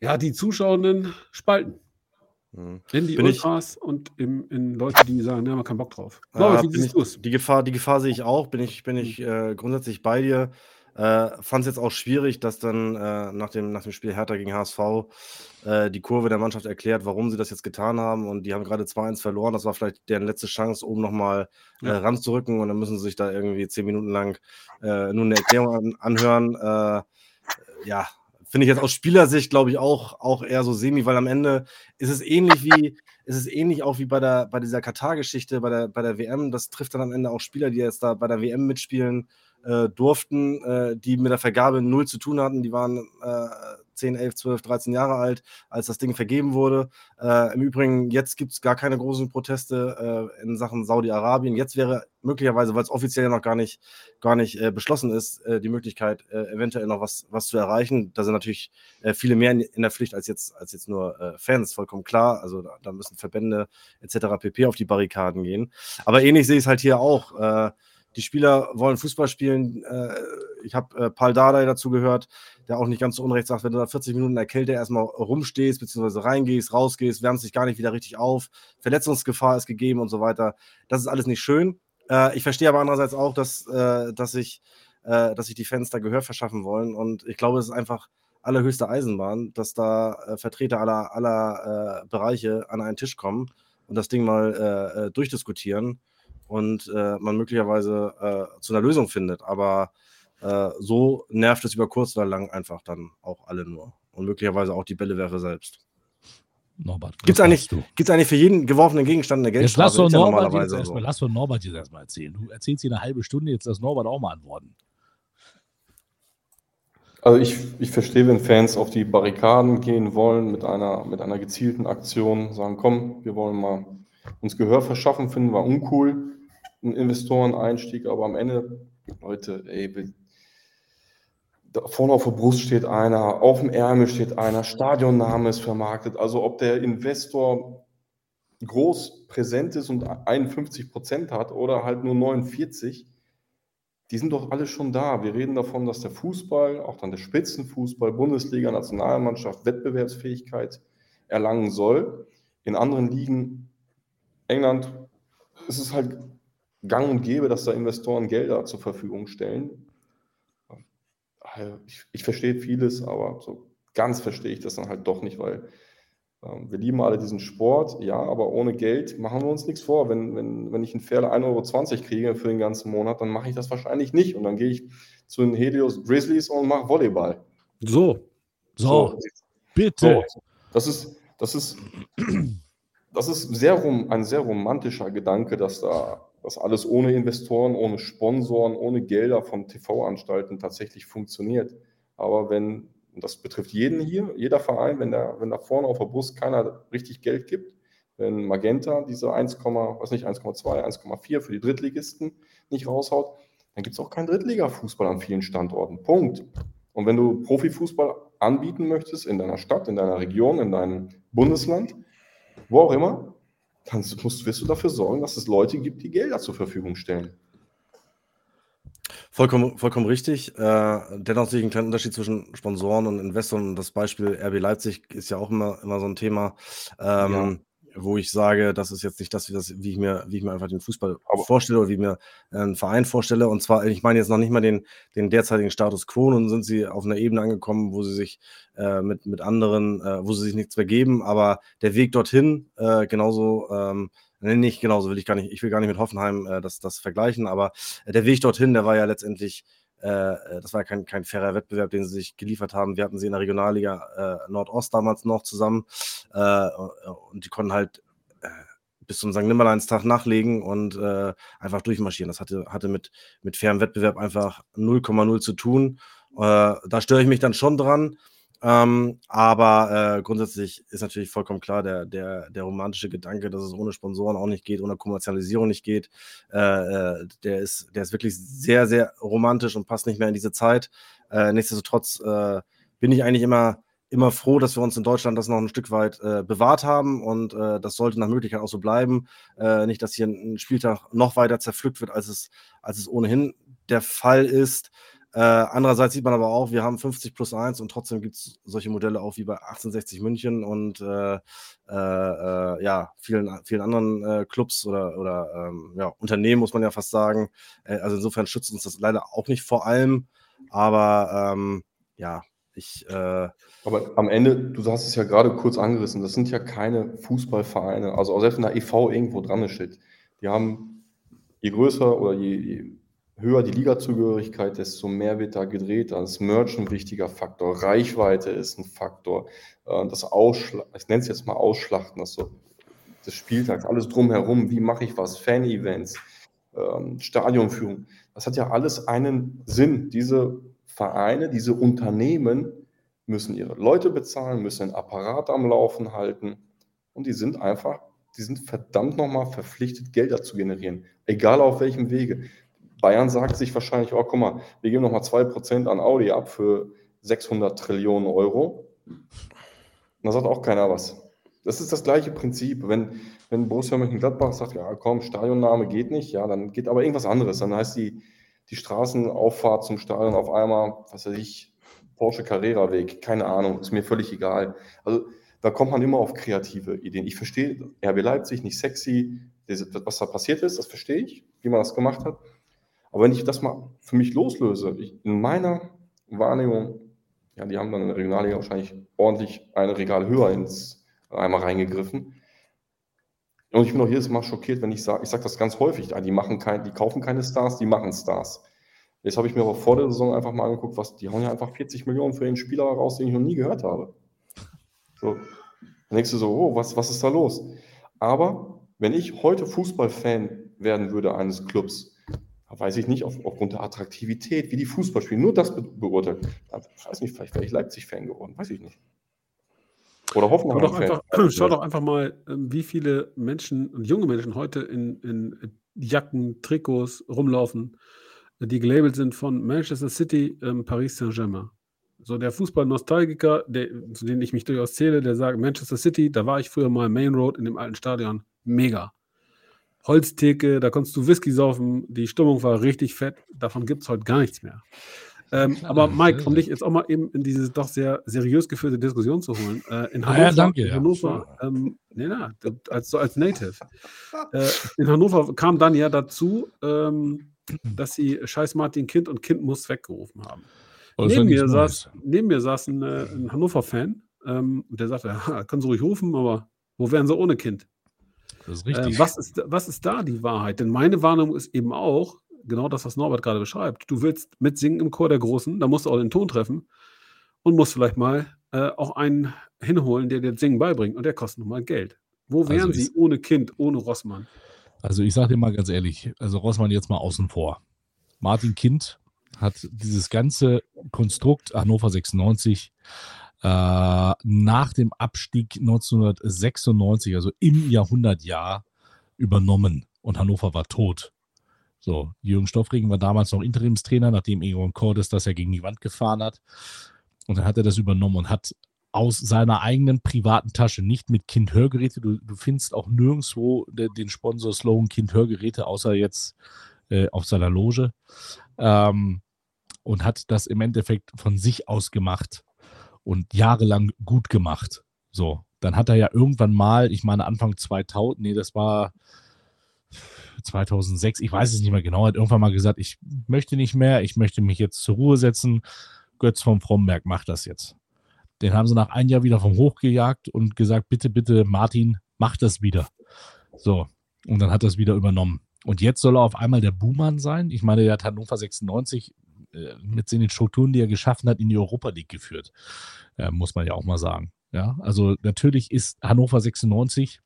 ja, die Zuschauenden spalten. Mhm. In die Bin ich- Ultras und im, in Leute, die sagen, ja, man keinen Bock drauf. Glaube Ah, wie bin siehst du es? ich, die, Gefahr, die Gefahr sehe ich auch, bin ich, bin ich äh, grundsätzlich bei dir. Äh, Fand es jetzt auch schwierig, dass dann äh, nach, dem, nach dem Spiel Hertha gegen HSV äh, die Kurve der Mannschaft erklärt, warum sie das jetzt getan haben. Und die haben gerade 2-1 verloren. Das war vielleicht deren letzte Chance, um nochmal äh, Ja. ranzurücken. Und dann müssen sie sich da irgendwie zehn Minuten lang äh, nur eine Erklärung an, anhören. Äh, ja, finde ich jetzt aus Spielersicht, glaube ich, auch, auch eher so semi, weil am Ende ist es ähnlich wie, ist es ähnlich auch wie bei, der, bei dieser Katar-Geschichte, bei der, bei der WM. Das trifft dann am Ende auch Spieler, die jetzt da bei der WM mitspielen äh, durften, äh, die mit der Vergabe null zu tun hatten. Die waren äh, 10, 11, 12, 13 Jahre alt, als das Ding vergeben wurde. Äh, Im Übrigen, jetzt gibt es gar keine großen Proteste äh, in Sachen Saudi-Arabien. Jetzt wäre möglicherweise, weil es offiziell noch gar nicht, gar nicht äh, beschlossen ist, äh, die Möglichkeit, äh, eventuell noch was, was zu erreichen. Da sind natürlich äh, viele mehr in, in der Pflicht als jetzt, als jetzt nur Fans, vollkommen klar. Also da, da müssen Verbände etc. pp. auf die Barrikaden gehen. Aber ähnlich sehe ich es halt hier auch. Die Spieler wollen Fußball spielen. Äh, ich habe äh, Paul Dardai dazu gehört, der auch nicht ganz so unrecht sagt, wenn du da 40 Minuten in der Kälte erstmal rumstehst, beziehungsweise reingehst, rausgehst, wärmst dich gar nicht wieder richtig auf, Verletzungsgefahr ist gegeben und so weiter. Das ist alles nicht schön. Äh, ich verstehe aber andererseits auch, dass, äh, dass, ich, dass sich die Fans da Gehör verschaffen wollen. Und ich glaube, es ist einfach allerhöchste Eisenbahn, dass da Vertreter aller, aller Bereiche an einen Tisch kommen und das Ding mal durchdiskutieren und äh, man möglicherweise äh, zu einer Lösung findet. Aber so nervt es über kurz oder lang einfach dann auch alle nur. Und möglicherweise auch die Bällewerfer selbst. Norbert, Gibt es eigentlich, eigentlich für jeden geworfenen Gegenstand eine Jetzt Geldstrafe? lass doch Norbert, jetzt normalerweise erstmal, so. lass doch Norbert jetzt erstmal erzählen. Du erzählst hier eine halbe Stunde, jetzt lass Norbert auch mal antworten. Also ich, ich verstehe, wenn Fans auf die Barrikaden gehen wollen mit einer, mit einer gezielten Aktion, sagen, komm, wir wollen mal uns Gehör verschaffen, finden wir uncool, ein Investoreneinstieg, aber am Ende, Leute, ey, da vorne auf der Brust steht einer, auf dem Ärmel steht einer, Stadionname ist vermarktet. Also ob der Investor groß präsent ist und 51 Prozent hat oder halt nur 49, die sind doch alle schon da. Wir reden davon, dass der Fußball, auch dann der Spitzenfußball, Bundesliga, Nationalmannschaft Wettbewerbsfähigkeit erlangen soll. In anderen Ligen, England, ist es halt gang und gäbe, dass da Investoren Gelder zur Verfügung stellen. Also Ich, ich verstehe vieles, aber so ganz verstehe ich das dann halt doch nicht, weil ähm, wir lieben alle diesen Sport, ja, aber ohne Geld machen wir uns nichts vor. Wenn, wenn, wenn ich einen Pferde 1,20 Euro kriege für den ganzen Monat, dann mache ich das wahrscheinlich nicht. Und dann gehe ich zu den Helios Grizzlies und mache Volleyball. So. So, bitte. So, das ist, das ist, das ist sehr rom, ein sehr romantischer Gedanke, dass da dass alles ohne Investoren, ohne Sponsoren, ohne Gelder von TV-Anstalten tatsächlich funktioniert. Aber wenn, und das betrifft jeden hier, jeder Verein, wenn da, wenn da vorne auf der Brust keiner richtig Geld gibt, wenn Magenta diese 1, was nicht, 1,2, 1,4 für die Drittligisten nicht raushaut, dann gibt es auch keinen Drittliga-Fußball an vielen Standorten. Punkt. Und wenn du Profifußball anbieten möchtest in deiner Stadt, in deiner Region, in deinem Bundesland, wo auch immer, dann musst, wirst du dafür sorgen, dass es Leute gibt, die Gelder zur Verfügung stellen. Vollkommen, vollkommen richtig. Äh, dennoch sehe ich einen kleinen Unterschied zwischen Sponsoren und Investoren. Das Beispiel RB Leipzig ist ja auch immer, immer so ein Thema, ähm, wo ich sage, das ist jetzt nicht das, wie, das, wie, ich, mir, wie ich mir einfach den Fußball vorstelle oder wie ich mir einen Verein vorstelle. Und zwar, ich meine jetzt noch nicht mal den, den derzeitigen Status quo, nun sind sie auf einer Ebene angekommen, wo sie sich äh, mit, mit anderen, äh, wo sie sich nichts mehr geben, aber der Weg dorthin, äh, genauso, ähm, nee, nicht genauso will ich gar nicht, ich will gar nicht mit Hoffenheim äh, das, das vergleichen, aber äh, der Weg dorthin, der war ja letztendlich äh, das war kein, kein fairer Wettbewerb, den sie sich geliefert haben. Wir hatten sie in der Regionalliga äh, Nordost damals noch zusammen äh, und die konnten halt äh, bis zum St. Nimmerleinstag nachlegen und äh, einfach durchmarschieren. Das hatte, hatte mit, mit fairem Wettbewerb einfach 0,0 zu tun. Äh, da störe ich mich dann schon dran. Ähm, aber äh, grundsätzlich ist natürlich vollkommen klar, der, der, der romantische Gedanke, dass es ohne Sponsoren auch nicht geht, ohne Kommerzialisierung nicht geht, äh, äh, der, ist, der ist wirklich sehr, sehr romantisch und passt nicht mehr in diese Zeit. Äh, nichtsdestotrotz äh, bin ich eigentlich immer, immer froh, dass wir uns in Deutschland das noch ein Stück weit äh, bewahrt haben und das sollte nach Möglichkeit auch so bleiben. Nicht, dass hier ein Spieltag noch weiter zerpflückt wird, als es, als es ohnehin der Fall ist. Äh, andererseits sieht man aber auch, wir haben 50 plus 1 und trotzdem gibt es solche Modelle auch wie bei 1860 München und äh, äh, äh, ja, vielen, vielen anderen äh, Clubs oder, oder ähm, ja, Unternehmen, muss man ja fast sagen. Also insofern schützt uns das leider auch nicht vor allem. Aber ähm, ja, ich. Äh, aber am Ende, du hast es ja gerade kurz angerissen, das sind ja keine Fußballvereine. Also auch selbst wenn da EV irgendwo dran steht, die haben je größer oder je, je höher die Ligazugehörigkeit, desto mehr wird da gedreht. Da ist Merch ein wichtiger Faktor, Reichweite ist ein Faktor, äh, das Ausschlachten, ich nenne es jetzt mal Ausschlachten, das so des Spieltags, alles drumherum, wie mache ich was, Fan-Events, ähm, Stadionführung, das hat ja alles einen Sinn. Diese Vereine, diese Unternehmen müssen ihre Leute bezahlen, müssen einen Apparat am Laufen halten und die sind einfach, die sind verdammt nochmal verpflichtet, Gelder zu generieren, egal auf welchem Wege. Bayern sagt sich wahrscheinlich, oh, guck mal, wir geben nochmal 2% an Audi ab für 600 Trillionen Euro. Da sagt auch keiner was. Das ist das gleiche Prinzip. Wenn, wenn Borussia Mönchengladbach sagt, ja komm, Stadionname geht nicht, ja, dann geht aber irgendwas anderes. Dann heißt die die Straßenauffahrt zum Stadion auf einmal, was weiß ich, Porsche Carrera Weg, keine Ahnung, ist mir völlig egal. Also da kommt man immer auf kreative Ideen. Ich verstehe RB Leipzig nicht sexy, was da passiert ist, das verstehe ich, wie man das gemacht hat. Aber wenn ich das mal für mich loslöse, ich, in meiner Wahrnehmung, ja, die haben dann in der Regionalliga wahrscheinlich ordentlich ein Regal höher ins einmal reingegriffen. Und ich bin auch jedes Mal schockiert, wenn ich sage, ich sage das ganz häufig, die machen kein, die kaufen keine Stars, die machen Stars. Jetzt habe ich mir aber vor der Saison einfach mal angeguckt, was, die hauen ja einfach 40 Millionen für den Spieler raus, den ich noch nie gehört habe. So. Dann denkst du so, oh, was, was ist da los? Aber wenn ich heute Fußballfan werden würde eines Clubs, weiß ich nicht, auf, aufgrund der Attraktivität, wie die Fußball spielen, nur das be beurteilt. Ich weiß nicht, vielleicht wäre ich Leipzig-Fan geworden, weiß ich nicht. Oder Schau Hoffenheim. doch, einfach, schau doch einfach mal, ähm, wie viele Menschen und junge Menschen heute in, in Jacken, Trikots rumlaufen, die gelabelt sind von Manchester City, ähm, Paris Saint-Germain. So der Fußball-Nostalgiker, zu denen ich mich durchaus zähle, der sagt, Manchester City, da war ich früher mal Main Road in dem alten Stadion, mega. Holztheke, da konntest du Whisky saufen, die Stimmung war richtig fett, davon gibt es heute gar nichts mehr. Ähm, aber Mike, um dich jetzt auch mal eben in diese doch sehr seriös geführte Diskussion zu holen. Äh, in Ah Hannover, ja, danke, in ja. Hannover ähm, nee, na, als, so als Native. Äh, in Hannover kam dann ja dazu, ähm, dass sie Scheiß Martin Kind und Kind muss weggerufen haben. Oh, ja Neben mir, saß, neben mir saß ein, äh, ein Hannover-Fan, ähm, und der sagte, ja, können Sie ruhig rufen, aber wo wären Sie ohne Kind? Das ist Ähm, richtig. was, ist, was ist da die Wahrheit? Denn meine Wahrnehmung ist eben auch, genau das, was Norbert gerade beschreibt. Du willst mitsingen im Chor der Großen, da musst du auch den Ton treffen und musst vielleicht mal äh, auch einen hinholen, der dir das Singen beibringt und der kostet nun mal Geld. Wo wären Also sie ohne Kind, ohne Rossmann? Also ich sage dir mal ganz ehrlich, also Rossmann jetzt mal außen vor. Martin Kind hat dieses ganze Konstrukt Hannover 96 äh, nach dem Abstieg 1996, also im Jahrhundertjahr, übernommen und Hannover war tot. So, Jürgen Stoffregen war damals noch Interimstrainer, nachdem Egon Cordes das ja gegen die Wand gefahren hat. Und dann hat er das übernommen und hat aus seiner eigenen privaten Tasche, nicht mit Kind-Hörgeräte. Du, du findest auch nirgendwo de, den Sponsor-Slogan Kind-Hörgeräte, außer jetzt äh, auf seiner Loge. Ähm, und hat das im Endeffekt von sich aus gemacht und jahrelang gut gemacht. So, dann hat er ja irgendwann mal, ich meine Anfang 2000, nee, das war 2006, ich weiß es nicht mehr genau, hat irgendwann mal gesagt, ich möchte nicht mehr, ich möchte mich jetzt zur Ruhe setzen. Götz vom Fromberg macht das jetzt. Den haben sie nach einem Jahr wieder vom Hoch gejagt und gesagt, bitte, bitte, Martin, mach das wieder. So, und dann hat es wieder übernommen. Und jetzt soll er auf einmal der Buhmann sein. Ich meine, der hat Hannover 96 äh, mit den Strukturen, die er geschaffen hat, in die Europa League geführt. Äh, muss man ja auch mal sagen. Ja, also natürlich ist Hannover 96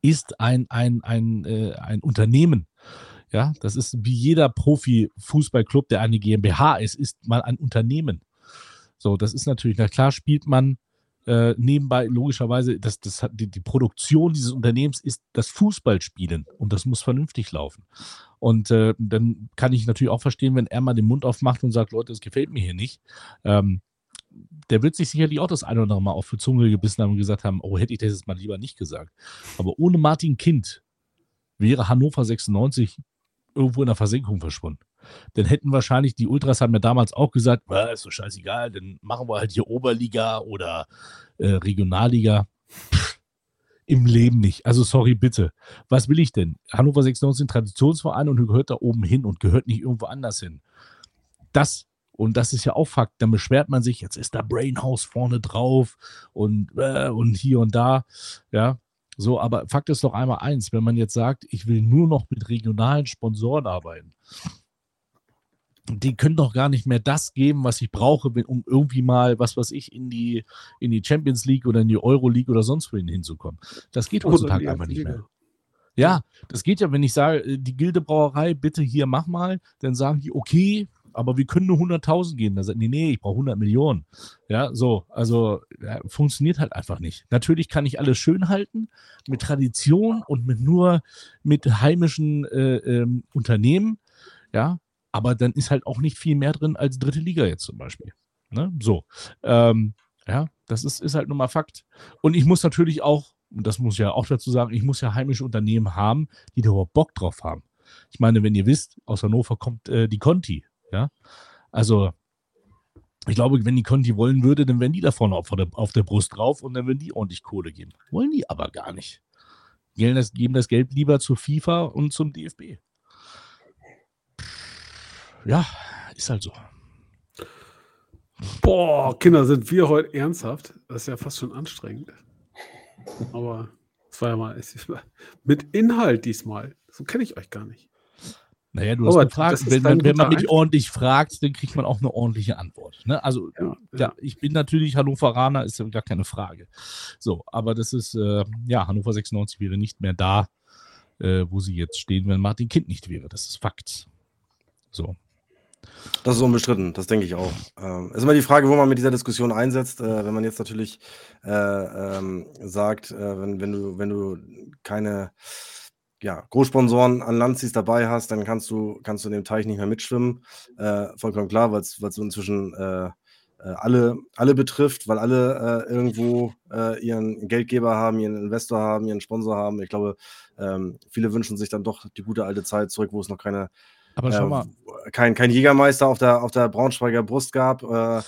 ist ein, ein, ein, äh, ein Unternehmen. Ja, das ist wie jeder Profi-Fußballclub, der eine GmbH ist, ist mal ein Unternehmen. So, das ist natürlich, na klar spielt man äh, nebenbei logischerweise, das, das hat, die, die Produktion dieses Unternehmens ist das Fußballspielen und das muss vernünftig laufen. Und äh, dann kann ich natürlich auch verstehen, wenn er mal den Mund aufmacht und sagt, Leute, das gefällt mir hier nicht. Ähm, der wird sich sicherlich auch das eine oder andere Mal auf die Zunge gebissen haben und gesagt haben, oh, hätte ich das jetzt mal lieber nicht gesagt. Aber ohne Martin Kind wäre Hannover 96 irgendwo in der Versenkung verschwunden. Dann hätten wahrscheinlich die Ultras haben ja damals auch gesagt, "Ah, ist so scheißegal, dann machen wir halt hier Oberliga oder äh, Regionalliga. Im Leben nicht. Also sorry, bitte. Was will ich denn? Hannover 96 ist ein Traditionsverein und gehört da oben hin und gehört nicht irgendwo anders hin. Das und das ist ja auch Fakt. Dann beschwert man sich, jetzt ist da Brainhouse vorne drauf und, äh, und hier und da. Ja, so, aber Fakt ist doch einmal eins, wenn man jetzt sagt, ich will nur noch mit regionalen Sponsoren arbeiten, die können doch gar nicht mehr das geben, was ich brauche, um irgendwie mal, was weiß ich, in die, in die Champions League oder in die Euro League oder sonst wohin hinzukommen. Das geht heutzutage einfach nicht mehr. Ja, das geht ja, wenn ich sage, äh, die Gildebrauerei, bitte hier mach mal, dann sagen die, okay, aber wir können nur 100.000 gehen. Dann sagen die, nee, ich brauche 100 Millionen. Ja, so, also ja, funktioniert halt einfach nicht. Natürlich kann ich alles schön halten mit Tradition und mit nur mit heimischen äh, ähm, Unternehmen, ja, aber dann ist halt auch nicht viel mehr drin als dritte Liga jetzt zum Beispiel. Ne? So, ähm, ja, das ist, ist halt nun mal Fakt. Und ich muss natürlich auch, und das muss ich ja auch dazu sagen, ich muss ja heimische Unternehmen haben, die da überhaupt Bock drauf haben. Ich meine, wenn ihr wisst, aus Hannover kommt äh, die Conti, ja. Also, ich glaube, wenn die Conti wollen würde, dann wären die da vorne auf der, auf der Brust drauf und dann würden die ordentlich Kohle geben. Wollen die aber gar nicht. Geben das, geben das Geld lieber zur FIFA und zum DFB. Ja, ist halt so. Boah, Kinder, sind wir heute ernsthaft? Das ist ja fast schon anstrengend. Aber es war ja mal mit Inhalt diesmal. So kenne ich euch gar nicht. Naja, du hast Aber gefragt, wenn, man, wenn man Einstieg. ordentlich fragt, dann kriegt man auch eine ordentliche Antwort. Ne? Also, Ja, ja, ich bin natürlich Hannoveraner, ist ja gar keine Frage. So, aber das ist, äh, ja, Hannover 96 wäre nicht mehr da, äh, wo sie jetzt stehen, wenn Martin Kind nicht wäre. Das ist Fakt. So. Das ist unbestritten, das denke ich auch. Ähm, ist immer die Frage, wo man mit dieser Diskussion einsetzt. Äh, wenn man jetzt natürlich äh, ähm, sagt, äh, wenn, wenn, du, wenn du keine ja, Großsponsoren an Land ziehst dabei hast, dann kannst du, kannst du in dem Teich nicht mehr mitschwimmen. Äh, vollkommen klar, weil es inzwischen äh, äh, alle, alle betrifft, weil alle äh, irgendwo äh, ihren Geldgeber haben, ihren Investor haben, ihren Sponsor haben. Ich glaube, ähm, viele wünschen sich dann doch die gute alte Zeit zurück, wo es noch keine Aber schau äh, mal, kein, kein Jägermeister auf der, auf der Braunschweiger Brust gab. Äh,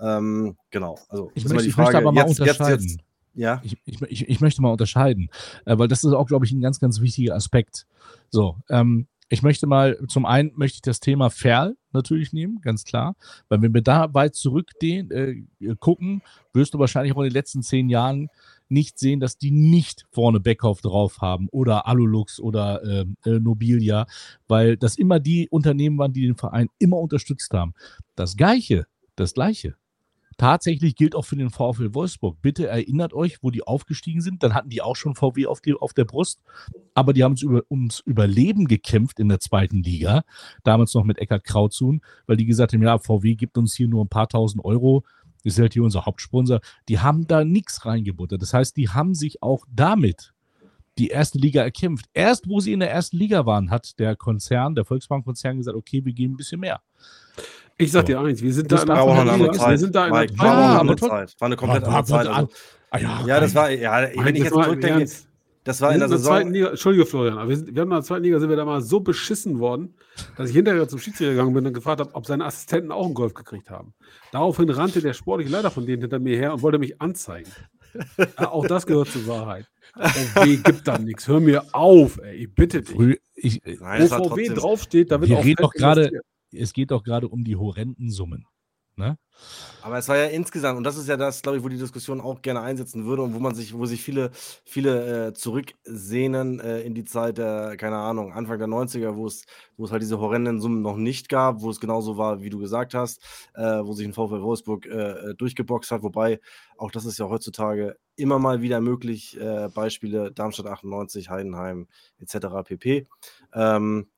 ähm, genau. Also ich möchte, die ich möchte Frage, aber mal jetzt, jetzt, unterscheiden. jetzt, ja, Ich, ich, ich, möchte mal unterscheiden, äh, weil das ist auch, glaube ich, ein ganz, ganz wichtiger Aspekt. So, ähm, ich möchte mal, zum einen möchte ich das Thema Ferl natürlich nehmen, ganz klar, weil wenn wir da weit zurückgehen, äh, gucken, wirst du wahrscheinlich auch in den letzten zehn Jahren nicht sehen, dass die nicht vorne Beckhoff drauf haben oder Alulux oder ähm, äh, Nobilia, weil das immer die Unternehmen waren, die den Verein immer unterstützt haben. Das Gleiche, das Gleiche tatsächlich gilt auch für den VfL Wolfsburg. Bitte erinnert euch, wo die aufgestiegen sind. Dann hatten die auch schon VW auf, die, auf der Brust, aber die haben es über, ums Überleben gekämpft in der zweiten Liga. Damals noch mit Eckart Krautzuhn, weil die gesagt haben: Ja, VW gibt uns hier nur ein paar tausend Euro. Ist halt hier unser Hauptsponsor. Die haben da nichts reingebuttert. Das heißt, die haben sich auch damit die erste Liga erkämpft. Erst wo sie in der ersten Liga waren, hat der Konzern, der Volksbank-Konzern gesagt: Okay, wir geben ein bisschen mehr. Ich sag So. dir eins, wir sind Das da in war einer auch eine Liga. Zeit. Wir sind da in einer Mike, Ja, war auch eine Zeit. War eine komplett War- andere Zeit. Also, Ah, ja, ja, das war, ja, wenn ich jetzt zurückdenke, Ernst. Das war Wir in der in der zweiten Saison. Liga, Entschuldige Florian, aber wir, sind, wir haben in der zweiten Liga sind wir da mal so beschissen worden, dass ich hinterher zum Schiedsrichter gegangen bin und gefragt habe, ob seine Assistenten auch einen Golf gekriegt haben. Daraufhin rannte der sportliche Leiter von denen hinter mir her und wollte mich anzeigen. Ja, auch das gehört zur Wahrheit. VW gibt da nichts. Hör mir auf, ey, ich bitte dich. Früh, ich, Nein, Wo das war VW trotzdem. draufsteht, da wird wir auch reden doch gerade, investiert. es geht doch gerade um die horrenden Summen. Ne? Aber es war ja insgesamt, und das ist ja das, glaube ich, wo die Diskussion auch gerne einsetzen würde und wo man sich, wo sich viele, viele äh, zurücksehnen äh, in die Zeit der, keine Ahnung, Anfang der 90er, wo es, wo es halt diese horrenden Summen noch nicht gab, wo es genauso war, wie du gesagt hast, äh, wo sich ein VfL Wolfsburg äh, äh, durchgeboxt hat, wobei auch das ist ja heutzutage immer mal wieder möglich, äh, Beispiele Darmstadt 98, Heidenheim etc. pp. Ähm,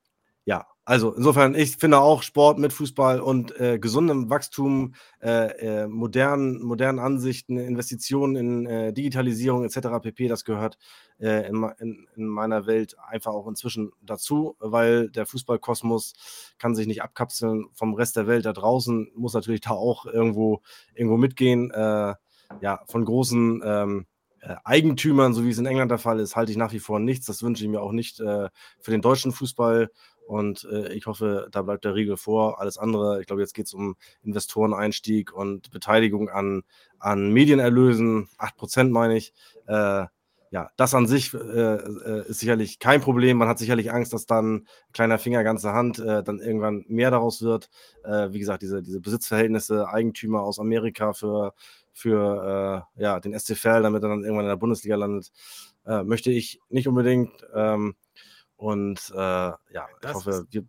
ja, also insofern, ich finde auch Sport mit Fußball und äh, gesundem Wachstum, äh, äh, modernen, modernen Ansichten, Investitionen in äh, Digitalisierung etc. pp, das gehört äh, in, in, in meiner Welt einfach auch inzwischen dazu, weil der Fußballkosmos kann sich nicht abkapseln vom Rest der Welt da draußen, muss natürlich da auch irgendwo, irgendwo mitgehen. Äh, ja, von großen ähm, äh, Eigentümern, so wie es in England der Fall ist, halte ich nach wie vor nichts. Das wünsche ich mir auch nicht äh, für den deutschen Fußball. Und äh, ich hoffe, da bleibt der Riegel vor. Alles andere, ich glaube, jetzt geht es um Investoreneinstieg und Beteiligung an, an Medienerlösen, 8% meine ich. Äh, ja, das an sich äh, äh, ist sicherlich kein Problem. Man hat sicherlich Angst, dass dann kleiner Finger, ganze Hand äh, dann irgendwann mehr daraus wird. Äh, wie gesagt, diese, diese Besitzverhältnisse, Eigentümer aus Amerika für, für äh, ja, den SC Verl, damit er dann irgendwann in der Bundesliga landet, äh, möchte ich nicht unbedingt. Ähm, und äh, ja, ich Das hoffe, wir,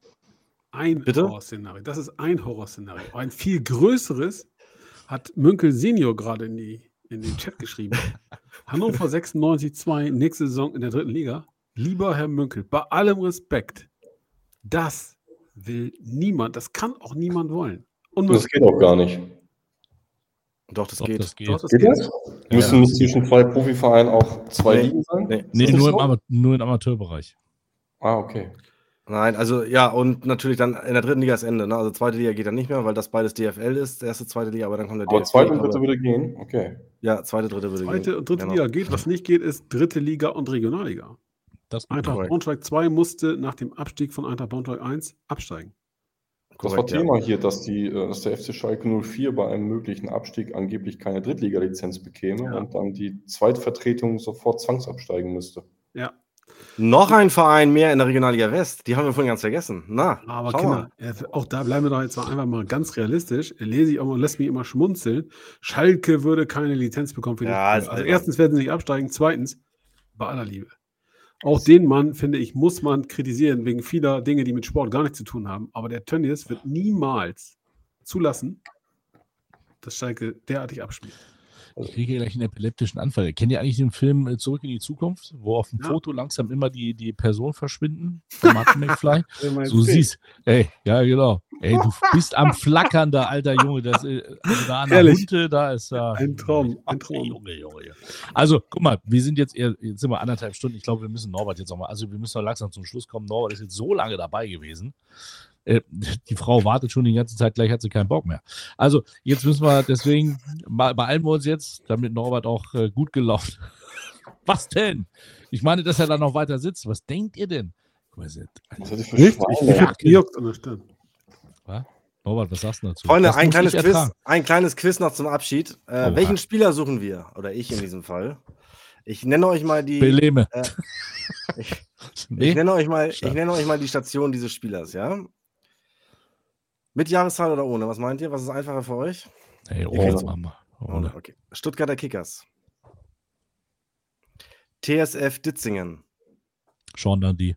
Ein Bitte? Horrorszenario. Das ist ein Horrorszenario. Ein viel größeres hat Münkel Senior gerade in, die, in den Chat geschrieben. Hannover 96-2, nächste Saison in der dritten Liga. Lieber Herr Münkel, bei allem Respekt, das will niemand, das kann auch niemand wollen. Das Unmöglich. geht auch gar nicht. doch, das Doch, geht. das geht. Doch, das Geht geht. das? Müssen nicht zwischen zwei Profivereinen auch zwei Nee, Ligen sein? nee. Das nur, so? im nur im Amateurbereich. Ah, okay. Nein, also ja, und natürlich dann in der dritten Liga ist Ende. Ne? Also zweite Liga geht dann nicht mehr, weil das beides DFL ist, erste, zweite Liga, aber dann kommt der Aber DFB. zweite und aber- dritte würde gehen. Okay. Ja, zweite, dritte würde Zweite gehen. und dritte Genau. Liga geht. Was nicht geht, ist dritte Liga und Regionalliga. Das Eintracht korrekt. Braunschweig 2 musste nach dem Abstieg von Eintracht Braunschweig 1 absteigen. Das war Korrekt, ja. Thema hier, dass, die, äh, dass der FC Schalke 04 bei einem möglichen Abstieg angeblich keine Drittliga-Lizenz bekäme Ja. und dann die Zweitvertretung sofort zwangsabsteigen müsste. Ja, Noch ein Verein mehr in der Regionalliga West. Die haben wir vorhin ganz vergessen. Na, aber Kinder, auch da bleiben wir doch jetzt mal einfach mal ganz realistisch. Lese ich auch mal, lässt mich immer schmunzeln. Schalke würde keine Lizenz bekommen für die Ja, Also erstens werden sie nicht absteigen, zweitens, bei aller Liebe. Auch den Mann, finde ich, muss man kritisieren, wegen vieler Dinge, die mit Sport gar nichts zu tun haben. Aber der Tönnies wird niemals zulassen, dass Schalke derartig abspielt. Ich kriege gleich einen epileptischen Anfall. Kennt ihr eigentlich den Film äh, Zurück in die Zukunft, wo auf dem Ja. Foto langsam immer die, die Personen verschwinden? Martin McFly. So siehst, ey, ja genau. Ey, du bist am Flackern da, alter Junge. Das, äh, also da an der. Hunte, da ist ja. Ein Traum, ein Traum. Junge, Junge. Junge. Also, guck mal, wir sind jetzt, eher, jetzt sind wir anderthalb Stunden. Ich glaube, wir müssen Norbert jetzt nochmal, also wir müssen noch langsam zum Schluss kommen. Norbert ist jetzt so lange dabei gewesen. Äh, die Frau wartet schon die ganze Zeit, gleich hat sie keinen Bock mehr. Also, jetzt müssen wir deswegen, be- beeilen wir uns jetzt, damit Norbert auch äh, gut gelaunt. Was denn? Ich meine, dass er da noch weiter sitzt. Was denkt ihr denn? Was hat die für Nicht? Schweine? Ich, ich hab gejuckt an der Stirn. Norbert, was sagst du dazu? Freunde, Das ein kleines, Quiz, ein kleines Quiz noch zum Abschied. Äh, welchen Spieler suchen wir? Oder ich in diesem Fall. Ich nenne euch mal die. Beleme. Äh, ich, Nee? ich, nenne euch mal, ich nenne euch mal die Station dieses Spielers, ja? Mit Jahreszahl oder ohne? Was meint ihr? Was ist einfacher für euch? Hey, oh, wir. Ohne. Okay. Stuttgarter Kickers. TSF Ditzingen. Sean dann die.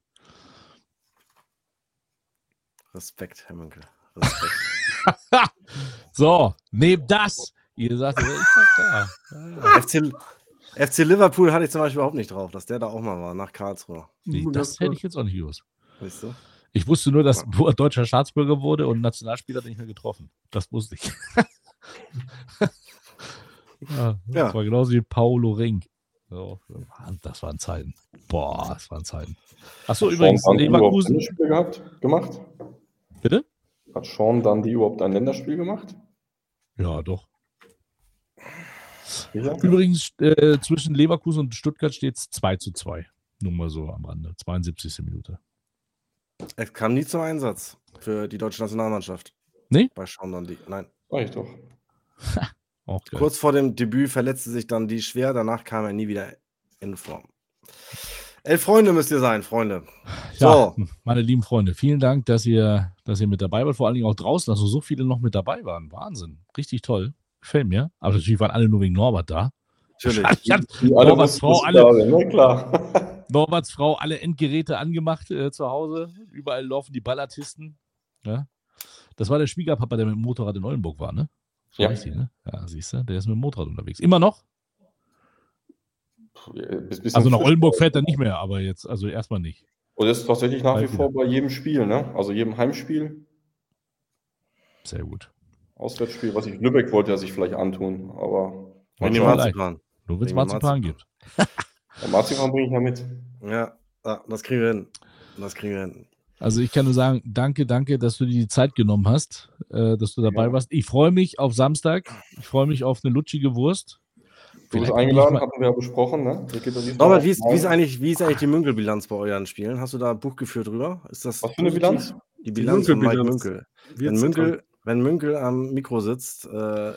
Respekt, Herr Münkel. Respekt. So, nehmt das. Ihr sagt, ich sag da. FC, FC Liverpool hatte ich zum Beispiel überhaupt nicht drauf, dass der da auch mal war, nach Karlsruhe. Nee, das hätte ich jetzt auch nicht gewusst. Weißt du? Ich wusste nur, dass er deutscher Staatsbürger wurde und Nationalspieler er nicht mehr getroffen. Das wusste ich. ja, das Ja. war genauso wie Paulo Ring. So, das waren Zeiten. Boah, das waren Zeiten. Achso, übrigens, Sean Leverkusen. Länderspiel gehabt, gemacht? Bitte? Hat Sean Dundee überhaupt ein Länderspiel gemacht? Ja, doch. Übrigens, äh, zwischen Leverkusen und Stuttgart steht es 2 zu 2. Nur mal so am Rande. 72. Minute. Er kam nie zum Einsatz für die deutsche Nationalmannschaft. Nee? Bei Sean Dundee. Nein. Sag ich doch. Auch geil. Kurz vor dem Debüt verletzte sich dann die schwer, danach kam er nie wieder in Form. Elf Freunde müsst ihr sein, Freunde. Ja, So. meine lieben Freunde, vielen Dank, dass ihr, dass ihr mit dabei wart. Vor allen Dingen auch draußen, dass so viele noch mit dabei waren. Wahnsinn. Richtig toll. Gefällt mir. Aber natürlich waren alle nur wegen Norbert da. Natürlich. Ich hab Die alle Norberts Frau, alle, ne? Klar. Norberts Frau alle Endgeräte angemacht äh, zu Hause. Überall laufen die Ballartisten. Ja. Das war der Schwiegerpapa, der mit dem Motorrad in Oldenburg war, ne? So Ja. Richtig, ne? Ja, siehst du, der ist mit dem Motorrad unterwegs. Immer noch? Bis Also nach. Oldenburg fährt er nicht mehr, aber jetzt, also erstmal nicht. Und das ist tatsächlich nach wie vor bei jedem Spiel, ne? Also jedem Heimspiel, Sehr gut. Auswärtsspiel, was ich Lübeck wollte er sich vielleicht antun, aber Wenn schauen. Marzipan. Nur wenn es Marzipan Marzipan. gibt. der Marzipan bringe ich ja mit. Ja, das kriegen wir hin. Das kriegen wir hin. Also ich kann nur sagen, danke, danke, dass du dir die Zeit genommen hast, äh, dass du dabei Ja. warst. Ich freue mich auf Samstag. Ich freue mich auf eine lutschige Wurst. Du bist Vielleicht eingeladen, hatten wir ja besprochen, ne? Er Norbert, auch wie ist, wie, ist eigentlich, wie ist eigentlich die Münkel-Bilanz bei euren Spielen? Hast du da ein Buch geführt drüber? Ist das Was für eine positiv? Bilanz? Die Bilanz von Mike Münkel-Bilanz. Münkel. Wenn Münkel, wenn Münkel am Mikro sitzt, äh,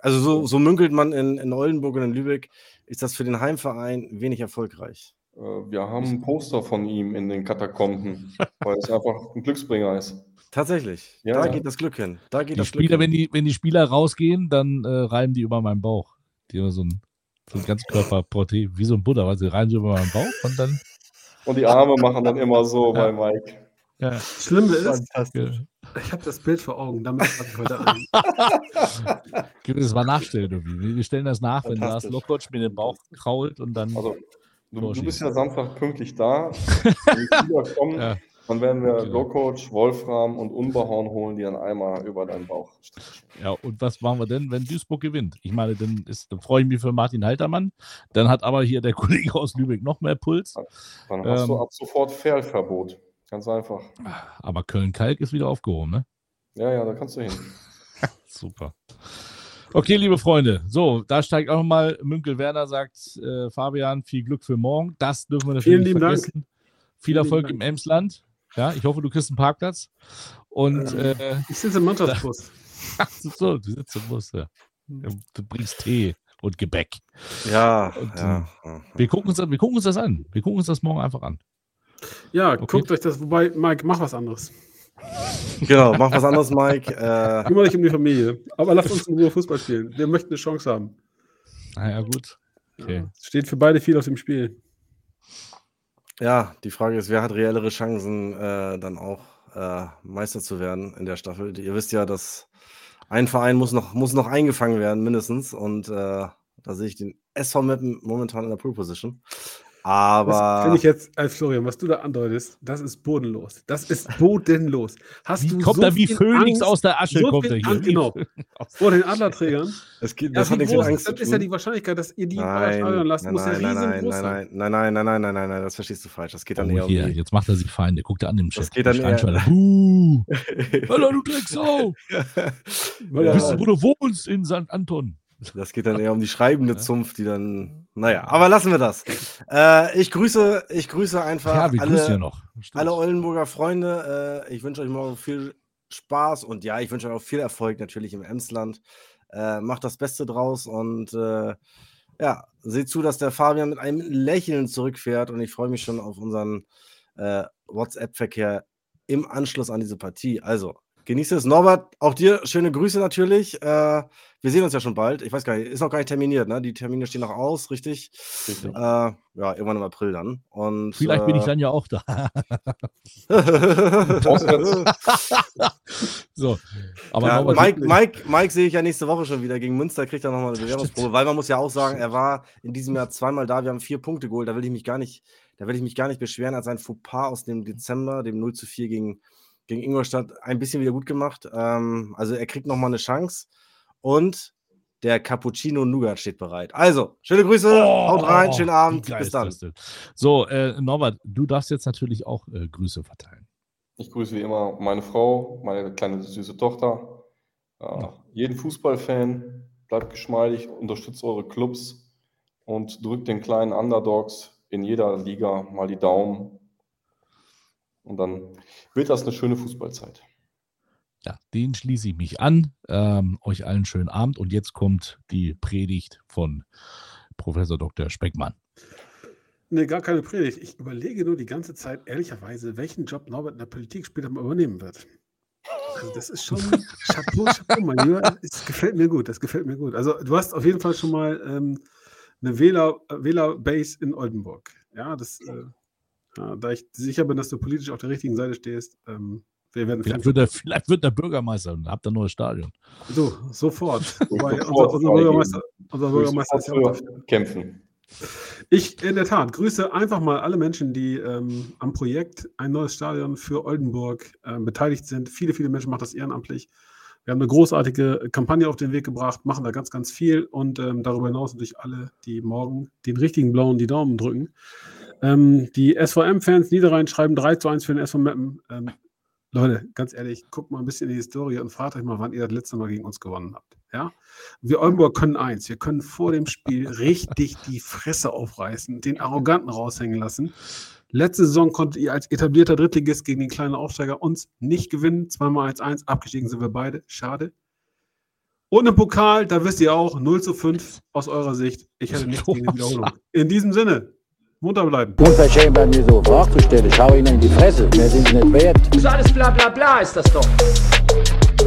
also so, so münkelt man in, in Oldenburg und in Lübeck, ist das für den Heimverein wenig erfolgreich. Äh, Wir haben ein Poster von ihm in den Katakomben, weil es einfach ein Glücksbringer ist. Tatsächlich. Ja, da ja. geht das Glück hin. Da geht Die das Glück Spieler, hin. wenn die, wenn die Spieler rausgehen, dann äh, reiben die über meinen Bauch. Die haben so ein, so ein Ganzkörper-Porté, wie so ein Buddha, weil sie reiben sie über meinen Bauch und dann. Und die Arme machen dann immer so Ja. bei Mike. Ja, Schlimme ist, Fantastisch. Ich habe das Bild vor Augen, damit fange ich heute an. Gibt es mal nachstellen irgendwie. Wir stellen das nach, wenn Lars. Lokotsch mir den Bauch krault und dann. Also, du, du bist ja Samstag pünktlich da. Wenn die Spieler kommen, Ja. dann werden wir Genau. Locoach, Wolfram und Unbehorn holen, die dann einmal über deinen Bauch streichen. Ja, und was machen wir denn, wenn Duisburg gewinnt? Ich meine, dann, ist, dann freue ich mich für Martin Haltermann. Dann hat aber hier der Kollege aus Lübeck noch mehr Puls. Dann hast du Ähm. ab sofort Fairverbot. Ganz einfach. Aber Köln-Kalk ist wieder aufgehoben, ne? Ja, ja, da kannst du hin. Super. Okay, liebe Freunde, so, da steigt auch nochmal Münkel Werner, sagt äh, Fabian, viel Glück für morgen. Das dürfen wir natürlich Vielen nicht lieben Dank. vergessen. Viel Vielen Erfolg im Emsland. Ja, ich hoffe, du kriegst einen Parkplatz. Und äh, Ich sitze im Mannschaftsbus. so, du sitzt im Bus, ja. Du bringst Tee und Gebäck. Ja, Und, ja. Wir gucken, uns, das- wir gucken uns das an. Wir gucken uns das morgen einfach an. Ja, Okay. guckt euch das, wobei, Mike, mach was anderes. Genau, mach was anderes, Mike. Äh, Kümmere dich um die Familie. Aber lasst uns in Ruhe Fußball spielen. Wir möchten eine Chance haben. Naja, gut. Okay. Es steht für beide viel auf dem Spiel. ja, die Frage ist, wer hat reellere Chancen, äh, dann auch äh, Meister zu werden in der Staffel? Ihr wisst ja, dass ein Verein muss noch, muss noch eingefangen werden, mindestens. Und äh, da sehe ich den SV Meppen momentan in der Pole Position. Das Aber finde ich jetzt, als Florian, was du da andeutest, das ist bodenlos. Das ist bodenlos. Hast Wie du kommt so er wie Phönix Angst, aus der Asche? so kommt viel er hier. Angst, genau. Vor den Adlerträgern. es geht, Ja, das hat wie nichts mit Angst dann ist ja die. Wahrscheinlichkeit, dass ihr die Nein, steuern lasst, nein, muss ja nein, nein, riesengroß nein, sein. nein, nein, nein, nein, nein, nein, nein, das verstehst du falsch. Das geht dann eher Oh, um hier, die. jetzt macht er sich Feinde. Guckt er an dem Chat. Das geht dann eher-! Hallo, du Drecksau! Wisst ihr, wo du wohnst? In St. Anton. Das geht dann eher um die schreibende Zunft, die dann. Naja, aber lassen wir das. Äh, ich grüße, ich grüße einfach Ja, grüßen alle, noch. Stimmt. alle Oldenburger Freunde. Äh, ich wünsche euch morgen viel Spaß und ja, ich wünsche euch auch viel Erfolg natürlich im Emsland. Äh, macht das Beste draus und äh, ja, seht zu, dass der Fabian mit einem Lächeln zurückfährt und ich freue mich schon auf unseren äh, WhatsApp-Verkehr im Anschluss an diese Partie. Also, genießt es. Norbert, auch dir schöne Grüße natürlich. Äh, wir sehen uns ja schon bald. Ich weiß gar nicht, ist noch gar nicht terminiert, ne? Die Termine stehen noch aus, richtig? Richtig. Äh, ja, irgendwann im April dann. Und, Vielleicht bin ich äh, dann ja auch da. so. Aber ja, Mike, Mike, Mike sehe ich ja nächste Woche schon wieder. Gegen Münster kriegt er nochmal eine Bewährungsprobe, weil man muss ja auch sagen, er war in diesem Jahr zweimal da. Wir haben vier Punkte geholt. Da will ich mich gar nicht, da will ich mich gar nicht beschweren. Er hat sein Fauxpas aus dem Dezember, dem 0 zu 4 gegen, gegen Ingolstadt, ein bisschen wieder gut gemacht. Ähm, also er kriegt nochmal eine Chance. Und der Cappuccino Nougat steht bereit. Also, schöne Grüße, haut rein, schönen Abend, bis dann. So, äh, Norbert, du darfst jetzt natürlich auch äh, Grüße verteilen. Ich grüße wie immer meine Frau, meine kleine süße Tochter, äh, jeden Fußballfan. Bleibt geschmeidig, unterstützt eure Clubs und drückt den kleinen Underdogs in jeder Liga mal die Daumen. Und dann wird das eine schöne Fußballzeit. Ja, den schließe ich mich an. Ähm, euch allen schönen Abend und jetzt kommt die Predigt von Professor Dr. Speckmann. Nee, gar keine Predigt. Ich überlege nur die ganze Zeit, ehrlicherweise, welchen Job Norbert in der Politik später mal übernehmen wird. Also das ist schon Chapeau, Chapeau, mein Lieber. Es gefällt mir gut, das gefällt mir gut. Also du hast auf jeden Fall schon mal ähm, eine Wähler, äh, Wählerbase in Oldenburg. Ja, das, äh, ja, da ich sicher bin, dass du politisch auf der richtigen Seite stehst, ähm, Vielleicht wird, er, vielleicht wird er Bürgermeister und habt ein neues Stadion. so, sofort. Wobei, Sofort unser, unser Bürgermeister, unser Bürgermeister ist ja auch dafür. kämpfen. Ich, in der Tat, grüße einfach mal alle Menschen, die ähm, am Projekt ein neues Stadion für Oldenburg ähm, beteiligt sind. Viele, viele Menschen machen das ehrenamtlich. Wir haben eine großartige Kampagne auf den Weg gebracht, machen da ganz, ganz viel und ähm, darüber hinaus natürlich alle, die morgen den richtigen blauen die Daumen drücken. Ähm, die SVM-Fans Niederrhein schreiben 3 zu 1 für den SV Meppen. Ähm, Leute, ganz ehrlich, guckt mal ein bisschen in die Historie und fragt euch mal, wann ihr das letzte Mal gegen uns gewonnen habt. Ja? Wir Oldenburg können eins, wir können vor dem Spiel richtig die Fresse aufreißen, den Arroganten raushängen lassen. Letzte Saison konntet ihr als etablierter Drittligist gegen den kleinen Aufsteiger uns nicht gewinnen. Zweimal 1-1, abgestiegen sind wir beide. Schade. Und im Pokal, da wisst ihr auch, 0 zu 5 aus eurer Sicht. Ich hätte nichts gegen die Wiederholung. In diesem Sinne, munter bleiben. Unverschämt bei mir so Fragen zu stellen. Ich hau Ihnen in die Fresse. Mehr sind Sie nicht wert. Ist alles bla bla bla ist das doch.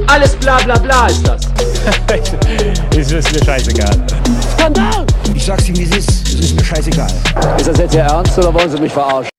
Alles bla bla bla ist das. ist, ist mir scheißegal. Skandal! Ich sag's Ihnen, wie es ist. Es ist mir scheißegal. Ist das jetzt Ihr Ernst oder wollen Sie mich verarschen?